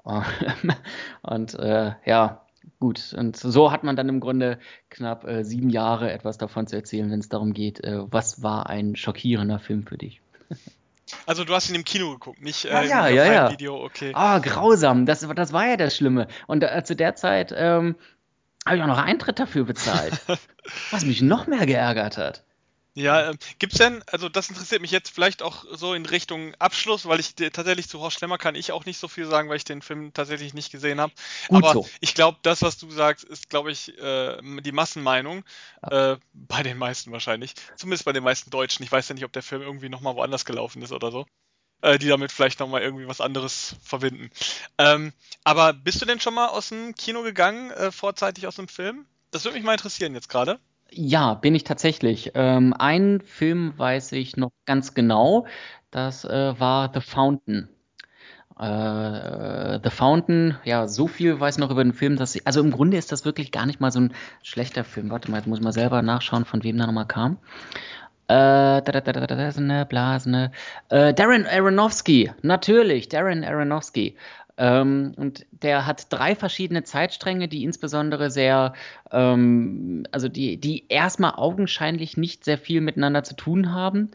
und äh, ja, gut. Und so hat man dann im Grunde knapp äh, sieben Jahre etwas davon zu erzählen, wenn es darum geht, äh, was war ein schockierender Film für dich. Also du hast ihn im Kino geguckt, nicht Ja, äh, ja, im ja, ja. Video, okay. Ah, grausam. Das, das war ja das Schlimme. Und äh, zu der Zeit ähm, habe ich auch noch Eintritt dafür bezahlt. was mich noch mehr geärgert hat. Ja, ähm, gibt's denn, also das interessiert mich jetzt vielleicht auch so in Richtung Abschluss, weil ich dir- tatsächlich zu Horst Schlemmer kann ich auch nicht so viel sagen, weil ich den Film tatsächlich nicht gesehen habe. Aber so. ich glaube, das, was du sagst, ist, glaube ich, äh, die Massenmeinung. Äh, bei den meisten wahrscheinlich. Zumindest bei den meisten Deutschen. Ich weiß ja nicht, ob der Film irgendwie nochmal woanders gelaufen ist oder so. Äh, die damit vielleicht nochmal irgendwie was anderes verbinden. Ähm, aber bist du denn schon mal aus dem Kino gegangen, äh, vorzeitig aus dem Film? Das würde mich mal interessieren jetzt gerade. Ja, bin ich tatsächlich. Ähm, einen Film weiß ich noch ganz genau. Das äh, war The Fountain. Äh, The Fountain, ja, so viel weiß ich noch über den Film, dass ich, also im Grunde ist das wirklich gar nicht mal so ein schlechter Film. Warte mal, jetzt muss ich mal selber nachschauen, von wem der nochmal kam. Äh, da, da, da, da, da, da, ne, Blasene. Äh, Darren Aronofsky, natürlich, Darren Aronofsky. Ähm, und der hat drei verschiedene Zeitstränge, die insbesondere sehr, ähm, also die, die erstmal augenscheinlich nicht sehr viel miteinander zu tun haben.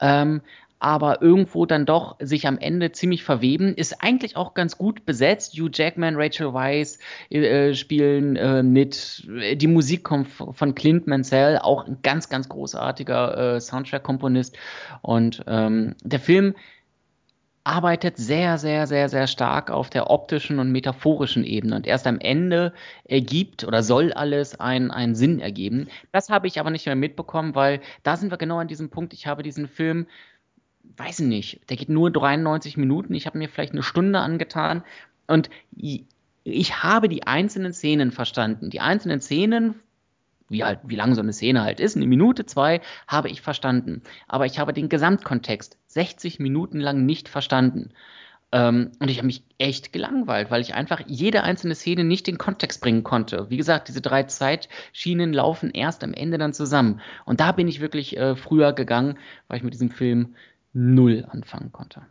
Ähm, aber irgendwo dann doch sich am Ende ziemlich verweben. Ist eigentlich auch ganz gut besetzt. Hugh Jackman, Rachel Weisz äh, spielen äh, mit. Die Musik kommt von Clint Mansell, auch ein ganz, ganz großartiger äh, Soundtrack-Komponist. Und ähm, der Film arbeitet sehr, sehr, sehr, sehr stark auf der optischen und metaphorischen Ebene. Und erst am Ende ergibt oder soll alles einen, einen Sinn ergeben. Das habe ich aber nicht mehr mitbekommen, weil da sind wir genau an diesem Punkt. Ich habe diesen Film weiß ich nicht, der geht nur 93 Minuten. Ich habe mir vielleicht eine Stunde angetan und ich habe die einzelnen Szenen verstanden. Die einzelnen Szenen, wie halt, wie lang so eine Szene halt ist, eine Minute, zwei, habe ich verstanden. Aber ich habe den Gesamtkontext 60 Minuten lang nicht verstanden. Ähm, und ich habe mich echt gelangweilt, weil ich einfach jede einzelne Szene nicht in Kontext bringen konnte. Wie gesagt, diese drei Zeitschienen laufen erst am Ende dann zusammen. Und da bin ich wirklich äh, früher gegangen, weil ich mit diesem Film null anfangen konnte.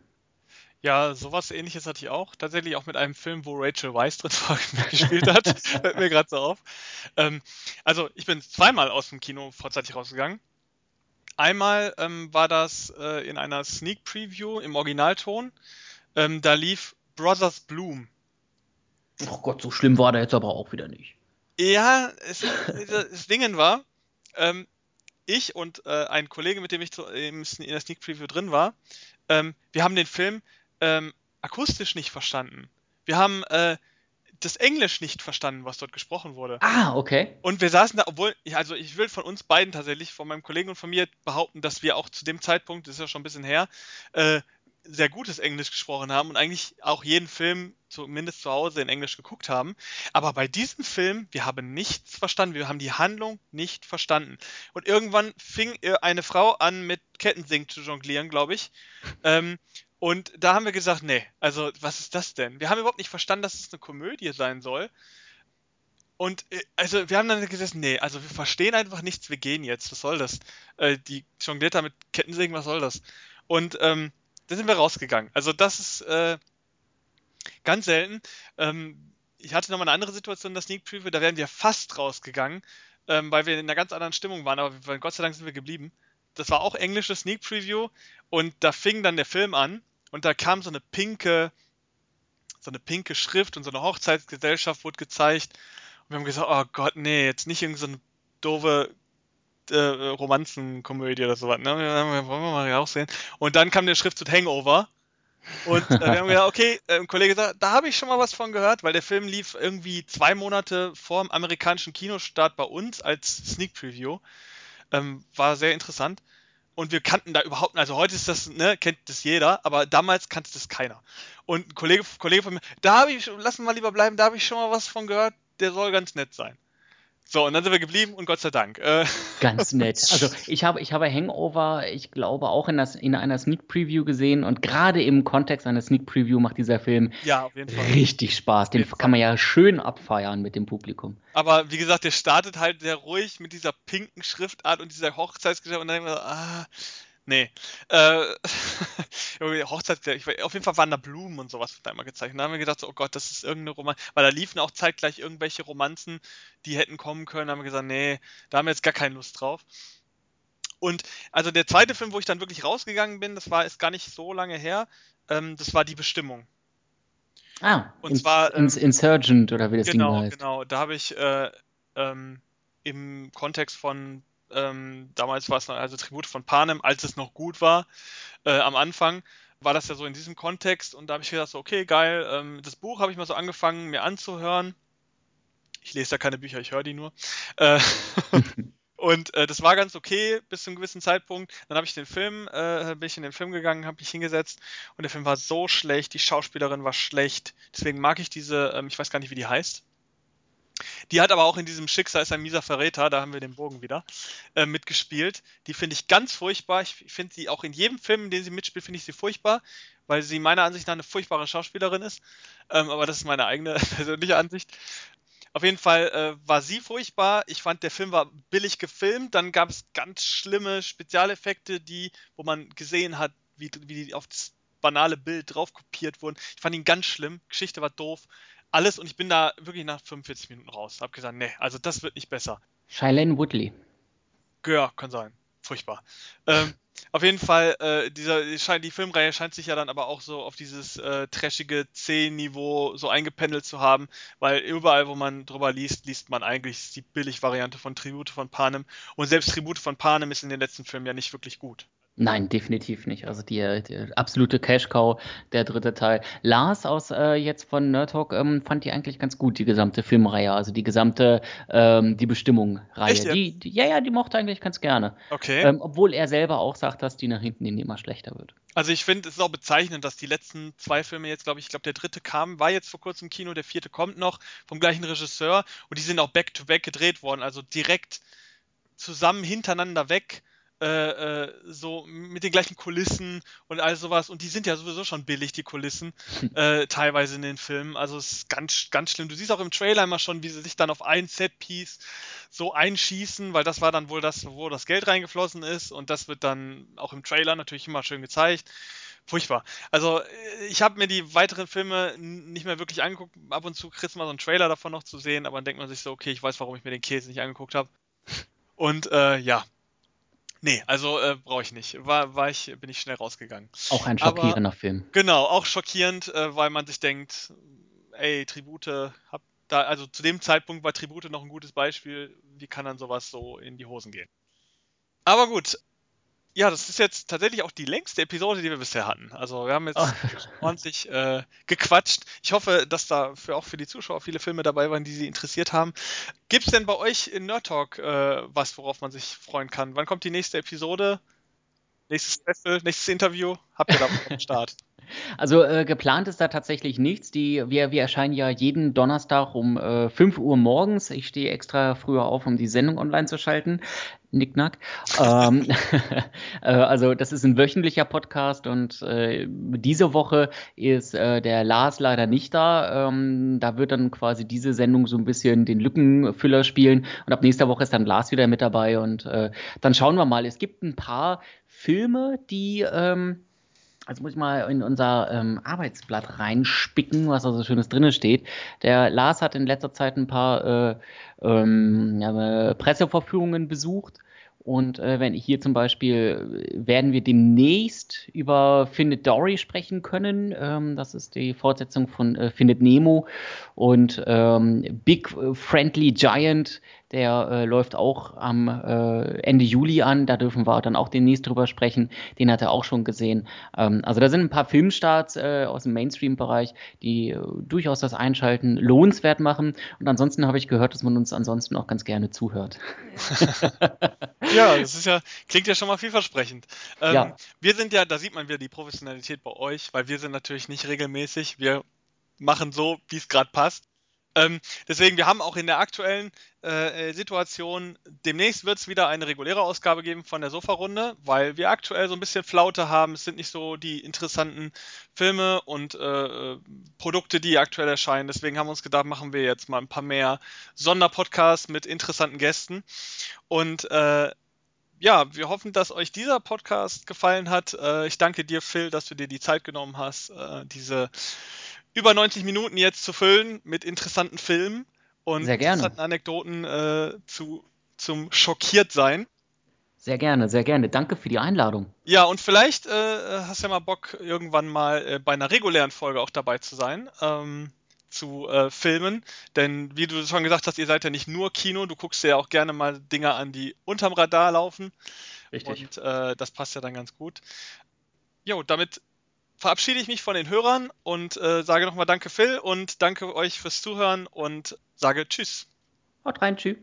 Ja, sowas ähnliches hatte ich auch. Tatsächlich auch mit einem Film, wo Rachel Weisz drin gespielt hat. Fällt mir gerade so auf. Ähm, also, ich bin zweimal aus dem Kino vorzeitig rausgegangen. Einmal ähm, war das äh, in einer Sneak Preview im Originalton. Ähm, da lief Brothers Bloom. Oh Gott, so schlimm war der jetzt aber auch wieder nicht. Ja, es, das Ding war, ähm, ich und äh, ein Kollege, mit dem ich zu, in der Sneak Preview drin war, ähm, wir haben den Film ähm, akustisch nicht verstanden. Wir haben äh, das Englisch nicht verstanden, was dort gesprochen wurde. Ah, okay. Und wir saßen da, obwohl, also ich will von uns beiden tatsächlich, von meinem Kollegen und von mir behaupten, dass wir auch zu dem Zeitpunkt, das ist ja schon ein bisschen her, äh, sehr gutes Englisch gesprochen haben und eigentlich auch jeden Film zumindest zu Hause in Englisch geguckt haben. Aber bei diesem Film, wir haben nichts verstanden. Wir haben die Handlung nicht verstanden. Und irgendwann fing eine Frau an, mit Kettensing zu jonglieren, glaube ich. Ähm, und da haben wir gesagt, nee, also was ist das denn? Wir haben überhaupt nicht verstanden, dass es eine Komödie sein soll. Und äh, also wir haben dann gesagt, nee, also wir verstehen einfach nichts, wir gehen jetzt. Was soll das? Äh, die jongliert da mit Kettensägen, was soll das? Und ähm, da sind wir rausgegangen. Also das ist äh, ganz selten. Ähm, ich hatte nochmal eine andere Situation in der Sneak Preview, da wären wir fast rausgegangen, ähm, weil wir in einer ganz anderen Stimmung waren, aber Gott sei Dank sind wir geblieben. Das war auch englische Sneak Preview und da fing dann der Film an und da kam so eine pinke, so eine pinke Schrift und so eine Hochzeitsgesellschaft wurde gezeigt. Und wir haben gesagt, oh Gott, nee, jetzt nicht irgendeine so doofe äh, Romanzenkomödie oder sowas. Ne? Wollen wir mal raussehen. Und dann kam der Schrift zu Hangover. Und äh, wir haben gesagt, okay, äh, ein Kollege sagt, da habe ich schon mal was von gehört, weil der Film lief irgendwie zwei Monate vor dem amerikanischen Kinostart bei uns als Sneak Preview. Ähm, war sehr interessant und wir kannten da überhaupt nicht. Also heute ist das, ne, kennt das jeder, aber damals kannte das keiner. Und ein Kollege, Kollege von mir, da habe ich, lassen wir lieber bleiben, da habe ich schon mal was von gehört, der soll ganz nett sein. So, und dann sind wir geblieben und Gott sei Dank. Äh, Ganz nett. Also ich habe, ich habe Hangover, ich glaube, auch in, das, in einer Sneak Preview gesehen und gerade im Kontext einer Sneak Preview macht dieser Film ja, richtig Spaß. Den kann man ja schön abfeiern mit dem Publikum. Aber wie gesagt, der startet halt sehr ruhig mit dieser pinken Schriftart und dieser Hochzeitsgeschichte und dann denken wir, ah, Nee. Äh, Hochzeit, ich, auf jeden Fall waren da Blumen und sowas da immer gezeichnet. Da haben wir gedacht, so, oh Gott, das ist irgendeine Roman, weil da liefen auch zeitgleich irgendwelche Romanzen, die hätten kommen können. Da haben wir gesagt, nee, da haben wir jetzt gar keine Lust drauf. Und also der zweite Film, wo ich dann wirklich rausgegangen bin, das war ist gar nicht so lange her, ähm, das war die Bestimmung. Ah, und ins, zwar ähm, ins Insurgent oder wie das genau, Ding heißt. Genau, genau. Da habe ich äh, ähm, im Kontext von ähm, damals war es noch also Tribut von Panem, als es noch gut war, äh, am Anfang war das ja so in diesem Kontext und da habe ich gedacht, so, okay, geil, ähm, das Buch habe ich mal so angefangen, mir anzuhören. Ich lese ja keine Bücher, ich höre die nur. Äh, und äh, das war ganz okay bis zu einem gewissen Zeitpunkt. Dann habe ich den Film, äh, bin ich in den Film gegangen, habe mich hingesetzt und der Film war so schlecht, die Schauspielerin war schlecht. Deswegen mag ich diese, ähm, ich weiß gar nicht, wie die heißt. Die hat aber auch in diesem Schicksal ist ein mieser Verräter, da haben wir den Bogen wieder, äh, mitgespielt. Die finde ich ganz furchtbar. Ich finde sie auch in jedem Film, in dem sie mitspielt, finde ich sie furchtbar, weil sie meiner Ansicht nach eine furchtbare Schauspielerin ist. Ähm, aber das ist meine eigene persönliche Ansicht. Auf jeden Fall äh, war sie furchtbar. Ich fand, der Film war billig gefilmt. Dann gab es ganz schlimme Spezialeffekte, die, wo man gesehen hat, wie, wie die auf das banale Bild drauf kopiert wurden. Ich fand ihn ganz schlimm. Geschichte war doof alles und ich bin da wirklich nach 45 Minuten raus. Hab gesagt, nee, also das wird nicht besser. Shailene Woodley. Ja, kann sein. Furchtbar. Ähm, auf jeden Fall, äh, dieser, die Filmreihe scheint sich ja dann aber auch so auf dieses äh, trashige C-Niveau so eingependelt zu haben, weil überall, wo man drüber liest, liest man eigentlich die Billig-Variante von Tribute von Panem. Und selbst Tribute von Panem ist in den letzten Filmen ja nicht wirklich gut. Nein, definitiv nicht. Also die, die absolute Cash-Cow, der dritte Teil. Lars aus äh, jetzt von Nerd Talk ähm, fand die eigentlich ganz gut, die gesamte Filmreihe, also die gesamte ähm, Die Bestimmung-Reihe. Die, die, ja, ja, die mochte eigentlich ganz gerne. Okay. Ähm, obwohl er selber auch sagt, dass die nach hinten hin immer schlechter wird. Also ich finde, es ist auch bezeichnend, dass die letzten zwei Filme jetzt, glaube ich, ich glaube, der dritte kam, war jetzt vor kurzem im Kino, der vierte kommt noch vom gleichen Regisseur und die sind auch back-to-back -back gedreht worden, also direkt zusammen hintereinander weg äh, äh, so mit den gleichen Kulissen und all sowas. Und die sind ja sowieso schon billig, die Kulissen, äh, teilweise in den Filmen. Also es ist ganz, ganz schlimm. Du siehst auch im Trailer immer schon, wie sie sich dann auf ein Setpiece so einschießen, weil das war dann wohl das, wo das Geld reingeflossen ist. Und das wird dann auch im Trailer natürlich immer schön gezeigt. Furchtbar. Also äh, ich habe mir die weiteren Filme nicht mehr wirklich angeguckt. Ab und zu kriegst du mal so einen Trailer davon noch zu sehen, aber dann denkt man sich so, okay, ich weiß, warum ich mir den Käse nicht angeguckt habe. Und äh, ja, Nee, also äh, brauche ich nicht. War, war ich, bin ich schnell rausgegangen. Auch ein schockierender Aber, Film. Genau, auch schockierend, äh, weil man sich denkt, ey, Tribute, hab da, also zu dem Zeitpunkt war Tribute noch ein gutes Beispiel, wie kann dann sowas so in die Hosen gehen. Aber gut, ja, das ist jetzt tatsächlich auch die längste Episode, die wir bisher hatten. Also wir haben jetzt oh. ordentlich äh, gequatscht. Ich hoffe, dass da für, auch für die Zuschauer viele Filme dabei waren, die sie interessiert haben. Gibt es denn bei euch in Nerd Talk äh, was, worauf man sich freuen kann? Wann kommt die nächste Episode? Nächstes Special, nächstes Interview? Habt ihr da am Start? Also äh, geplant ist da tatsächlich nichts. Die, wir, wir erscheinen ja jeden Donnerstag um äh, 5 Uhr morgens. Ich stehe extra früher auf, um die Sendung online zu schalten. Nicknack. ähm, äh, also das ist ein wöchentlicher Podcast und äh, diese Woche ist äh, der Lars leider nicht da. Ähm, da wird dann quasi diese Sendung so ein bisschen den Lückenfüller spielen und ab nächster Woche ist dann Lars wieder mit dabei und äh, dann schauen wir mal. Es gibt ein paar Filme, die ähm, also muss ich mal in unser ähm, Arbeitsblatt reinspicken, was da so Schönes drin steht. Der Lars hat in letzter Zeit ein paar äh, ähm, ja, Pressevorführungen besucht. Und äh, wenn hier zum Beispiel werden wir demnächst über Findet Dory sprechen können. Ähm, das ist die Fortsetzung von äh, Findet Nemo. Und ähm, Big Friendly Giant der äh, läuft auch am äh, Ende Juli an. Da dürfen wir dann auch demnächst drüber sprechen. Den hat er auch schon gesehen. Ähm, also da sind ein paar Filmstarts äh, aus dem Mainstream-Bereich, die äh, durchaus das Einschalten lohnenswert machen. Und ansonsten habe ich gehört, dass man uns ansonsten auch ganz gerne zuhört. ja, das ist ja, klingt ja schon mal vielversprechend. Ähm, ja. Wir sind ja, da sieht man wieder die Professionalität bei euch, weil wir sind natürlich nicht regelmäßig. Wir machen so, wie es gerade passt. Ähm, deswegen, wir haben auch in der aktuellen äh, äh Situation, demnächst wird es wieder eine reguläre Ausgabe geben von der Sofa-Runde, weil wir aktuell so ein bisschen Flaute haben. Es sind nicht so die interessanten Filme und äh, Produkte, die aktuell erscheinen. Deswegen haben wir uns gedacht, machen wir jetzt mal ein paar mehr Sonderpodcasts mit interessanten Gästen. Und äh, ja, wir hoffen, dass euch dieser Podcast gefallen hat. Äh, ich danke dir, Phil, dass du dir die Zeit genommen hast, äh, diese über 90 Minuten jetzt zu füllen mit interessanten Filmen und sehr gerne. interessanten Anekdoten äh, zu, zum schockiert sein. Sehr gerne, sehr gerne. Danke für die Einladung. Ja, und vielleicht äh, hast du ja mal Bock, irgendwann mal äh, bei einer regulären Folge auch dabei zu sein. Ähm, zu äh, Filmen. Denn wie du schon gesagt hast, ihr seid ja nicht nur Kino, du guckst dir ja auch gerne mal Dinge an, die unterm Radar laufen. Richtig. Und äh, das passt ja dann ganz gut. Jo, damit verabschiede ich mich von den Hörern und äh, sage nochmal Danke Phil und danke euch fürs Zuhören und sage Tschüss. Haut rein, tschüss.